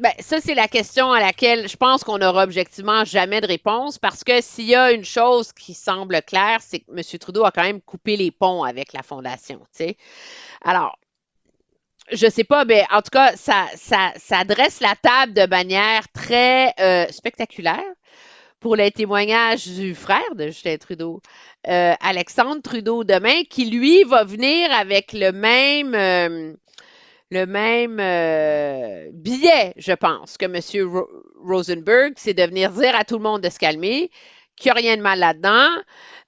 Ben, ça, c'est la question à laquelle je pense qu'on n'aura objectivement jamais de réponse parce que s'il y a une chose qui semble claire, c'est que M. Trudeau a quand même coupé les ponts avec la Fondation. tu sais. Alors, je sais pas, mais en tout cas, ça, ça, ça dresse la table de manière très euh, spectaculaire pour les témoignages du frère de Justin Trudeau, euh, Alexandre Trudeau, demain, qui lui va venir avec le même. euh, le même euh, billet, je pense, que M. Ro- Rosenberg, c'est de venir dire à tout le monde de se calmer, qu'il n'y a rien de mal là-dedans.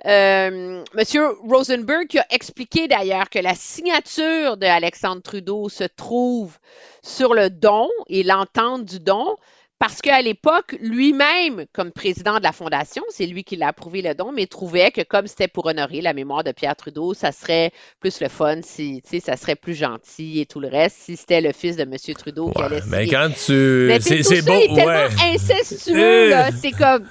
Euh, M. Rosenberg qui a expliqué d'ailleurs que la signature de Alexandre Trudeau se trouve sur le don et l'entente du don, parce qu'à l'époque, lui-même, comme président de la Fondation, c'est lui qui l'a approuvé le don, mais trouvait que comme c'était pour honorer la mémoire de Pierre Trudeau, ça serait plus le fun, si, tu sais, ça serait plus gentil et tout le reste, si c'était le fils de M. Trudeau qui allait Mais quand tu. C'est beau, est tellement ouais. incestueux, là. C'est comme.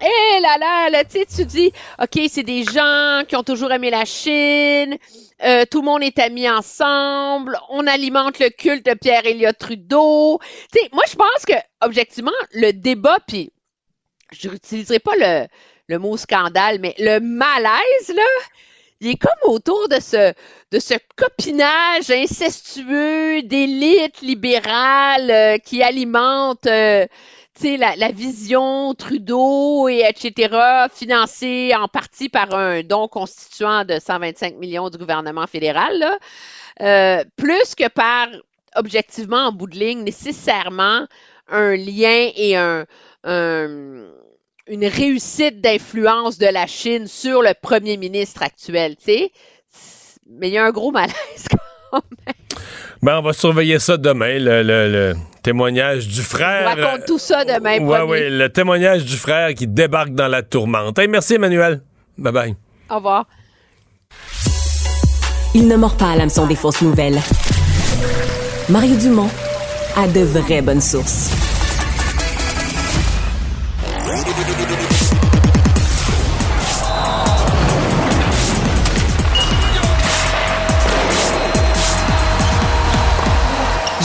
Eh là là, là, tu sais, tu dis, OK, c'est des gens qui ont toujours aimé la Chine, euh, tout le monde est amis ensemble, on alimente le culte de Pierre Elliott Trudeau. Tu sais, moi, je pense que, objectivement, le débat, puis je n'utiliserai pas le, le mot scandale, mais le malaise, là, il est comme autour de ce, de ce copinage incestueux d'élite libérale euh, qui alimente, euh, la, vision Trudeau et etc., financée en partie par un don constituant de 125 millions du gouvernement fédéral, euh, plus que par, objectivement, en bout de ligne, nécessairement un lien et un, un une réussite d'influence de la Chine sur le premier ministre actuel, tu sais. Mais il y a un gros malaise quand même. Ben, on va surveiller ça demain, le, le- le témoignage du frère. On raconte tout ça demain, promis. ouais, le témoignage du frère qui débarque dans la tourmente. Hey, merci, Emmanuel. Bye bye. Au revoir. Il ne mord pas à l'hameçon des fausses nouvelles. Mario Dumont a de vraies bonnes sources.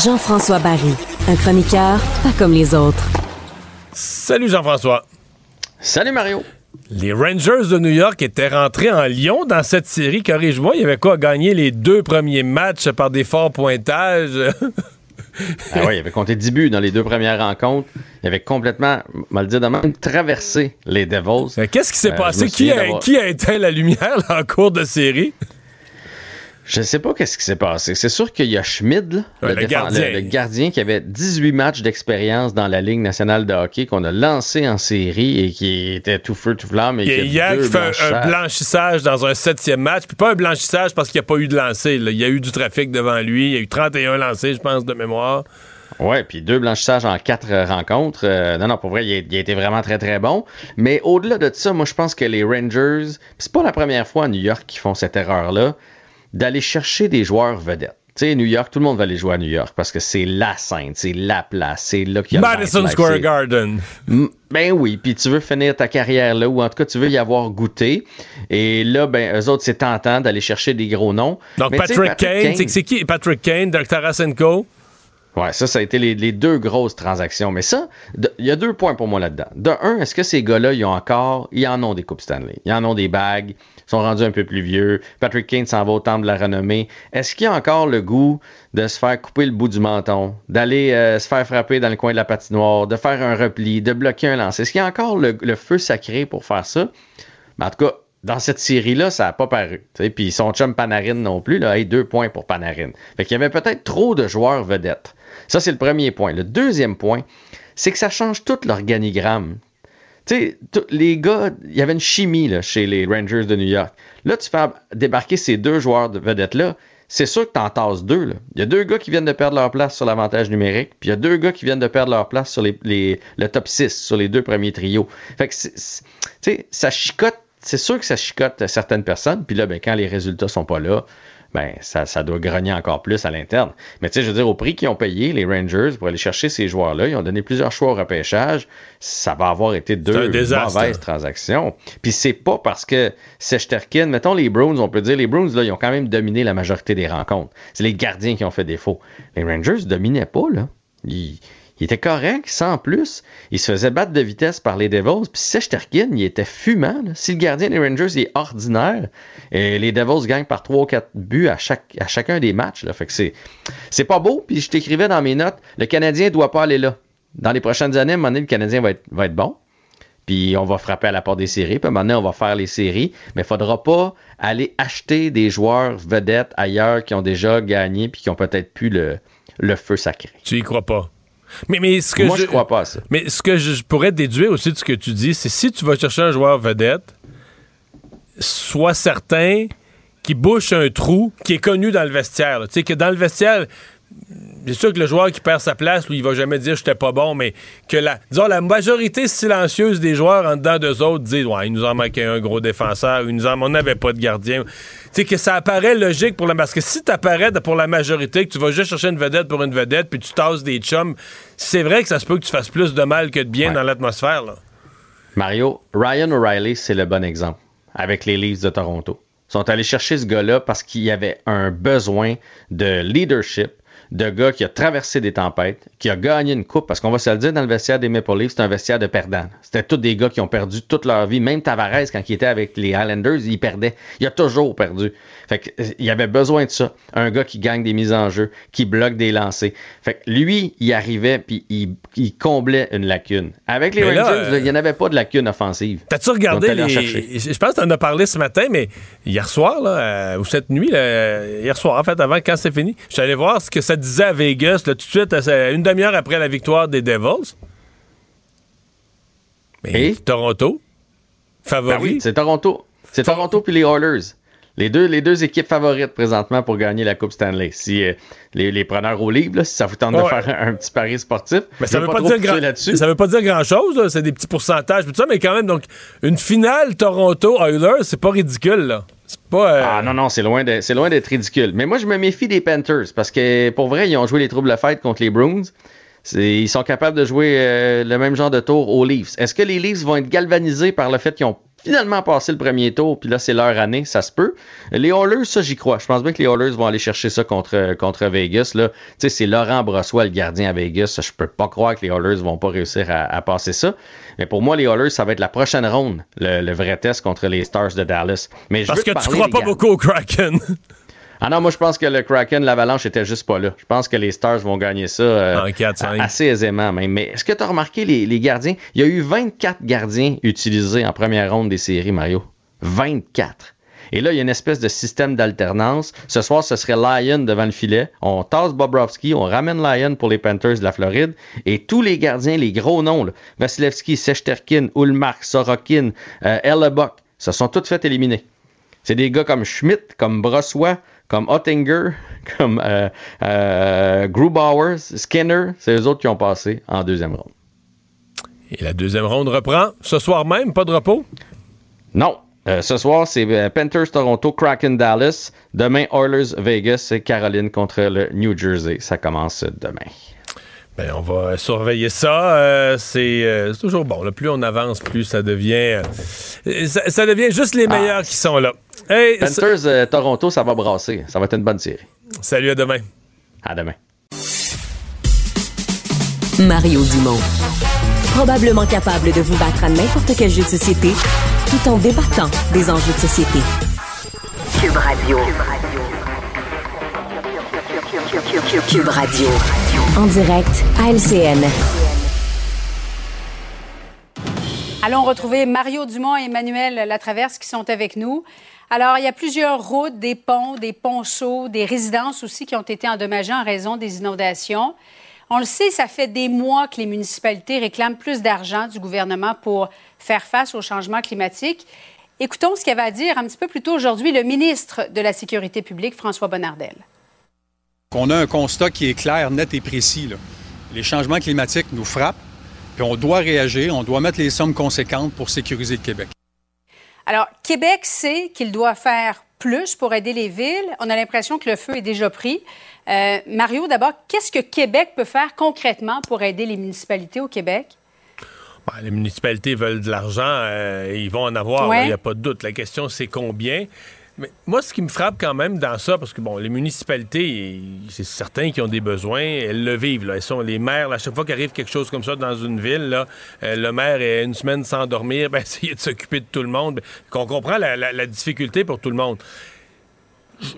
Jean-François Barry, un chroniqueur pas comme les autres. Salut, Jean-François. Salut, Mario. Les Rangers de New York étaient rentrés en Lyon dans cette série. Corrige-moi, il y avait quoi? Gagné les deux premiers matchs par des forts pointages? Ah ouais, il avait compté 10 buts dans les deux premières rencontres. Il avait complètement, mal dire de même, traversé les Devils. Euh, Qu'est-ce qui s'est Euh, passé? Qui a, d'avoir- qui a éteint la lumière là, en cours de série? Je sais pas qu'est-ce qui s'est passé. C'est sûr qu'il y a Schmid, là, Ouais, le gardien. le- le gardien qui avait 18 matchs d'expérience dans la Ligue nationale de hockey qu'on a lancé en série et qui était tout feu, tout flamme. Et a qui a hier qui fait un, blanchissage dans un septième match. Puis pas un blanchissage parce qu'il n'y a pas eu de lancer. là. Il y a eu du trafic devant lui. Il y a eu 31 lancés, je pense, de mémoire. Ouais, puis deux blanchissages en quatre rencontres. Euh, non, non, pour vrai, il a, il a été vraiment très, très bon. Mais au-delà de ça, moi, je pense que les Rangers, c'est pas la première fois à New York qu'ils font cette erreur-là, d'aller chercher des joueurs vedettes. Tu sais, New York, tout le monde va aller jouer à New York parce que c'est la scène, c'est la place, c'est là qu'il y a Madison Square Garden. Ben oui, puis tu veux finir ta carrière là, ou en tout cas tu veux y avoir goûté. Et là, ben eux autres, c'est tentant d'aller chercher des gros noms. Donc Mais Patrick, Kane, c'est- c'est qui? Patrick Kane, Dirk Tarasenko? Ouais, ça, ça a été les, les deux grosses transactions. Mais ça, il y a deux points pour moi là-dedans. De un, est-ce que ces gars-là, ils ont encore, ils en ont des Coupes Stanley, ils en ont des bagues, sont rendus un peu plus vieux. Patrick Kane s'en va au temple de la renommée. Est-ce qu'il y a encore le goût de se faire couper le bout du menton, d'aller euh, se faire frapper dans le coin de la patinoire, de faire un repli, de bloquer un lance? Est-ce qu'il y a encore le, feu sacré pour faire ça? Mais en tout cas, dans cette série-là, ça n'a pas paru. Puis son chum Panarin non plus, là, hey, deux points pour Panarin. Fait qu'il y avait peut-être trop de joueurs vedettes. Ça, c'est le premier point. Le deuxième point, c'est que ça change tout l'organigramme. Tu sais, les gars, il y avait une chimie là, chez les Rangers de New York. Là, tu fais débarquer ces deux joueurs de vedettes-là. C'est sûr que t'en tasses deux. Il y a deux gars qui viennent de perdre leur place sur l'avantage numérique, puis il y a deux gars qui viennent de perdre leur place sur les, le top 6, sur les deux premiers trios. Fait que, tu ça chicote, c'est sûr que ça chicote certaines personnes, puis là, ben, quand les résultats sont pas là, ben, ça, ça doit grogner encore plus à l'interne. Mais tu sais, je veux dire, au prix qu'ils ont payé, les Rangers, pour aller chercher ces joueurs-là, ils ont donné plusieurs choix au repêchage. Ça va avoir été deux mauvaises transactions. Puis c'est pas parce que Sechterkin, mettons les Bruins, on peut dire, les Bruins, là, ils ont quand même dominé la majorité des rencontres. C'est les gardiens qui ont fait défaut. Les Rangers dominaient pas, là. Ils, ils étaient corrects, sans plus. Ils se faisaient battre de vitesse par les Devils. Puis Sechterkin, il était fumant. Si le gardien des Rangers il est ordinaire, et les Devils gagnent par 3 ou 4 buts à, chacun des matchs. Fait que c'est, pas beau. Puis je t'écrivais dans mes notes, le Canadien doit pas aller là. Dans les prochaines années, à un le Canadien va être, bon. Puis on va frapper à la porte des séries. Puis maintenant, on va faire les séries. Mais il faudra pas aller acheter des joueurs vedettes ailleurs qui ont déjà gagné puis qui ont peut-être plus le, le feu sacré. Tu y crois pas? Mais, mais ce que Moi, je crois pas à ça. Mais ce que je, pourrais déduire aussi de ce que tu dis, c'est si tu vas chercher un joueur vedette, sois certain qu'il bouche un trou qui est connu dans le vestiaire. Tu sais, que dans le vestiaire, c'est sûr que le joueur qui perd sa place, lui, il va jamais dire j'étais pas bon, mais que la, disons, la majorité silencieuse des joueurs en dedans d'eux autres disent Ouais, il nous en manquait un gros défenseur, il nous en, on n'avait pas de gardien. Tu sais, que ça apparaît logique pour la. Parce que si t'apparais pour la majorité, que tu vas juste chercher une vedette pour une vedette, puis tu tasses des chums, c'est vrai que ça se peut que tu fasses plus de mal que de bien dans l'atmosphère, là. Mario, Ryan O'Reilly, c'est le bon exemple avec les Leafs de Toronto. Ils sont allés chercher ce gars-là parce qu'il y avait un besoin de leadership, de gars qui a traversé des tempêtes, qui a gagné une coupe, parce qu'on va se le dire, dans le vestiaire des Maple Leafs, c'est un vestiaire de perdants. C'était tous des gars qui ont perdu toute leur vie. Même Tavares, quand il était avec les Highlanders, il perdait. Il a toujours perdu. Fait que, euh, il avait besoin de ça. Un gars qui gagne des mises en jeu, qui bloque des lancers. Fait que lui, il arrivait puis il, il comblait une lacune. Avec les Mais Rangers, euh, là, il n'y en avait pas de lacune offensive. T'as-tu regardé les... Je pense que t'en as parlé ce matin, mais hier soir, là, euh, ou cette nuit, là, hier soir, en fait, avant, quand c'est fini, je suis allé voir ce que ça disait à Vegas, là, tout de suite, une demi-heure après la victoire des Devils. Mais Toronto, favori. Ben oui, c'est Toronto. C'est Toronto puis les Oilers. Les deux, les deux équipes favorites présentement pour gagner la Coupe Stanley. Si euh, les, les preneurs au livre, là, si ça vous tente de faire un, un petit pari sportif, Mais ça veut pas, dire grand... ça veut pas dire grand-chose, là, c'est des petits pourcentages, tout ça, mais quand même, donc, une finale Toronto-Oilers, c'est pas ridicule, là. Pas... euh, Ah non, non, c'est loin d'être ridicule. Mais moi, je me méfie des Panthers parce que pour vrai, ils ont joué les troubles de fête contre les Bruins. Ils sont capables de jouer euh, le même genre de tour aux Leafs. Est-ce que les Leafs vont être galvanisés par le fait qu'ils ont finalement passé le premier tour, puis là, c'est leur année, ça se peut. Les Oilers, ça, j'y crois. Je pense bien que les Oilers vont aller chercher ça contre, contre Vegas. Là. Tu sais, c'est Laurent Brossois, le gardien à Vegas. Je peux pas croire que les Oilers vont pas réussir à, à passer ça. Mais pour moi, les Oilers, ça va être la prochaine ronde, le, le vrai test contre les Stars de Dallas. Mais je Parce veux que tu crois pas beaucoup au Kraken. Ah non, moi je pense que le Kraken, l'Avalanche était juste pas là. Je pense que les Stars vont gagner ça euh, a- assez aisément même. Mais est-ce que tu as remarqué les, les gardiens? Il y a eu 24 gardiens utilisés en première ronde des séries, Mario. 24. Et là, il y a une espèce de système d'alternance. Ce soir, ce serait Lyon devant le filet. On tasse Bobrovski, on ramène Lyon pour les Panthers de la Floride. Et tous les gardiens, les gros noms, là, Vasilevski, Sechterkin, Ulmark, Sorokin, euh, Hellebuck, se sont tous fait éliminer. C'est des gars comme Schmidt, comme Brossois, comme Ottinger, comme euh, euh, Grubauer, Skinner. C'est eux autres qui ont passé en deuxième ronde. Et la deuxième ronde reprend ce soir même, pas de repos? Non. Euh, ce soir, c'est Panthers Toronto, Kraken Dallas. Demain, Oilers Vegas et Caroline contre le New Jersey. Ça commence demain. Ben, on va surveiller ça. Euh, c'est euh, c'est toujours bon. là. Plus on avance, plus ça devient. euh, ça, ça devient juste les meilleurs qui sont là. Hey, Panthers euh, Toronto, ça va brasser. Ça va être une bonne série. Salut, à demain. À demain. Mario Dumont. Probablement capable de vous battre à n'importe quel jeu de société tout en débattant des enjeux de société. Cube Radio. Cube Radio. En direct à LCN. Allons retrouver Mario Dumont et Emmanuel Latraverse qui sont avec nous. Alors, il y a plusieurs routes, des ponts, des ponceaux, des résidences aussi qui ont été endommagées en raison des inondations. On le sait, ça fait des mois que les municipalités réclament plus d'argent du gouvernement pour faire face au changement climatique. Écoutons ce qu'avait à dire un petit peu plus tôt aujourd'hui le ministre de la Sécurité publique, François Bonnardel. On a un constat qui est clair, net et précis. là. Les changements climatiques nous frappent, puis on doit réagir, on doit mettre les sommes conséquentes pour sécuriser le Québec. Alors, Québec sait qu'il doit faire plus pour aider les villes. On a l'impression que le feu est déjà pris. Euh, Mario, d'abord, qu'est-ce que Québec peut faire concrètement pour aider les municipalités au Québec? Ben, les municipalités veulent de l'argent, euh, ils vont en avoir, Ouais. il n'y a pas de doute. La question, c'est combien? Mais moi, ce qui me frappe quand même dans ça, parce que bon, les municipalités, c'est certains qui ont des besoins, elles le vivent. Là. Elles sont les maires. à chaque fois qu'arrive quelque chose comme ça dans une ville, là, euh, le maire est une semaine sans dormir, ben, essayer de s'occuper de tout le monde. Qu'on comprend la, difficulté pour tout le monde.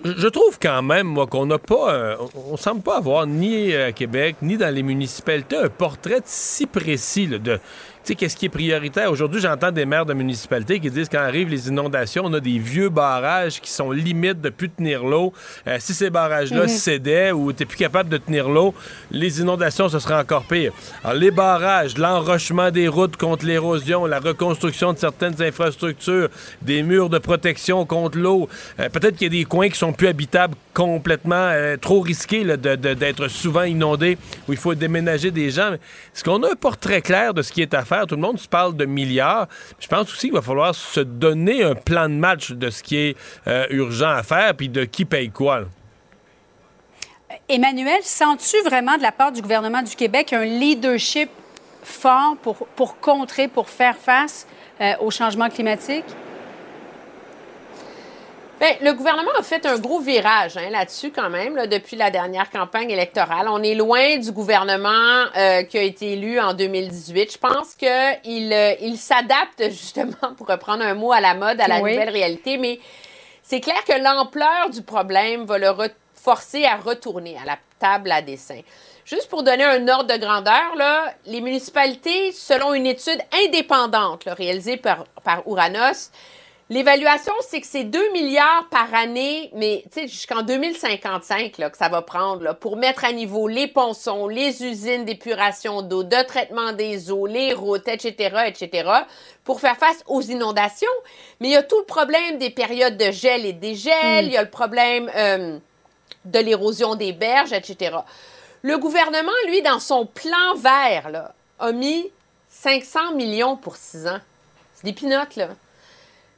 Je- trouve quand même, moi, qu'on n'a pas, euh, on, semble pas avoir ni à Québec, ni dans les municipalités un portrait si précis de, sais, qu'est-ce qui est prioritaire? Aujourd'hui, j'entends des maires de municipalités qui disent quand arrivent les inondations, on a des vieux barrages qui sont limites de plus tenir l'eau. Euh, si ces barrages-là Mhm. cédaient ou t'es plus capable de tenir l'eau, les inondations, ce serait encore pire. Alors, les barrages, l'enrochement des routes contre l'érosion, la reconstruction de certaines infrastructures, des murs de protection contre l'eau. Euh, Peut-être qu'il y a des coins qui sont plus habitables complètement, euh, trop risqués là, de- de- d'être souvent inondés, où il faut déménager des gens. Est-ce qu'on a un portrait clair de ce qui est à faire? Tout le monde se parle de milliards. Je pense aussi qu'il va falloir se donner un plan de match de ce qui est euh, urgent à faire, puis de qui paye quoi. Emmanuel, sens-tu vraiment de la part du gouvernement du Québec un leadership fort pour, pour contrer, pour faire face euh, au changement climatique? Bien, le gouvernement a fait un gros virage hein, là-dessus quand même, là, depuis la dernière campagne électorale. On est loin du gouvernement euh, qui a été élu en 2018. Je pense qu'il euh, il s'adapte justement, pour reprendre un mot à la mode, à la Oui. nouvelle réalité, mais c'est clair que l'ampleur du problème va le forcer à retourner à la table à dessin. Juste pour donner un ordre de grandeur, là, les municipalités, selon une étude indépendante là, réalisée par, par Ouranos, l'évaluation, c'est que c'est 2 milliards par année, mais tu sais, jusqu'en 2055 là, que ça va prendre là, pour mettre à niveau les ponçons, les usines d'épuration d'eau, de traitement des eaux, les routes, etc., etc., pour faire face aux inondations. Mais il y a tout le problème des périodes de gel et dégel, il y a le problème euh, de l'érosion des berges, etc. Le gouvernement, lui, dans son plan vert, là, a mis 500 millions pour six ans. C'est des pinottes, là.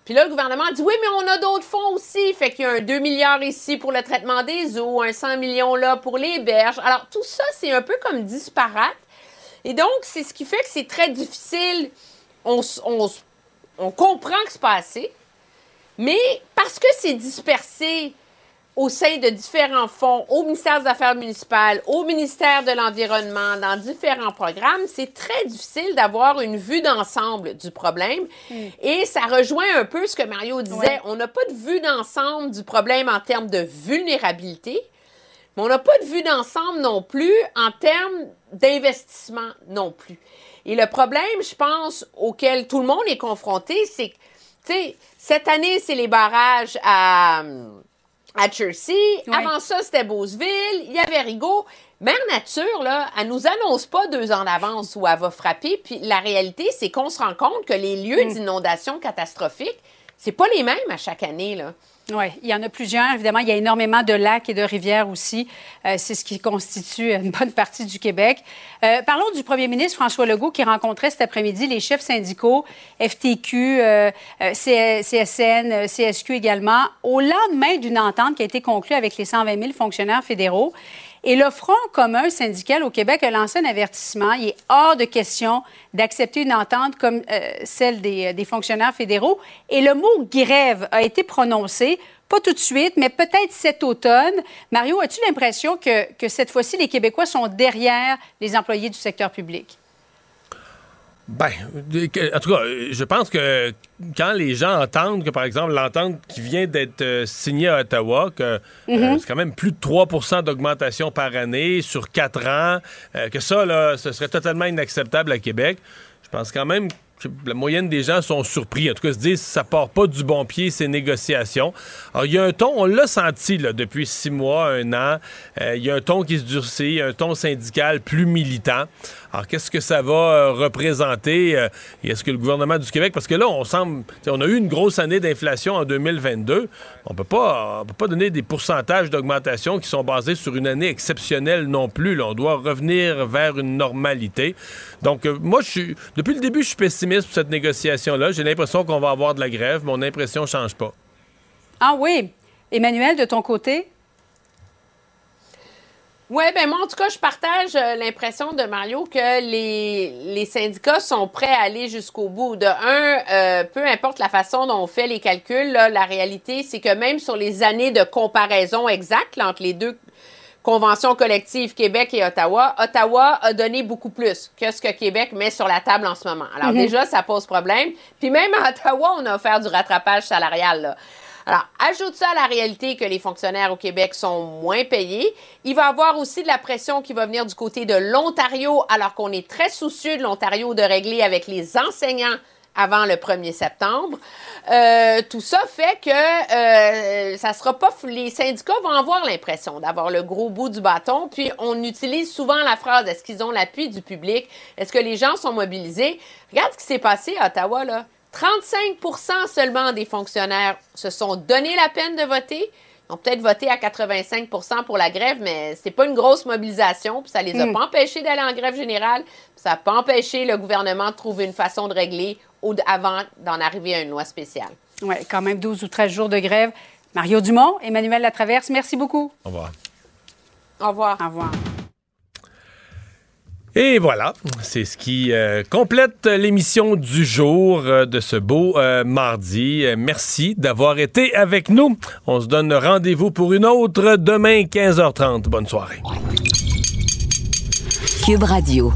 Puis là, le gouvernement dit oui, mais on a d'autres fonds aussi. Fait qu'il y a un 2 milliards ici pour le traitement des eaux, un 100 millions là pour les berges. Alors, tout ça, c'est un peu comme disparate. Et donc, c'est ce qui fait que c'est très difficile. On, on on comprend que c'est pas assez, mais parce que c'est dispersé au sein de différents fonds, au ministère des Affaires municipales, au ministère de l'Environnement, dans différents programmes, c'est très difficile d'avoir une vue d'ensemble du problème. Et ça rejoint un peu ce que Mario disait. Ouais. On n'a pas de vue d'ensemble du problème en termes de vulnérabilité, mais on n'a pas de vue d'ensemble non plus en termes d'investissement non plus. Et le problème, je pense, auquel tout le monde est confronté, c'est que, tu sais, cette année, c'est les barrages à, à Jersey. Avant ça, c'était Beauceville. Il y avait Rigaud. Mère Nature, là, elle nous annonce pas deux ans d'avance où elle va frapper. Puis la réalité, c'est qu'on se rend compte que les lieux d'inondation catastrophiques, c'est pas les mêmes à chaque année, là. Oui, il y en a plusieurs. Évidemment, il y a énormément de lacs et de rivières aussi. Euh, c'est ce qui constitue une bonne partie du Québec. Euh, parlons du premier ministre François Legault qui rencontrait cet après-midi les chefs syndicaux, FTQ, euh, CSN, CSQ également, au lendemain d'une entente qui a été conclue avec les 120 000 fonctionnaires fédéraux. Et le Front commun syndical au Québec a lancé un avertissement. Il est hors de question d'accepter une entente comme euh, celle des, des fonctionnaires fédéraux. Et le mot grève a été prononcé, pas tout de suite, mais peut-être cet automne. Mario, as-tu l'impression que, que cette fois-ci, les Québécois sont derrière les employés du secteur public? Ben, en tout cas, je pense que quand les gens entendent que, par exemple, l'entente qui vient d'être euh, signée à Ottawa, que euh, Mhm. c'est quand même plus de 3% d'augmentation par année sur 4 ans, euh, que ça, là, ce serait totalement inacceptable à Québec, je pense quand même que la moyenne des gens sont surpris. En tout cas, se disent ça part pas du bon pied, ces négociations. Alors, il y a un ton, on l'a senti là, depuis six mois, un an. Euh, Il y a un ton qui se durcit, un ton syndical plus militant. Alors, qu'est-ce que ça va euh, représenter? euh, et est-ce que le gouvernement du Québec, parce que là, on semble, on a eu une grosse année d'inflation en 2022. On peut pas, on peut pas donner des pourcentages d'augmentation qui sont basés sur une année exceptionnelle non plus. là. On doit revenir vers une normalité. Donc, euh, moi, je suis, depuis le début, je suis pessimiste pour cette négociation-là. J'ai l'impression qu'on va avoir de la grève. Mon impression change pas. Ah oui. Emmanuel, de ton côté? Oui, ben moi, en tout cas, je partage euh, l'impression de Mario que les, les syndicats sont prêts à aller jusqu'au bout. De un, euh, peu importe la façon dont on fait les calculs, là, la réalité, c'est que même sur les années de comparaison exacte là, entre les deux conventions collectives Québec et Ottawa, Ottawa a donné beaucoup plus que ce que Québec met sur la table en ce moment. Alors Mhm. déjà, ça pose problème. Puis même à Ottawa, on a offert du rattrapage salarial. Là. Alors, ajoute ça à la réalité que les fonctionnaires au Québec sont moins payés. Il va y avoir aussi de la pression qui va venir du côté de l'Ontario, alors qu'on est très soucieux de l'Ontario de régler avec les enseignants avant le 1er septembre. Euh, tout ça fait que euh, ça sera pas. Les syndicats vont avoir l'impression d'avoir le gros bout du bâton. Puis on utilise souvent la phrase est-ce qu'ils ont l'appui du public? Est-ce que les gens sont mobilisés? Regarde ce qui s'est passé à Ottawa là. 35% seulement des fonctionnaires se sont donné la peine de voter. Ils ont peut-être voté à 85% pour la grève, mais c'est pas une grosse mobilisation, puis ça les a Mm. pas empêchés d'aller en grève générale, puis ça n'a pas empêché le gouvernement de trouver une façon de régler au- avant d'en arriver à une loi spéciale. Oui, quand même 12 ou 13 jours de grève. Mario Dumont, Emmanuel Latraverse, merci beaucoup. Au revoir. Au revoir. Au revoir. Et voilà, c'est ce qui euh, complète l'émission du jour euh, de ce beau euh, mardi. Merci d'avoir été avec nous. On se donne rendez-vous pour une autre demain 15h30. Bonne soirée. Cube Radio.